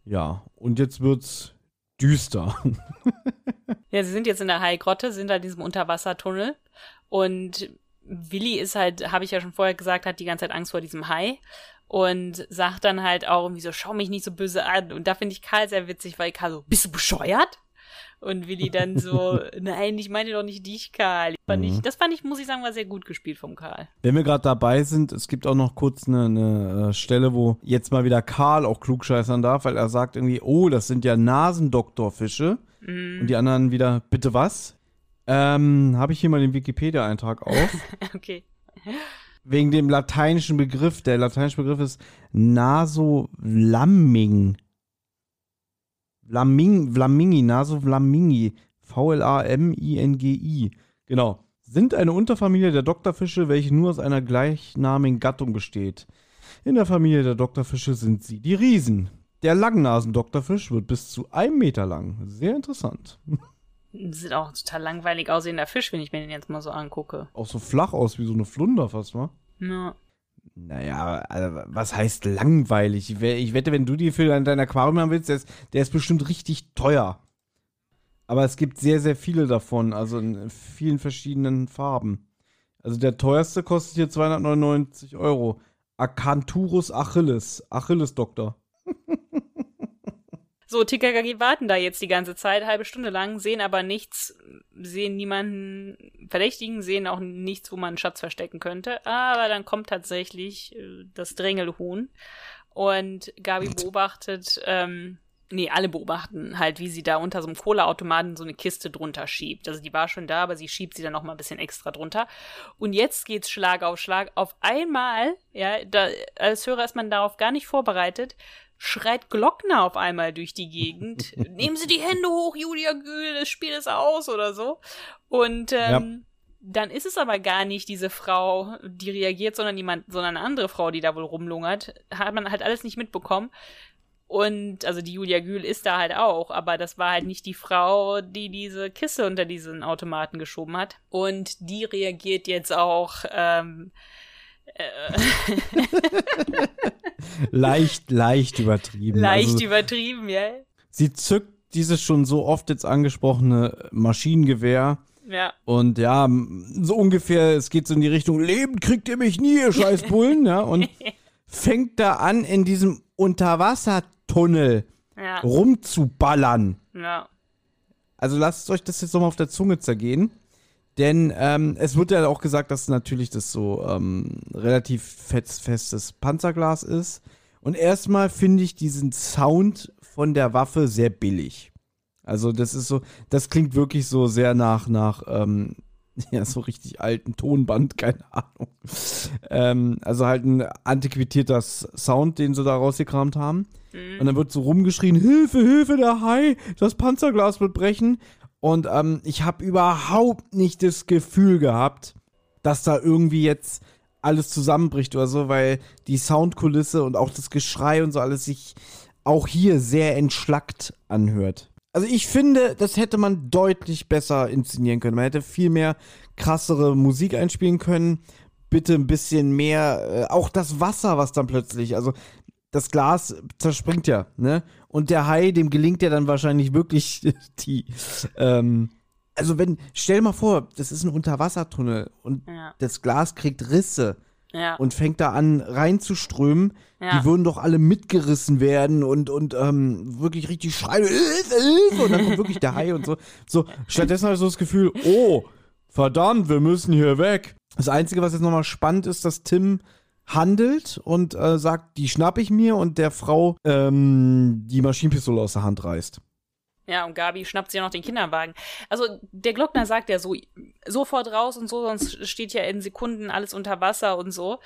[SPEAKER 3] Ja, und jetzt wird's düster. [LAUGHS]
[SPEAKER 2] Ja, sie sind jetzt in der Haigrotte, sind da in diesem Unterwassertunnel und Willi ist halt, habe ich ja schon vorher gesagt, hat die ganze Zeit Angst vor diesem Hai und sagt dann halt auch irgendwie so, schau mich nicht so böse an. Und da finde ich Karl sehr witzig, weil Karl so, bist du bescheuert? Und Willi dann so, [LAUGHS] nein, ich meine doch nicht dich, Karl. Fand ich, das fand ich, muss ich sagen, war sehr gut gespielt vom Karl.
[SPEAKER 3] Wenn wir gerade dabei sind, es gibt auch noch kurz eine, eine äh, Stelle, wo jetzt mal wieder Karl auch klugscheißern darf, weil er sagt irgendwie, oh, das sind ja Nasendoktorfische. Und die anderen wieder, bitte was? Ähm, habe ich hier mal den Wikipedia-Eintrag auf. [LAUGHS]
[SPEAKER 2] Okay.
[SPEAKER 3] Wegen dem lateinischen Begriff. Der lateinische Begriff ist Nasovlamming. Vlaming, Vlamingi, Nasovlamingi. V-L-A-M-I-N-G-I. Genau. sind eine Unterfamilie der Doktorfische, welche nur aus einer gleichnamigen Gattung besteht. In der Familie der Doktorfische sind sie die Riesen. Der Langnasen-Doktorfisch wird bis zu einem Meter lang. Sehr interessant. [LAUGHS]
[SPEAKER 2] Sieht auch ein total langweilig aussehender Fisch, wenn ich mir den jetzt mal so angucke.
[SPEAKER 3] Auch so flach aus wie so eine Flunder fast, wa?
[SPEAKER 2] Ja.
[SPEAKER 3] Naja, also, was heißt langweilig? Ich we- Ich wette, wenn du die für dein, dein Aquarium haben willst, der ist, der ist bestimmt richtig teuer. Aber es gibt sehr, sehr viele davon, also in vielen verschiedenen Farben. Also der teuerste kostet hier 299 Euro. Acanthurus achilles. Achilles-Doktor. [LAUGHS]
[SPEAKER 2] So, TKKG warten da jetzt die ganze Zeit, halbe Stunde lang, sehen aber nichts, sehen niemanden verdächtigen, sehen auch nichts, wo man einen Schatz verstecken könnte. Aber dann kommt tatsächlich äh, das Drängelhuhn und Gabi beobachtet, ähm, nee, alle beobachten halt, wie sie da unter so einem Cola-Automaten so eine Kiste drunter schiebt. Also die war schon da, aber sie schiebt sie dann noch mal ein bisschen extra drunter. Und jetzt geht's Schlag auf Schlag. Auf einmal, ja, da, als Hörer ist man darauf gar nicht vorbereitet, schreit Glockner auf einmal durch die Gegend. [LAUGHS] Nehmen Sie die Hände hoch, Julia Gül, das Spiel ist aus oder so. Und ähm, dann ist es aber gar nicht diese Frau, die reagiert, sondern jemand, sondern eine andere Frau, die da wohl rumlungert. Hat man halt alles nicht mitbekommen. Und also die Julia Gül ist da halt auch, aber das war halt nicht die Frau, die diese Kiste unter diesen Automaten geschoben hat. Und die reagiert jetzt auch ähm, [LAUGHS]
[SPEAKER 3] Leicht, leicht übertrieben.
[SPEAKER 2] leicht
[SPEAKER 3] also,
[SPEAKER 2] übertrieben, ja.
[SPEAKER 3] sie zückt dieses schon so oft jetzt angesprochene Maschinengewehr
[SPEAKER 2] Ja.
[SPEAKER 3] Und ja, so ungefähr, es geht so in die Richtung, Leben kriegt ihr mich nie, ihr [LAUGHS] scheiß Bullen, ja, und fängt da an, in diesem Unterwassertunnel
[SPEAKER 2] Ja.
[SPEAKER 3] rumzuballern.
[SPEAKER 2] Ja.
[SPEAKER 3] Also lasst euch das jetzt nochmal auf der Zunge zergehen. Denn ähm, es wird ja auch gesagt, dass natürlich das so ähm, relativ fest, festes Panzerglas ist. Und erstmal finde ich diesen Sound von der Waffe sehr billig. Also das ist so, das klingt wirklich so sehr nach, nach, ähm, [LAUGHS] ja, so richtig alten Tonband, [LAUGHS] keine Ahnung. Ähm, also halt ein antiquitierter Sound, den sie da rausgekramt haben. Und dann wird so rumgeschrien, Hilfe, Hilfe, der Hai, das Panzerglas wird brechen. Und ähm, ich habe überhaupt nicht das Gefühl gehabt, dass da irgendwie jetzt alles zusammenbricht oder so, weil die Soundkulisse und auch das Geschrei und so alles sich auch hier sehr entschlackt anhört. Also ich finde, das hätte man deutlich besser inszenieren können. Man hätte viel mehr krassere Musik einspielen können. Bitte ein bisschen mehr, äh, auch das Wasser, was dann plötzlich, also das Glas zerspringt ja, ne? Und der Hai, dem gelingt ja dann wahrscheinlich wirklich [LAUGHS] die, ähm, also wenn, stell mal vor, das ist ein Unterwassertunnel und
[SPEAKER 2] Ja.
[SPEAKER 3] das Glas kriegt Risse
[SPEAKER 2] Ja.
[SPEAKER 3] und fängt da an reinzuströmen,
[SPEAKER 2] Ja.
[SPEAKER 3] die würden doch alle mitgerissen werden und, und ähm, wirklich richtig schreien, Hilfe, Hilfe, und dann kommt wirklich der Hai und so. So, stattdessen habe ich so das Gefühl, oh, verdammt, wir müssen hier weg. Das Einzige, was jetzt nochmal spannend ist, dass Tim handelt und äh, sagt, die schnapp ich mir und der Frau ähm, die Maschinenpistole aus der Hand reißt.
[SPEAKER 2] Ja, und Gabi schnappt sich ja noch den Kinderwagen. Also der Glockner sagt ja so, sofort raus und so, sonst steht ja in Sekunden alles unter Wasser und so.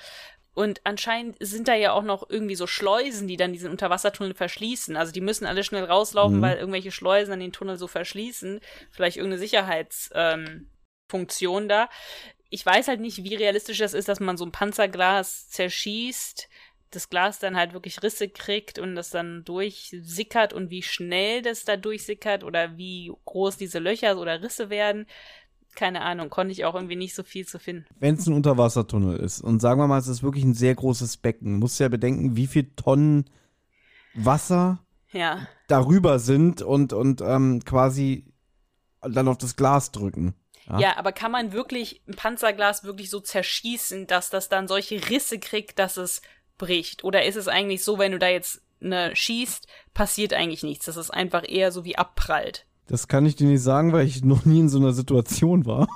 [SPEAKER 2] Und anscheinend sind da ja auch noch irgendwie so Schleusen, die dann diesen Unterwassertunnel verschließen. Also die müssen alle schnell rauslaufen,
[SPEAKER 3] Mhm.
[SPEAKER 2] weil irgendwelche Schleusen an den Tunnel so verschließen. Vielleicht irgendeine Sicherheitsfunktion ähm, da. Ich weiß halt nicht, wie realistisch das ist, dass man so ein Panzerglas zerschießt, das Glas dann halt wirklich Risse kriegt und das dann durchsickert und wie schnell das da durchsickert oder wie groß diese Löcher oder Risse werden. Keine Ahnung, konnte ich auch irgendwie nicht so viel zu finden.
[SPEAKER 3] Wenn es ein Unterwassertunnel ist und sagen wir mal, es ist wirklich ein sehr großes Becken, musst du ja bedenken, wie viel Tonnen Wasser
[SPEAKER 2] Ja,
[SPEAKER 3] darüber sind und, und ähm, quasi dann auf das Glas drücken. Ja.
[SPEAKER 2] Ja, aber kann man wirklich ein Panzerglas wirklich so zerschießen, dass das dann solche Risse kriegt, dass es bricht? Oder ist es eigentlich so, wenn du da jetzt ne schießt, passiert eigentlich nichts? Das ist einfach eher so wie abprallt.
[SPEAKER 3] Das kann ich dir nicht sagen, weil ich noch nie in so einer Situation war.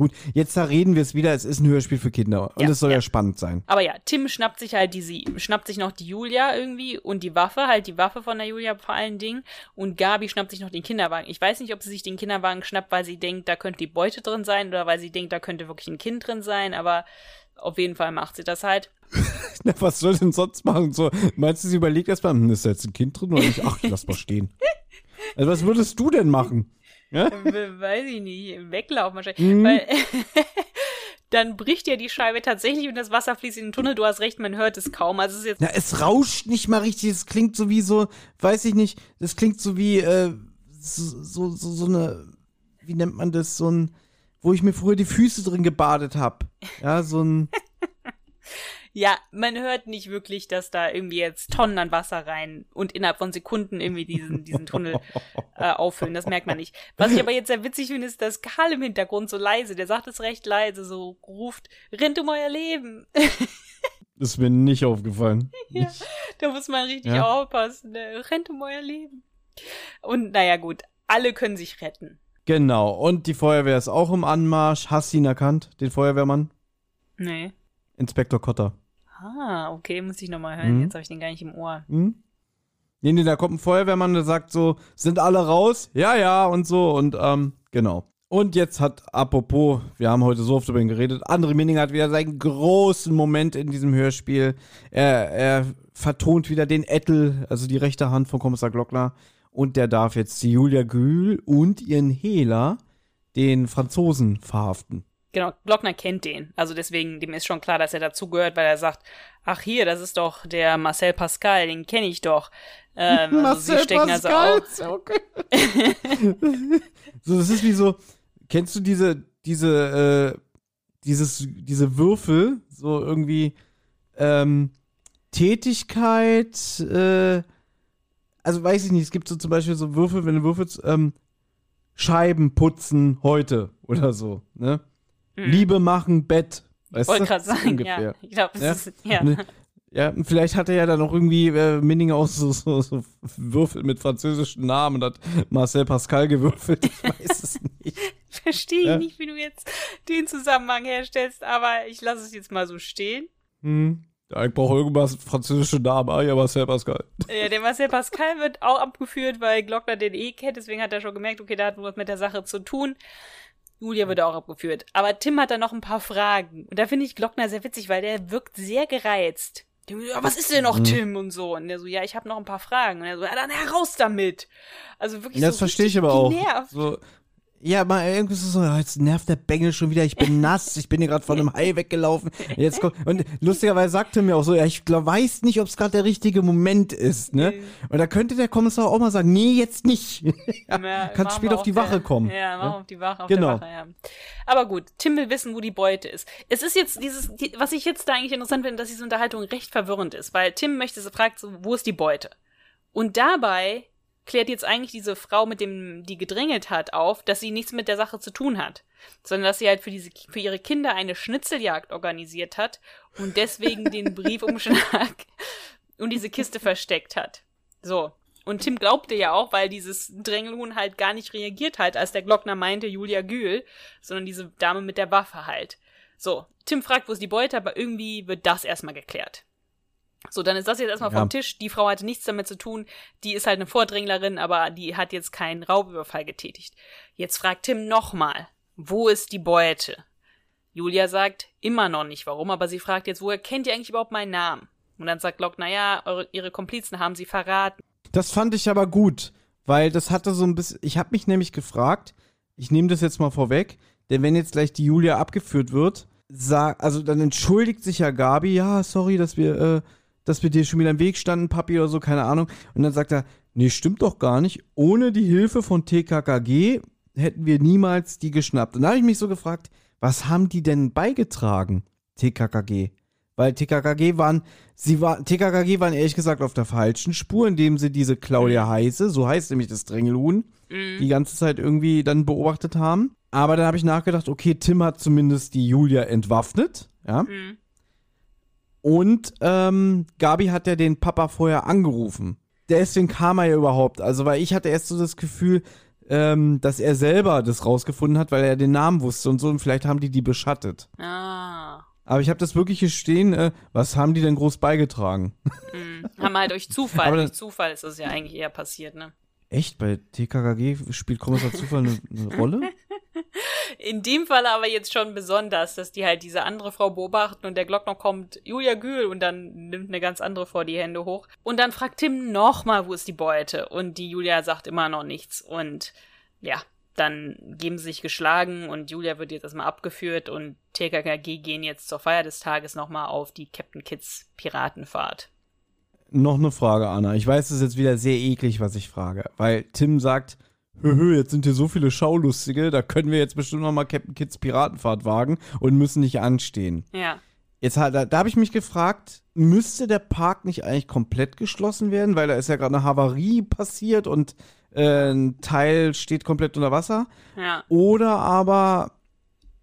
[SPEAKER 3] Gut, jetzt da reden wir es wieder, es ist ein Hörspiel für Kinder und
[SPEAKER 2] Ja,
[SPEAKER 3] es soll ja.
[SPEAKER 2] ja.
[SPEAKER 3] spannend sein.
[SPEAKER 2] Aber ja, Tim schnappt sich halt diese, schnappt sich noch die Julia irgendwie und die Waffe, halt die Waffe von der Julia vor allen Dingen. Und Gabi schnappt sich noch den Kinderwagen. Ich weiß nicht, ob sie sich den Kinderwagen schnappt, weil sie denkt, da könnte die Beute drin sein oder weil sie denkt, da könnte wirklich ein Kind drin sein, aber auf jeden Fall macht sie das halt. [LAUGHS]
[SPEAKER 3] Na, was soll denn sonst machen? So, meinst du, sie überlegt erstmal, hm, ist da jetzt ein Kind drin oder nicht? Ach, lass mal stehen. [LAUGHS] Also, was würdest du denn machen?
[SPEAKER 2] Weiß ich nicht, weglaufen wahrscheinlich.
[SPEAKER 3] Mhm.
[SPEAKER 2] Weil [LAUGHS] dann bricht ja die Scheibe tatsächlich und das Wasser fließt in den Tunnel. Du hast recht, man hört es kaum. Also es ist jetzt
[SPEAKER 3] Na, es rauscht nicht mal richtig. Es klingt so wie so, weiß ich nicht, das klingt so wie, äh, so, so, so, so eine, wie nennt man das, so ein, wo ich mir früher die Füße drin gebadet hab. Ja, so ein, [LAUGHS]
[SPEAKER 2] Ja, man hört nicht wirklich, dass da irgendwie jetzt Tonnen an Wasser rein und innerhalb von Sekunden irgendwie diesen, diesen Tunnel äh, auffüllen. Das merkt man nicht. Was ich aber jetzt sehr witzig finde, ist, dass Karl im Hintergrund so leise, der sagt es recht leise, so ruft, rennt um euer Leben. [LAUGHS]
[SPEAKER 3] ist mir nicht aufgefallen. [LAUGHS]
[SPEAKER 2] Ja. Da muss man richtig
[SPEAKER 3] Ja.
[SPEAKER 2] aufpassen. Ne? Rennt um euer Leben. Und naja, gut, alle können sich retten.
[SPEAKER 3] genau. Und die Feuerwehr ist auch im Anmarsch. Hast du ihn erkannt, den Feuerwehrmann?
[SPEAKER 2] Nee.
[SPEAKER 3] Inspektor Kotter.
[SPEAKER 2] Ah, okay, muss ich nochmal hören.
[SPEAKER 3] Mhm.
[SPEAKER 2] Jetzt habe ich den gar nicht im Ohr.
[SPEAKER 3] Hm? Nee, nee, da kommt ein Feuerwehrmann, der sagt so, sind alle raus? Ja, ja, und so, und ähm, genau. Und jetzt hat, apropos, wir haben heute so oft über ihn geredet, André Minning hat wieder seinen großen Moment in diesem Hörspiel. Er, er vertont wieder den Ettel, also die rechte Hand von Kommissar Glockner. Und der darf jetzt die Julia Gühl und ihren Hehler, den Franzosen, verhaften.
[SPEAKER 2] Genau, Glockner kennt den. Also deswegen, dem ist schon klar, dass er dazugehört, weil er sagt, ach hier, das ist doch der Marcel Pascal, den kenne ich doch. Ähm, also sie stecken also auch.
[SPEAKER 3] ist ja okay. [LAUGHS] so, das ist wie so, kennst du diese, diese, äh, dieses, diese Würfel, so irgendwie, ähm, Tätigkeit, äh, also weiß ich nicht, es gibt so zum Beispiel so Würfel, wenn du würfelst, ähm, Scheiben putzen heute oder so, ne? Liebe machen, Bett. Weißt
[SPEAKER 2] Wollte gerade sagen,
[SPEAKER 3] ungefähr.
[SPEAKER 2] ja. Ich glaube,
[SPEAKER 3] Ja.
[SPEAKER 2] ist, ja.
[SPEAKER 3] Ne? Ja, vielleicht hat er ja dann auch irgendwie äh, Minninger auch so, so, so Würfel mit französischen Namen und hat Marcel Pascal gewürfelt. Ich weiß es nicht. [LAUGHS]
[SPEAKER 2] Verstehe ich
[SPEAKER 3] Ja.
[SPEAKER 2] nicht, wie du jetzt den Zusammenhang herstellst, aber ich lasse es jetzt mal so stehen.
[SPEAKER 3] Hm. Ja, ich brauche irgendwas französische Namen. Ah ja, Marcel Pascal.
[SPEAKER 2] Ja, der Marcel Pascal wird auch abgeführt, weil Glockner den eh kennt, deswegen hat er schon gemerkt, okay, da hat was mit der Sache zu tun. Julia wird auch abgeführt. Aber Tim hat da noch ein paar Fragen. Und da finde ich Glockner sehr witzig, weil der wirkt sehr gereizt. Ja, was ist denn noch,
[SPEAKER 3] Mhm.
[SPEAKER 2] Tim? Und so. Und der so, ja, ich habe noch ein paar Fragen. Und er so, ja, dann heraus damit. Also wirklich
[SPEAKER 3] Das
[SPEAKER 2] so
[SPEAKER 3] verstehe ich aber auch.
[SPEAKER 2] genervt.
[SPEAKER 3] So, ja, mal irgendwie ist es so, ja, jetzt nervt der Bengel schon wieder, ich bin [LAUGHS] nass, ich bin hier gerade von einem Hai weggelaufen. Jetzt kommt, und lustigerweise sagte er mir auch so, ja, ich glaub, weiß nicht, ob es gerade der richtige Moment ist, ne? Und da könnte der Kommissar auch mal sagen, nee, jetzt nicht. ja,
[SPEAKER 2] Ja, [LAUGHS]
[SPEAKER 3] kannst später auf die
[SPEAKER 2] der-
[SPEAKER 3] Wache kommen.
[SPEAKER 2] Ja, machen wir auf die Wache, auf
[SPEAKER 3] Genau.
[SPEAKER 2] der Wache, ja. Aber gut, Tim will wissen, wo die Beute ist. Es ist jetzt dieses, die, was ich jetzt da eigentlich interessant finde, dass diese Unterhaltung recht verwirrend ist, weil Tim möchte, fragt so, wo ist die Beute? Und dabei klärt jetzt eigentlich diese Frau, mit dem die gedrängelt hat, auf, dass sie nichts mit der Sache zu tun hat, sondern dass sie halt für diese für ihre Kinder eine Schnitzeljagd organisiert hat und deswegen den [LAUGHS] Briefumschlag [LAUGHS] und diese Kiste versteckt hat. So. Und Tim glaubte ja auch, weil dieses Drängelhuhn halt gar nicht reagiert hat, als der Glockner meinte Julia Gühl, sondern diese Dame mit der Waffe halt. So, Tim fragt, wo ist die Beute, aber irgendwie wird das erstmal geklärt. So, dann ist das jetzt erstmal
[SPEAKER 3] Ja.
[SPEAKER 2] vom Tisch. Die Frau hatte nichts damit zu tun. Die ist halt eine Vordringlerin, aber die hat jetzt keinen Raubüberfall getätigt. Jetzt fragt Tim nochmal, wo ist die Beute? Julia sagt immer noch nicht warum, aber sie fragt jetzt, woher kennt ihr eigentlich überhaupt meinen Namen? Und dann sagt Glock, naja, eure, ihre Komplizen haben sie verraten.
[SPEAKER 3] Das fand ich aber gut, weil das hatte so ein bisschen. Ich habe mich nämlich gefragt, ich nehme das jetzt mal vorweg, denn wenn jetzt gleich die Julia abgeführt wird, sag, also dann entschuldigt sich ja Gabi, ja, sorry, dass wir, äh, dass wir dir schon wieder im Weg standen, Papi oder so, keine Ahnung. Und dann sagt er, nee, stimmt doch gar nicht. Ohne die Hilfe von TKKG hätten wir niemals die geschnappt. Und da habe ich mich so gefragt, was haben die denn beigetragen, TKKG? Weil TKKG waren, sie war, TKKG waren ehrlich gesagt auf der falschen Spur, indem sie diese Claudia Heiße, so heißt nämlich das Drängelhuhn, die ganze Zeit irgendwie dann beobachtet haben. Aber dann habe ich nachgedacht, okay, Tim hat zumindest die Julia entwaffnet, ja.
[SPEAKER 2] Mhm.
[SPEAKER 3] Und ähm, Gabi hat ja den Papa vorher angerufen. Deswegen kam er ja überhaupt. Also, weil ich hatte erst so das Gefühl, ähm, dass er selber das rausgefunden hat, weil er den Namen wusste und so. Und vielleicht haben die die beschattet.
[SPEAKER 2] Ah.
[SPEAKER 3] Aber ich habe das wirklich hier stehen. Äh, was haben die denn groß beigetragen?
[SPEAKER 2] Mhm. Haben halt durch Zufall.
[SPEAKER 3] Aber
[SPEAKER 2] durch Zufall ist das ja eigentlich eher passiert, ne?
[SPEAKER 3] Echt? Bei TKKG spielt Kommissar Zufall eine, eine Rolle? [LAUGHS]
[SPEAKER 2] In dem Fall aber jetzt schon besonders, dass die halt diese andere Frau beobachten und der Glockner kommt, Julia Gül, und dann nimmt eine ganz andere Frau die Hände hoch. Und dann fragt Tim nochmal, wo ist die Beute? Und die Julia sagt immer noch nichts. Und ja, dann geben sie sich geschlagen und Julia wird jetzt erstmal abgeführt und TKKG gehen jetzt zur Feier des Tages nochmal auf die Captain Kids Piratenfahrt.
[SPEAKER 3] Noch eine Frage, Anna. Ich weiß, es ist jetzt wieder sehr eklig, was ich frage, weil Tim sagt, Höhö, jetzt sind hier so viele Schaulustige, da können wir jetzt bestimmt nochmal Captain Kids Piratenfahrt wagen und müssen nicht anstehen.
[SPEAKER 2] Ja.
[SPEAKER 3] Jetzt halt, da, da habe ich mich gefragt, müsste der Park nicht eigentlich komplett geschlossen werden, weil da ist ja gerade eine Havarie passiert und äh, ein Teil steht komplett unter Wasser.
[SPEAKER 2] Ja.
[SPEAKER 3] Oder aber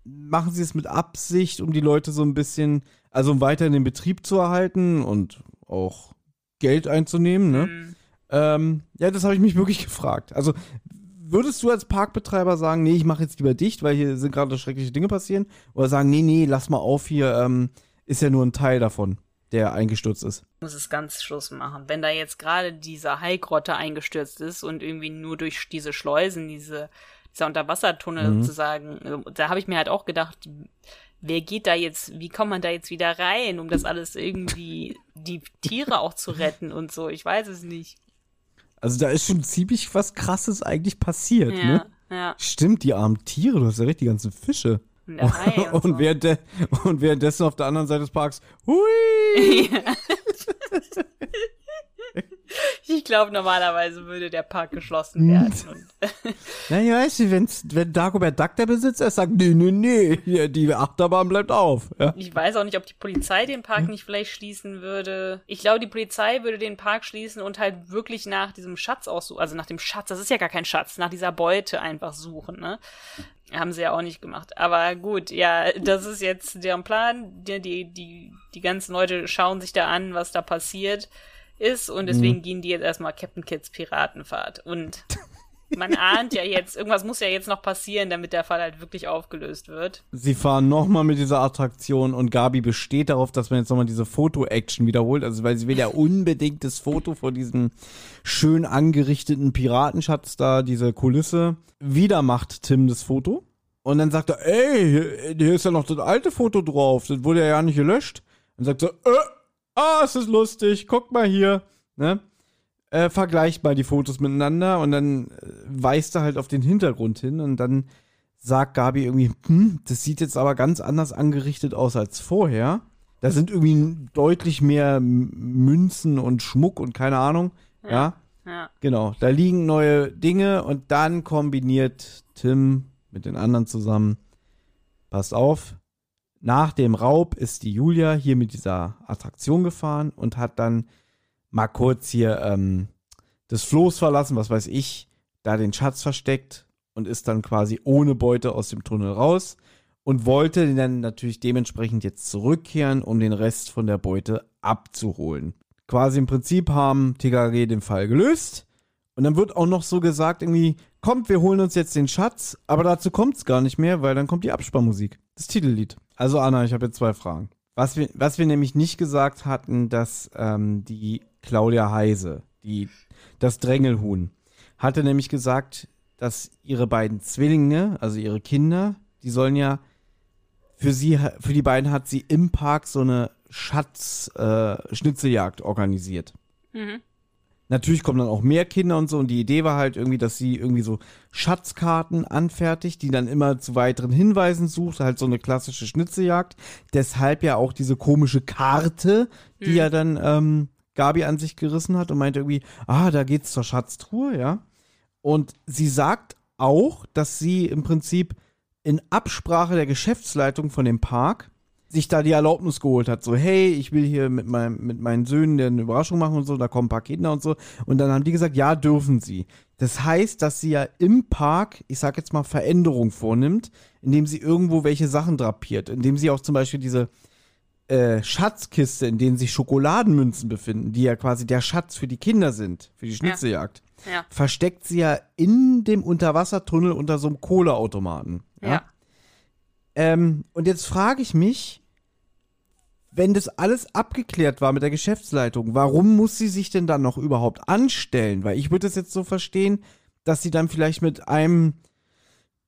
[SPEAKER 3] machen sie es mit Absicht, um die Leute so ein bisschen, also um weiterhin den Betrieb zu erhalten und auch Geld einzunehmen, ne?
[SPEAKER 2] Mhm.
[SPEAKER 3] Ähm, ja, das habe ich mich wirklich [LAUGHS] gefragt. Also würdest du als Parkbetreiber sagen, nee, ich mache jetzt lieber dicht, weil hier sind gerade schreckliche Dinge passieren? Oder sagen, nee, nee, lass mal auf hier, ähm, ist ja nur ein Teil davon, der eingestürzt ist.
[SPEAKER 2] muss es ganz Schluss machen. Wenn da jetzt gerade diese Haigrotte eingestürzt ist und irgendwie nur durch diese Schleusen, diese, dieser Unterwassertunnel
[SPEAKER 3] Mhm.
[SPEAKER 2] sozusagen, äh, da habe ich mir halt auch gedacht, wer geht da jetzt, wie kommt man da jetzt wieder rein, um das alles irgendwie, die Tiere auch zu retten und so, ich weiß es nicht.
[SPEAKER 3] Also da ist schon ziemlich was Krasses eigentlich passiert,
[SPEAKER 2] Ja,
[SPEAKER 3] ne?
[SPEAKER 2] ja.
[SPEAKER 3] Stimmt, die armen Tiere, du hast ja recht, die ganzen Fische.
[SPEAKER 2] Und [LAUGHS] und, so.
[SPEAKER 3] während und währenddessen auf der anderen Seite des Parks, hui! [LAUGHS] [LAUGHS] [LAUGHS]
[SPEAKER 2] Ich glaube, normalerweise würde der Park geschlossen werden. Und,
[SPEAKER 3] Naja, weißt du, wenn's, wenn Dagobert Duck der Besitzer ist, sagt, nee, nee, nee, die Achterbahn bleibt auf. Ja.
[SPEAKER 2] ich weiß auch nicht, ob die Polizei den Park nicht vielleicht schließen würde. Ich glaube, die Polizei würde den Park schließen und halt wirklich nach diesem Schatz aussuchen. Also nach dem Schatz, das ist ja gar kein Schatz, nach dieser Beute einfach suchen, ne? Haben sie ja auch nicht gemacht. Aber gut, ja, das ist jetzt deren Plan. Die, die, die, die ganzen Leute schauen sich da an, was da passiert ist und deswegen gehen die jetzt erstmal Captain Kids Piratenfahrt. Und [LAUGHS] man ahnt ja jetzt, irgendwas muss ja jetzt noch passieren, damit der Fall halt wirklich aufgelöst wird.
[SPEAKER 3] Sie fahren nochmal mit dieser Attraktion und Gabi besteht darauf, dass man jetzt nochmal diese Foto-Action wiederholt. Also, weil sie will ja [LAUGHS] unbedingt das Foto von diesem schön angerichteten Piratenschatz da, diese Kulisse. Wieder macht Tim das Foto. Und dann sagt er, ey, hier- hier ist ja noch das alte Foto drauf. Das wurde ja nicht gelöscht. Dann sagt er, äh, ah, es ist lustig, guck mal hier. Ne? Äh, vergleicht mal die Fotos miteinander und dann äh, weist er halt auf den Hintergrund hin und dann sagt Gabi irgendwie, hm, das sieht jetzt aber ganz anders angerichtet aus als vorher. Da sind irgendwie deutlich mehr Münzen und Schmuck und keine Ahnung. Ja.
[SPEAKER 2] Ja.
[SPEAKER 3] Genau. Da liegen neue Dinge und dann kombiniert Tim mit den anderen zusammen. Passt auf. Nach dem Raub ist die Julia hier mit dieser Attraktion gefahren und hat dann mal kurz hier ähm, das Floß verlassen, was weiß ich, da den Schatz versteckt und ist dann quasi ohne Beute aus dem Tunnel raus und wollte dann natürlich dementsprechend jetzt zurückkehren, um den Rest von der Beute abzuholen. Quasi im Prinzip haben TKG den Fall gelöst und dann wird auch noch so gesagt irgendwie, kommt, wir holen uns jetzt den Schatz, aber dazu kommt es gar nicht mehr, weil dann kommt die Absparmusik, das Titellied. Also Anna, ich habe jetzt zwei Fragen. Was wir, was wir nämlich nicht gesagt hatten, dass ähm, die Claudia Heise, die, das Drängelhuhn, hatte nämlich gesagt, dass ihre beiden Zwillinge, also ihre Kinder, die sollen ja für sie, für die beiden hat sie im Park so eine Schatz-Schnitzeljagd äh, organisiert.
[SPEAKER 2] Mhm.
[SPEAKER 3] Natürlich kommen dann auch mehr Kinder und so und die Idee war halt irgendwie, dass sie irgendwie so Schatzkarten anfertigt, die dann immer zu weiteren Hinweisen sucht, halt so eine klassische Schnitzeljagd. Deshalb ja auch diese komische Karte, die ja dann ähm, Gabi an sich gerissen hat und meinte irgendwie, ah, da geht's zur Schatztruhe, ja. Und sie sagt auch, dass sie im Prinzip in Absprache der Geschäftsleitung von dem Park sich da die Erlaubnis geholt hat. So, hey, ich will hier mit, meinem, mit meinen Söhnen eine Überraschung machen und so, da kommen ein paar Kinder und so. Und dann haben die gesagt, ja, dürfen sie. Das heißt, dass sie ja im Park, ich sag jetzt mal, Veränderung vornimmt, indem sie irgendwo welche Sachen drapiert, indem sie auch zum Beispiel diese äh, Schatzkiste, in denen sich Schokoladenmünzen befinden, die ja quasi der Schatz für die Kinder sind, für die Schnitzeljagd,
[SPEAKER 2] Ja.
[SPEAKER 3] versteckt sie ja in dem Unterwassertunnel unter so einem Kohleautomaten.
[SPEAKER 2] Ja.
[SPEAKER 3] Ähm, und jetzt frage ich mich, wenn das alles abgeklärt war mit der Geschäftsleitung, warum muss sie sich denn dann noch überhaupt anstellen? Weil ich würde es jetzt so verstehen, dass sie dann vielleicht mit einem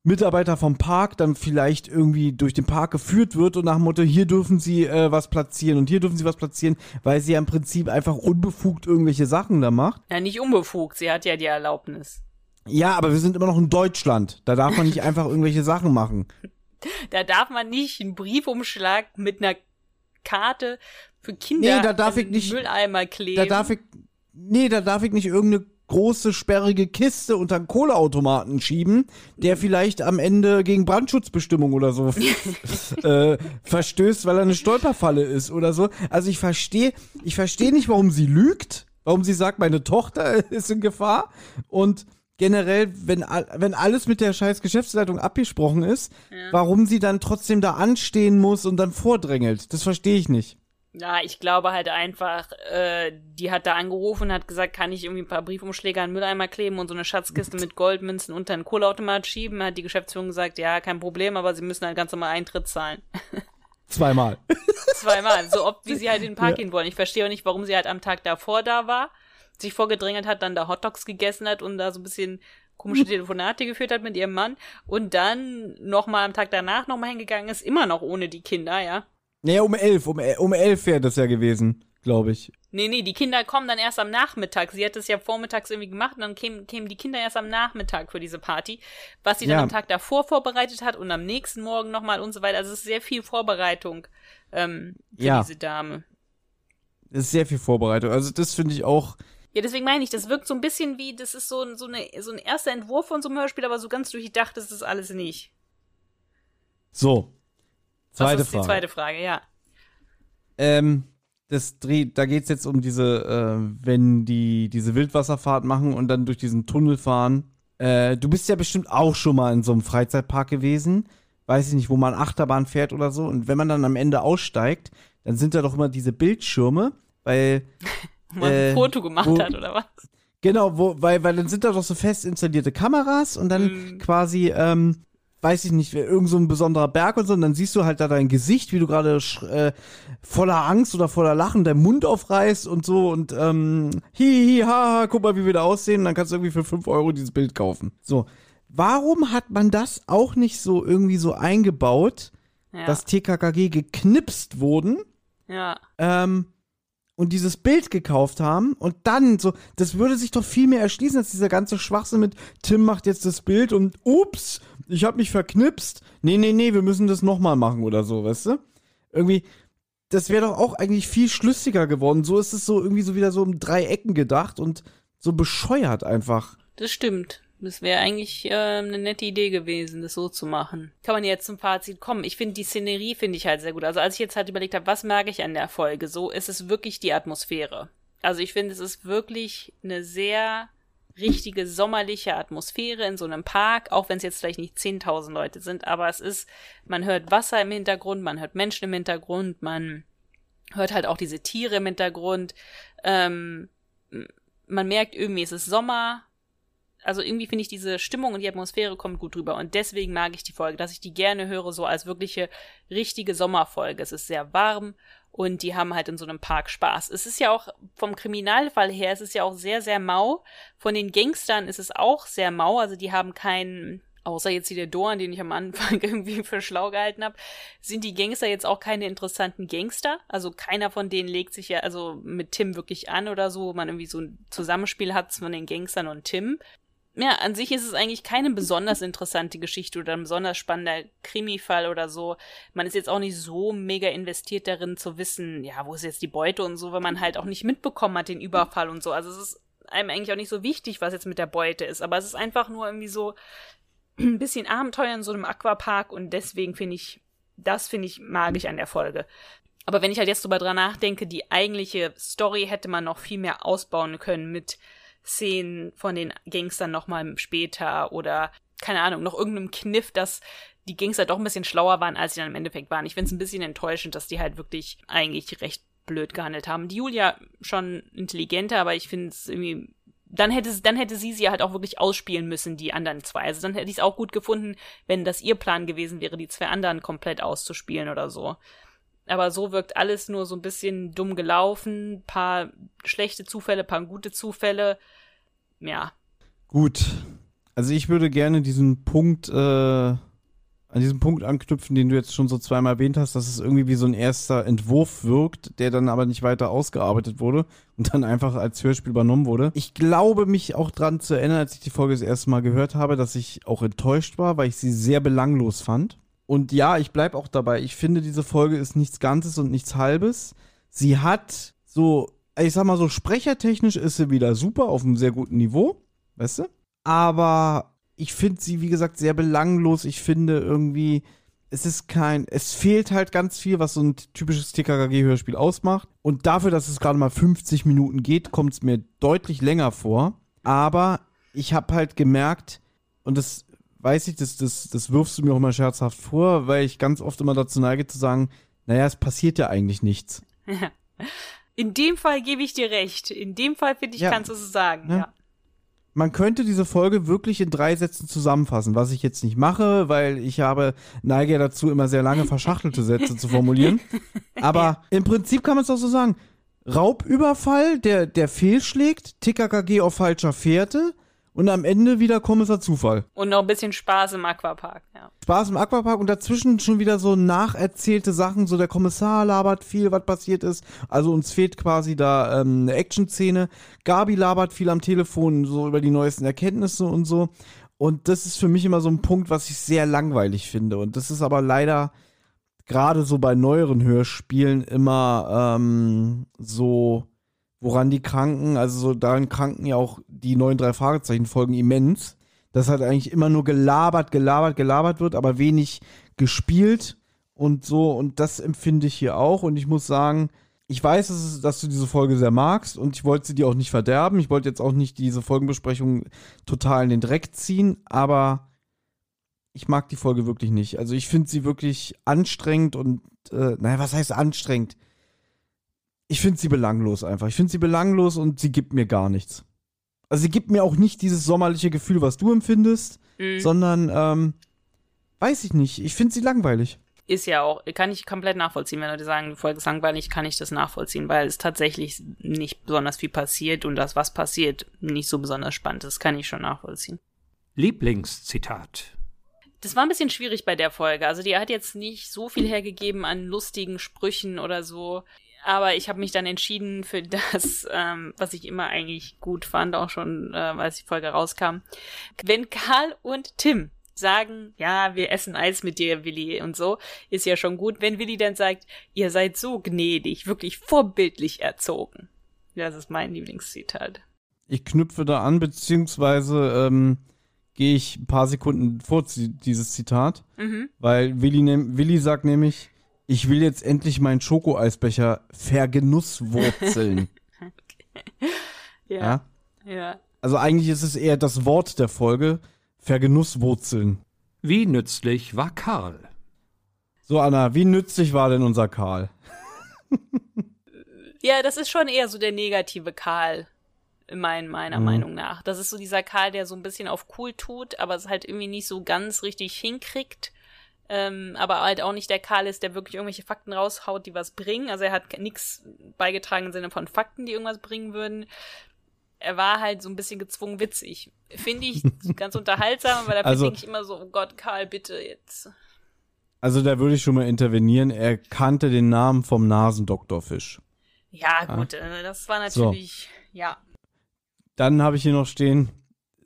[SPEAKER 3] Mitarbeiter vom Park dann vielleicht irgendwie durch den Park geführt wird und nach dem Motto, hier dürfen sie äh, was platzieren und hier dürfen sie was platzieren, weil sie ja im Prinzip einfach unbefugt irgendwelche Sachen da macht.
[SPEAKER 2] Ja, nicht unbefugt, sie hat ja die Erlaubnis.
[SPEAKER 3] Ja, aber wir sind immer noch in Deutschland. Da darf man nicht [LAUGHS] einfach irgendwelche Sachen machen. [LAUGHS]
[SPEAKER 2] Da darf man nicht einen Briefumschlag mit einer Karte für Kinder
[SPEAKER 3] Nee, da darf
[SPEAKER 2] in
[SPEAKER 3] ich nicht-
[SPEAKER 2] den Mülleimer kleben.
[SPEAKER 3] Da darf ich. Nee, da darf ich nicht irgendeine große, sperrige Kiste unter einen Kohleautomaten schieben, der vielleicht am Ende gegen Brandschutzbestimmung oder so [LAUGHS] [LAUGHS] äh, verstößt, weil er eine Stolperfalle ist oder so. Also ich verstehe, ich verstehe nicht, warum sie lügt, warum sie sagt, meine Tochter ist in Gefahr und generell, wenn, wenn alles mit der scheiß Geschäftsleitung abgesprochen ist, warum sie dann trotzdem da anstehen muss und dann vordrängelt. Das verstehe ich nicht.
[SPEAKER 2] Ja, ich glaube halt einfach, äh, die hat da angerufen und hat gesagt, kann ich irgendwie ein paar Briefumschläge an den Mülleimer kleben und so eine Schatzkiste mit Goldmünzen unter einen Kohleautomat schieben. Hat die Geschäftsführung gesagt, ja, kein Problem, aber sie müssen halt ganz normal Eintritt zahlen. [LAUGHS]
[SPEAKER 3] Zweimal.
[SPEAKER 2] Zweimal, so oft wie sie halt in den Park gehen wollen. Ich verstehe auch nicht, warum sie halt am Tag davor da war, sich vorgedrängelt hat, dann da Hotdogs gegessen hat und da so ein bisschen komische [LAUGHS] Telefonate geführt hat mit ihrem Mann und dann nochmal am Tag danach nochmal hingegangen ist, immer noch ohne die Kinder, ja.
[SPEAKER 3] Naja, um elf, um, um elf wäre das ja gewesen, glaube ich.
[SPEAKER 2] Nee, nee, die Kinder kommen dann erst am Nachmittag. Sie hat es ja vormittags irgendwie gemacht und dann kämen, kämen die Kinder erst am Nachmittag für diese Party, was sie dann
[SPEAKER 3] Ja.
[SPEAKER 2] am Tag davor vorbereitet hat und am nächsten Morgen nochmal und so weiter. Also es ist sehr viel Vorbereitung ähm, für
[SPEAKER 3] Ja.
[SPEAKER 2] diese Dame.
[SPEAKER 3] Das ist sehr viel Vorbereitung. Also das finde ich auch.
[SPEAKER 2] Ja, deswegen meine ich, das wirkt so ein bisschen wie, das ist so, ein- so, eine, so ein erster Entwurf von so einem Hörspiel, aber so ganz durchdacht ist das alles nicht.
[SPEAKER 3] So. Zweite
[SPEAKER 2] Was ist
[SPEAKER 3] Frage.
[SPEAKER 2] die zweite Frage, ja.
[SPEAKER 3] Ähm, das dreht, da geht's jetzt um diese, äh, wenn die diese Wildwasserfahrt machen und dann durch diesen Tunnel fahren. Äh, du bist ja bestimmt auch schon mal in so einem Freizeitpark gewesen. Weiß ich nicht, wo man Achterbahn fährt oder so. Und wenn man dann am Ende aussteigt, dann sind da doch immer diese Bildschirme, weil [LAUGHS]
[SPEAKER 2] Wo man
[SPEAKER 3] Äh,
[SPEAKER 2] ein Foto gemacht
[SPEAKER 3] wo-
[SPEAKER 2] hat, oder was?
[SPEAKER 3] Genau, wo, weil, weil dann sind da doch so fest installierte Kameras und dann quasi, ähm, weiß ich nicht, irgend so ein besonderer Berg und so, und dann siehst du halt da dein Gesicht, wie du gerade äh, voller Angst oder voller Lachen deinen Mund aufreißt und so und ähm, hi, hi, ha, ha, guck mal, wie wir da aussehen, und dann kannst du irgendwie für 5 Euro dieses Bild kaufen. So. Warum hat man das auch nicht so irgendwie so eingebaut,
[SPEAKER 2] Ja.
[SPEAKER 3] dass TKKG geknipst wurden?
[SPEAKER 2] ja.
[SPEAKER 3] ähm, und dieses Bild gekauft haben und dann so, das würde sich doch viel mehr erschließen als dieser ganze Schwachsinn mit Tim macht jetzt das Bild und ups, ich habe mich verknipst. Nee, nee, nee, wir müssen das nochmal machen oder so, weißt du? Irgendwie, das wäre doch auch eigentlich viel schlüssiger geworden. So ist es so irgendwie so wieder so um drei Ecken gedacht und so bescheuert einfach.
[SPEAKER 2] Das stimmt. Das wäre eigentlich äh, eine nette Idee gewesen, das so zu machen. Kann man jetzt zum Fazit kommen. Ich finde die Szenerie finde ich halt sehr gut. Also als ich jetzt halt überlegt habe, was mag ich an der Folge, so ist es wirklich die Atmosphäre. Also ich finde, es ist wirklich eine sehr richtige sommerliche Atmosphäre in so einem Park, auch wenn es jetzt vielleicht nicht 10.000 Leute sind, aber es ist, man hört Wasser im Hintergrund, man hört Menschen im Hintergrund, man hört halt auch diese Tiere im Hintergrund. Ähm, man merkt irgendwie, es ist Sommer, also irgendwie finde ich diese Stimmung und die Atmosphäre kommt gut rüber und deswegen mag ich die Folge, dass ich die gerne höre, so als wirkliche richtige Sommerfolge. Es ist sehr warm und die haben halt in so einem Park Spaß. Es ist ja auch vom Kriminalfall her, es ist ja auch sehr, sehr mau. Von den Gangstern ist es auch sehr mau, also die haben keinen, außer jetzt hier der Dorn, den ich am Anfang [LAUGHS] irgendwie für schlau gehalten habe, sind die Gangster jetzt auch keine interessanten Gangster. Also keiner von denen legt sich ja also mit Tim wirklich an oder so, wo man irgendwie so ein Zusammenspiel hat von den Gangstern und Tim ja, an sich ist es eigentlich keine besonders interessante Geschichte oder ein besonders spannender Krimi-Fall oder so. Man ist jetzt auch nicht so mega investiert darin zu wissen, ja, wo ist jetzt die Beute und so, wenn man halt auch nicht mitbekommen hat, den Überfall und so. Also es ist einem eigentlich auch nicht so wichtig, was jetzt mit der Beute ist. Aber es ist einfach nur irgendwie so ein bisschen Abenteuer in so einem Aquapark und deswegen finde ich, das finde ich, mag ich an der Folge. Aber wenn ich halt jetzt drüber dran nachdenke, die eigentliche Story hätte man noch viel mehr ausbauen können mit Szenen von den Gangstern nochmal später oder keine Ahnung, noch irgendeinem Kniff, dass die Gangster doch ein bisschen schlauer waren, als sie dann im Endeffekt waren. Ich finde es ein bisschen enttäuschend, dass die halt wirklich eigentlich recht blöd gehandelt haben. Die Julia schon intelligenter, aber ich finde es irgendwie dann hätte, dann hätte sie sie halt auch wirklich ausspielen müssen, die anderen zwei. Also dann hätte ich es auch gut gefunden, wenn das ihr Plan gewesen wäre, die zwei anderen komplett auszuspielen oder so. Aber so wirkt alles nur so ein bisschen dumm gelaufen, paar schlechte Zufälle, paar gute Zufälle. Ja.
[SPEAKER 3] Gut. Also ich würde gerne diesen Punkt äh, an diesem Punkt anknüpfen, den du jetzt schon so zweimal erwähnt hast, dass es irgendwie wie so ein erster Entwurf wirkt, der dann aber nicht weiter ausgearbeitet wurde und dann einfach als Hörspiel übernommen wurde. Ich glaube mich auch dran zu erinnern, als ich die Folge das erste Mal gehört habe, dass ich auch enttäuscht war, weil ich sie sehr belanglos fand. Und ja, ich bleib auch dabei. Ich finde, diese Folge ist nichts Ganzes und nichts Halbes. Sie hat so, ich sag mal so, sprechertechnisch ist sie wieder super auf einem sehr guten Niveau, weißt du? Aber ich finde sie, wie gesagt, sehr belanglos. Ich finde irgendwie, es ist kein, es fehlt halt ganz viel, was so ein typisches TKKG-Hörspiel ausmacht. Und dafür, dass es gerade mal 50 Minuten geht, kommt es mir deutlich länger vor. Aber ich habe halt gemerkt, und das weiß ich, das, das, das wirfst du mir auch immer scherzhaft vor, weil ich ganz oft immer dazu neige zu sagen, naja, es passiert ja eigentlich nichts. [LAUGHS]
[SPEAKER 2] In dem Fall gebe ich dir recht. In dem Fall, finde ich,
[SPEAKER 3] Ja.
[SPEAKER 2] kannst du es sagen.
[SPEAKER 3] Ja.
[SPEAKER 2] Ja.
[SPEAKER 3] Man könnte diese Folge wirklich in drei Sätzen zusammenfassen, was ich jetzt nicht mache, weil ich habe neige ja dazu, immer sehr lange verschachtelte Sätze zu formulieren. [LAUGHS] Aber im Prinzip kann man es auch so sagen. Raubüberfall, der, der fehlschlägt, TKKG auf falscher Fährte und am Ende wieder Kommissar Zufall.
[SPEAKER 2] Und noch ein bisschen Spaß im Aquapark. Ja.
[SPEAKER 3] Spaß im Aquapark und dazwischen schon wieder so nacherzählte Sachen, so der Kommissar labert viel, was passiert ist. Also uns fehlt quasi da ähm, eine Action-Szene. Gabi labert viel am Telefon, so über die neuesten Erkenntnisse und so. Und das ist für mich immer so ein Punkt, was ich sehr langweilig finde. Und das ist aber leider gerade so bei neueren Hörspielen immer ähm, so, woran die kranken, also so daran kranken ja auch die neuen drei Fragezeichen folgen immens dass halt eigentlich immer nur gelabert, gelabert, gelabert wird, aber wenig gespielt und so. Und das empfinde ich hier auch. Und ich muss sagen, ich weiß, dass, dass du diese Folge sehr magst und ich wollte sie dir auch nicht verderben. Ich wollte jetzt auch nicht diese Folgenbesprechung total in den Dreck ziehen, aber ich mag die Folge wirklich nicht. Also ich finde sie wirklich anstrengend und, äh, naja, was heißt anstrengend? Ich finde sie belanglos einfach. Ich finde sie belanglos und sie gibt mir gar nichts. Also sie gibt mir auch nicht dieses sommerliche Gefühl, was du empfindest,
[SPEAKER 2] Mhm.
[SPEAKER 3] sondern, ähm, weiß ich nicht. Ich finde sie langweilig.
[SPEAKER 2] Ist ja auch, kann ich komplett nachvollziehen, wenn Leute sagen, die Folge ist langweilig, kann ich das nachvollziehen, weil es tatsächlich nicht besonders viel passiert und das, was passiert, nicht so besonders spannend ist, kann ich schon nachvollziehen.
[SPEAKER 1] Lieblingszitat.
[SPEAKER 2] Das war ein bisschen schwierig bei der Folge. Also die hat jetzt nicht so viel hergegeben an lustigen Sprüchen oder so. Aber ich habe mich dann entschieden für das, [LAUGHS] ähm, was ich immer eigentlich gut fand, auch schon, äh, als die Folge rauskam. Wenn Karl und Tim sagen, ja, wir essen Eis mit dir, Willi, und so, ist ja schon gut. Wenn Willi dann sagt, ihr seid so gnädig, wirklich vorbildlich erzogen. Das ist mein Lieblingszitat.
[SPEAKER 3] Ich knüpfe da an, beziehungsweise ähm, gehe ich ein paar Sekunden vor dieses Zitat,
[SPEAKER 2] Mhm.
[SPEAKER 3] weil Willi, Willi sagt nämlich, ich will jetzt endlich meinen Schokoeisbecher vergenusswurzeln. [LAUGHS]
[SPEAKER 2] Ja.
[SPEAKER 3] ja?
[SPEAKER 2] Ja.
[SPEAKER 3] Also eigentlich ist es eher das Wort der Folge, vergenusswurzeln.
[SPEAKER 1] Wie nützlich war Karl?
[SPEAKER 3] So, Anna, wie nützlich war denn unser Karl? [LAUGHS]
[SPEAKER 2] Ja, das ist schon eher so der negative Karl, mein, meiner
[SPEAKER 3] Mhm.
[SPEAKER 2] Meinung nach. Das ist so dieser Karl, der so ein bisschen auf cool tut, aber es halt irgendwie nicht so ganz richtig hinkriegt. Ähm, aber halt auch nicht der Karl ist, der wirklich irgendwelche Fakten raushaut, die was bringen. Also er hat nichts beigetragen im Sinne von Fakten, die irgendwas bringen würden. Er war halt so ein bisschen gezwungen witzig. Finde ich [LAUGHS] ganz unterhaltsam, aber dafür
[SPEAKER 3] Also-
[SPEAKER 2] denke ich immer so, oh Gott, Karl, bitte jetzt.
[SPEAKER 3] Also da würde ich schon mal intervenieren. Er kannte den Namen vom Nasendoktorfisch.
[SPEAKER 2] Ja, gut, äh, das war
[SPEAKER 3] So.
[SPEAKER 2] natürlich, ja.
[SPEAKER 3] Dann habe ich hier noch stehen,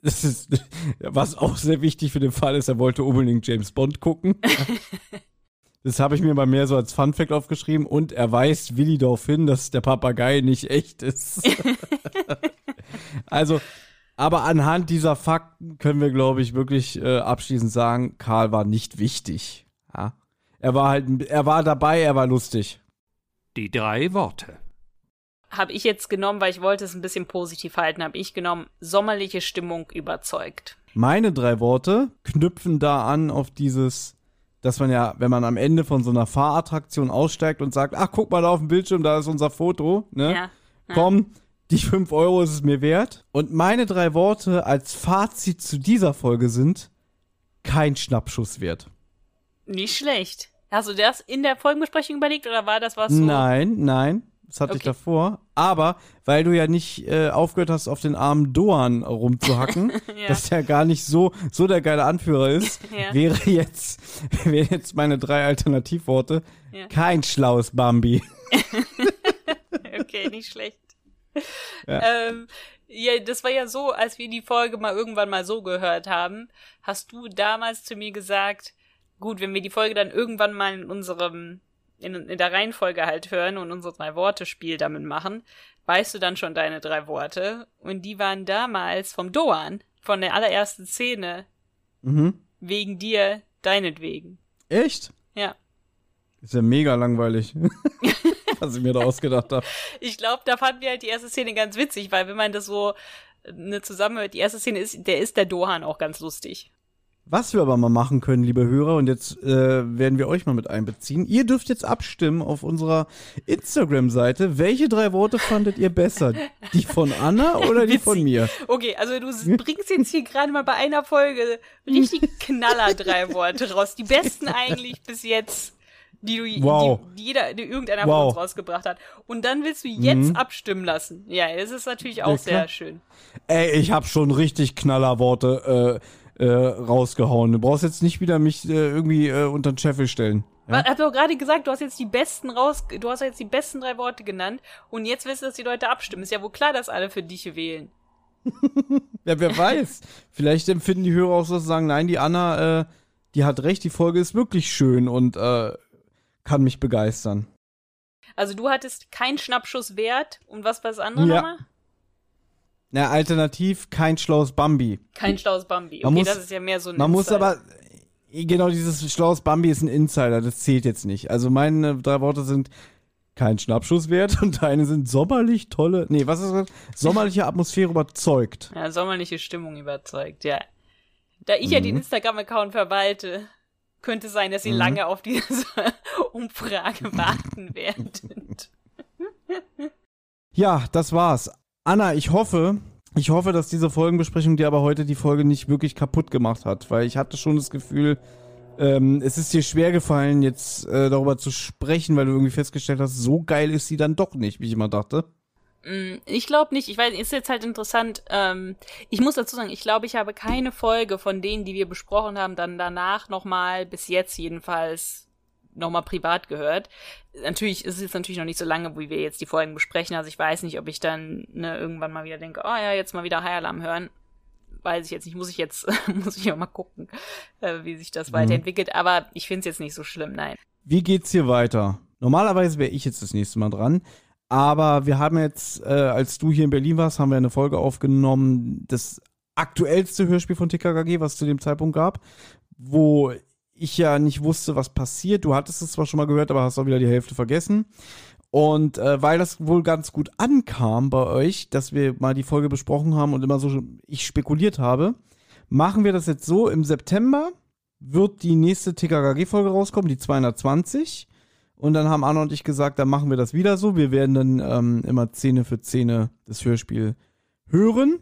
[SPEAKER 3] das ist, was auch sehr wichtig für den Fall ist, er wollte unbedingt James Bond gucken. [LAUGHS] Das habe ich mir mal mehr so als Funfact aufgeschrieben und er weist Willi darauf hin, dass der Papagei nicht echt ist. [LAUGHS] also, aber anhand dieser Fakten können wir, glaube ich, wirklich äh, abschließend sagen, Karl war nicht wichtig. Ja? Er war halt, er war dabei, er war lustig.
[SPEAKER 1] Die drei Worte.
[SPEAKER 2] Habe ich jetzt genommen, weil ich wollte es ein bisschen positiv halten, habe ich genommen, sommerliche Stimmung überzeugt.
[SPEAKER 3] Meine drei Worte knüpfen da an auf dieses, dass man ja, wenn man am Ende von so einer Fahrattraktion aussteigt und sagt, ach, guck mal da auf dem Bildschirm, da ist unser Foto, ne?
[SPEAKER 2] Ja.
[SPEAKER 3] Komm, die fünf Euro ist es mir wert. Und meine drei Worte als Fazit zu dieser Folge sind, kein Schnappschuss wert.
[SPEAKER 2] Nicht schlecht. Hast du das in der Folgenbesprechung überlegt oder war das was so?
[SPEAKER 3] Nein, nein, Das hatte ich
[SPEAKER 2] Okay.
[SPEAKER 3] davor. Aber weil du ja nicht äh, aufgehört hast, auf den armen Doan rumzuhacken, [LAUGHS]
[SPEAKER 2] Ja.
[SPEAKER 3] dass der gar nicht so, so der geile Anführer ist, [LAUGHS]
[SPEAKER 2] Ja.
[SPEAKER 3] wäre jetzt, [LAUGHS] wäre jetzt meine drei Alternativworte
[SPEAKER 2] Ja.
[SPEAKER 3] kein schlaues Bambi.
[SPEAKER 2] Okay, nicht schlecht. Ja. Ähm, ja, das war ja so, als wir die Folge mal irgendwann mal so gehört haben, hast du damals zu mir gesagt, gut, wenn wir die Folge dann irgendwann mal in unserem, in, in der Reihenfolge halt hören und unser Drei-Worte-Spiel damit machen, weißt du dann schon deine drei Worte. Und die waren damals vom Doan, von der allerersten Szene,
[SPEAKER 3] Mhm.
[SPEAKER 2] wegen dir, deinetwegen.
[SPEAKER 3] Echt?
[SPEAKER 2] Ja.
[SPEAKER 3] Ist ja mega langweilig. [LAUGHS] Was ich mir da ausgedacht habe.
[SPEAKER 2] Ich glaube, da fanden wir halt die erste Szene ganz witzig, weil wenn man das so ne, zusammenhört, die erste Szene ist, der ist der Dohan auch ganz lustig.
[SPEAKER 3] Was wir aber mal machen können, liebe Hörer, und jetzt äh, werden wir euch mal mit einbeziehen. Ihr dürft jetzt abstimmen auf unserer Instagram-Seite. Welche drei Worte fandet ihr besser? Die von Anna [LAUGHS] oder die von mir?
[SPEAKER 2] Okay, also du bringst jetzt hier gerade mal bei einer Folge richtig knaller drei Worte raus. Die besten eigentlich bis jetzt, die du
[SPEAKER 3] Wow.
[SPEAKER 2] die, die jeder, die irgendeiner von
[SPEAKER 3] Wow.
[SPEAKER 2] uns rausgebracht hat. Und dann willst du jetzt abstimmen lassen. Ja, das ist natürlich auch
[SPEAKER 3] Ja,
[SPEAKER 2] sehr schön.
[SPEAKER 3] Ey, ich habe schon richtig knaller Worte äh, äh, rausgehauen. Du brauchst jetzt nicht wieder mich äh, irgendwie äh, unter den Scheffel stellen.
[SPEAKER 2] Ja? Hab doch gerade gesagt, du hast jetzt die besten raus, du hast jetzt die besten drei Worte genannt und jetzt willst du, dass die Leute abstimmen. Ist ja wohl klar, dass alle für dich wählen. [LAUGHS]
[SPEAKER 3] Ja, wer weiß. Vielleicht empfinden die Hörer auch so, dass sie sagen, nein, die Anna, äh, die hat recht, die Folge ist wirklich schön und äh, kann mich begeistern.
[SPEAKER 2] Also du hattest keinen Schnappschuss wert und was war das andere
[SPEAKER 3] Ja.
[SPEAKER 2] nochmal?
[SPEAKER 3] Na, alternativ kein schlaues Bambi.
[SPEAKER 2] Kein schlaues Bambi. Okay,
[SPEAKER 3] Man muss-
[SPEAKER 2] das ist ja mehr so ein
[SPEAKER 3] Man muss
[SPEAKER 2] Insider.
[SPEAKER 3] aber, äh, genau, dieses schlaues Bambi ist ein Insider, das zählt jetzt nicht. Also meine drei Worte sind kein Schnappschuss wert [LAUGHS] und deine sind sommerlich tolle, nee, was ist das? Sommerliche Atmosphäre überzeugt.
[SPEAKER 2] Ja, sommerliche Stimmung überzeugt, ja. Da ich ja
[SPEAKER 3] Mhm.
[SPEAKER 2] den Instagram-Account verwalte, könnte sein, dass ihr lange auf diese [LAUGHS] Umfrage warten werdet.
[SPEAKER 3] Ja, das war's. Anna, ich hoffe, ich hoffe, dass diese Folgenbesprechung dir aber heute die Folge nicht wirklich kaputt gemacht hat, weil ich hatte schon das Gefühl, ähm, es ist dir schwer gefallen, jetzt äh, darüber zu sprechen, weil du irgendwie festgestellt hast, so geil ist sie dann doch nicht, wie ich immer dachte.
[SPEAKER 2] Mm, Ich glaube nicht. Ich weiß, ist jetzt halt interessant. Ähm, ich muss dazu sagen, ich glaube, ich habe keine Folge von denen, die wir besprochen haben, dann danach nochmal, bis jetzt jedenfalls, nochmal privat gehört. Natürlich ist es jetzt natürlich noch nicht so lange, wie wir jetzt die Folgen besprechen. Also ich weiß nicht, ob ich dann ne, irgendwann mal wieder denke, oh ja, jetzt mal wieder High Alarm hören. Weiß ich jetzt nicht, muss ich jetzt, [LAUGHS] muss ich auch mal gucken, äh, wie sich das weiterentwickelt. Aber ich finde es jetzt nicht so schlimm, nein.
[SPEAKER 3] Wie geht's hier weiter? Normalerweise wäre ich jetzt das nächste Mal dran. Aber wir haben jetzt, äh, als du hier in Berlin warst, haben wir eine Folge aufgenommen, das aktuellste Hörspiel von TKKG, was es zu dem Zeitpunkt gab, wo ich ja nicht wusste, was passiert. Du hattest es zwar schon mal gehört, aber hast auch wieder die Hälfte vergessen. Und äh, weil das wohl ganz gut ankam bei euch, dass wir mal die Folge besprochen haben und immer so ich spekuliert habe, machen wir das jetzt so, im September wird die nächste TKKG-Folge rauskommen, die 220. Und dann haben Anna und ich gesagt, dann machen wir das wieder so. Wir werden dann ähm, immer Szene für Szene das Hörspiel hören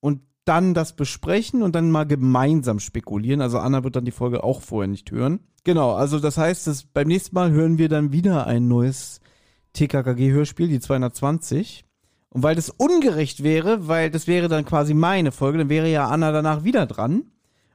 [SPEAKER 3] und dann das besprechen und dann mal gemeinsam spekulieren. Also Anna wird dann die Folge auch vorher nicht hören. Genau, also das heißt, dass beim nächsten Mal hören wir dann wieder ein neues TKKG-Hörspiel, die 220. Und weil das ungerecht wäre, weil das wäre dann quasi meine Folge, dann wäre ja Anna danach wieder dran.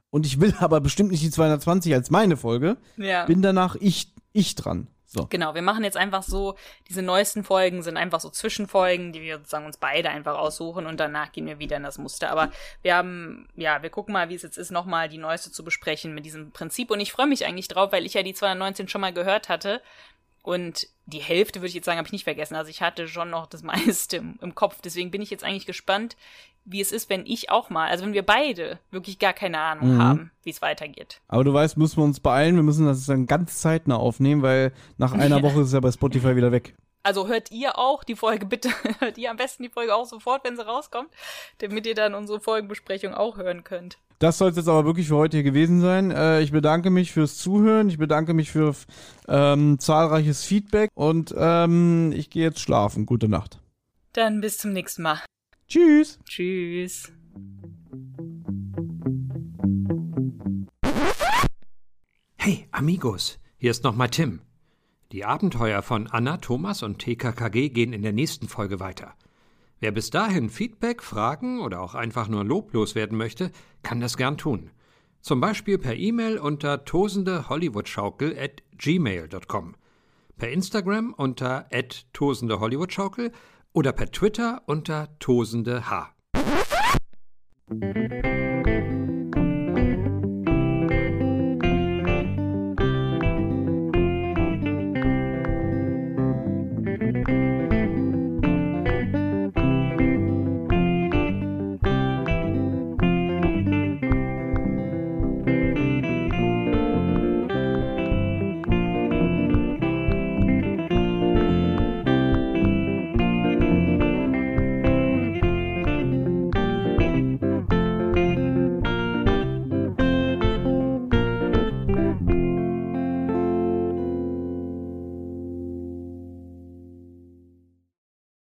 [SPEAKER 3] Und ich will [LAUGHS] aber bestimmt nicht die 220 als meine Folge.
[SPEAKER 2] Ja.
[SPEAKER 3] Bin danach ich, ich dran. So.
[SPEAKER 2] Genau, wir machen jetzt einfach so, diese neuesten Folgen sind einfach so Zwischenfolgen, die wir sozusagen uns beide einfach aussuchen und danach gehen wir wieder in das Muster. Aber wir haben, ja, wir gucken mal, wie es jetzt ist, nochmal die neueste zu besprechen mit diesem Prinzip. Und ich freue mich eigentlich drauf, weil ich ja die 219 schon mal gehört hatte. Und die Hälfte, würde ich jetzt sagen, habe ich nicht vergessen. Also ich hatte schon noch das [LAUGHS] meiste im, im Kopf. Deswegen bin ich jetzt eigentlich gespannt, wie es ist, wenn ich auch mal, also wenn wir beide wirklich gar keine Ahnung
[SPEAKER 3] Mhm.
[SPEAKER 2] haben, wie es weitergeht.
[SPEAKER 3] Aber du weißt, müssen wir uns beeilen. Wir müssen das dann ganz zeitnah aufnehmen, weil nach einer. [LAUGHS] Woche ist es ja bei Spotify wieder weg.
[SPEAKER 2] Also hört ihr auch die Folge, bitte [LAUGHS] hört ihr am besten die Folge auch sofort, wenn sie rauskommt, damit ihr dann unsere Folgenbesprechung auch hören könnt.
[SPEAKER 3] Das soll es jetzt aber wirklich für heute hier gewesen sein. Äh, ich bedanke mich fürs Zuhören. Ich bedanke mich für ähm, zahlreiches Feedback. Und ähm, ich gehe jetzt schlafen. Gute Nacht.
[SPEAKER 2] Dann bis zum nächsten Mal.
[SPEAKER 3] Tschüss.
[SPEAKER 2] Tschüss.
[SPEAKER 1] Hey, Amigos, hier ist nochmal Tim. Die Abenteuer von Anna, Thomas und TKKG gehen in der nächsten Folge weiter. Wer bis dahin Feedback, Fragen oder auch einfach nur loblos werden möchte, kann das gern tun. Zum Beispiel per E-Mail unter tosendehollywoodschaukel at gmail.com, per Instagram unter tosendehollywoodschaukel oder per Twitter unter tosendeh.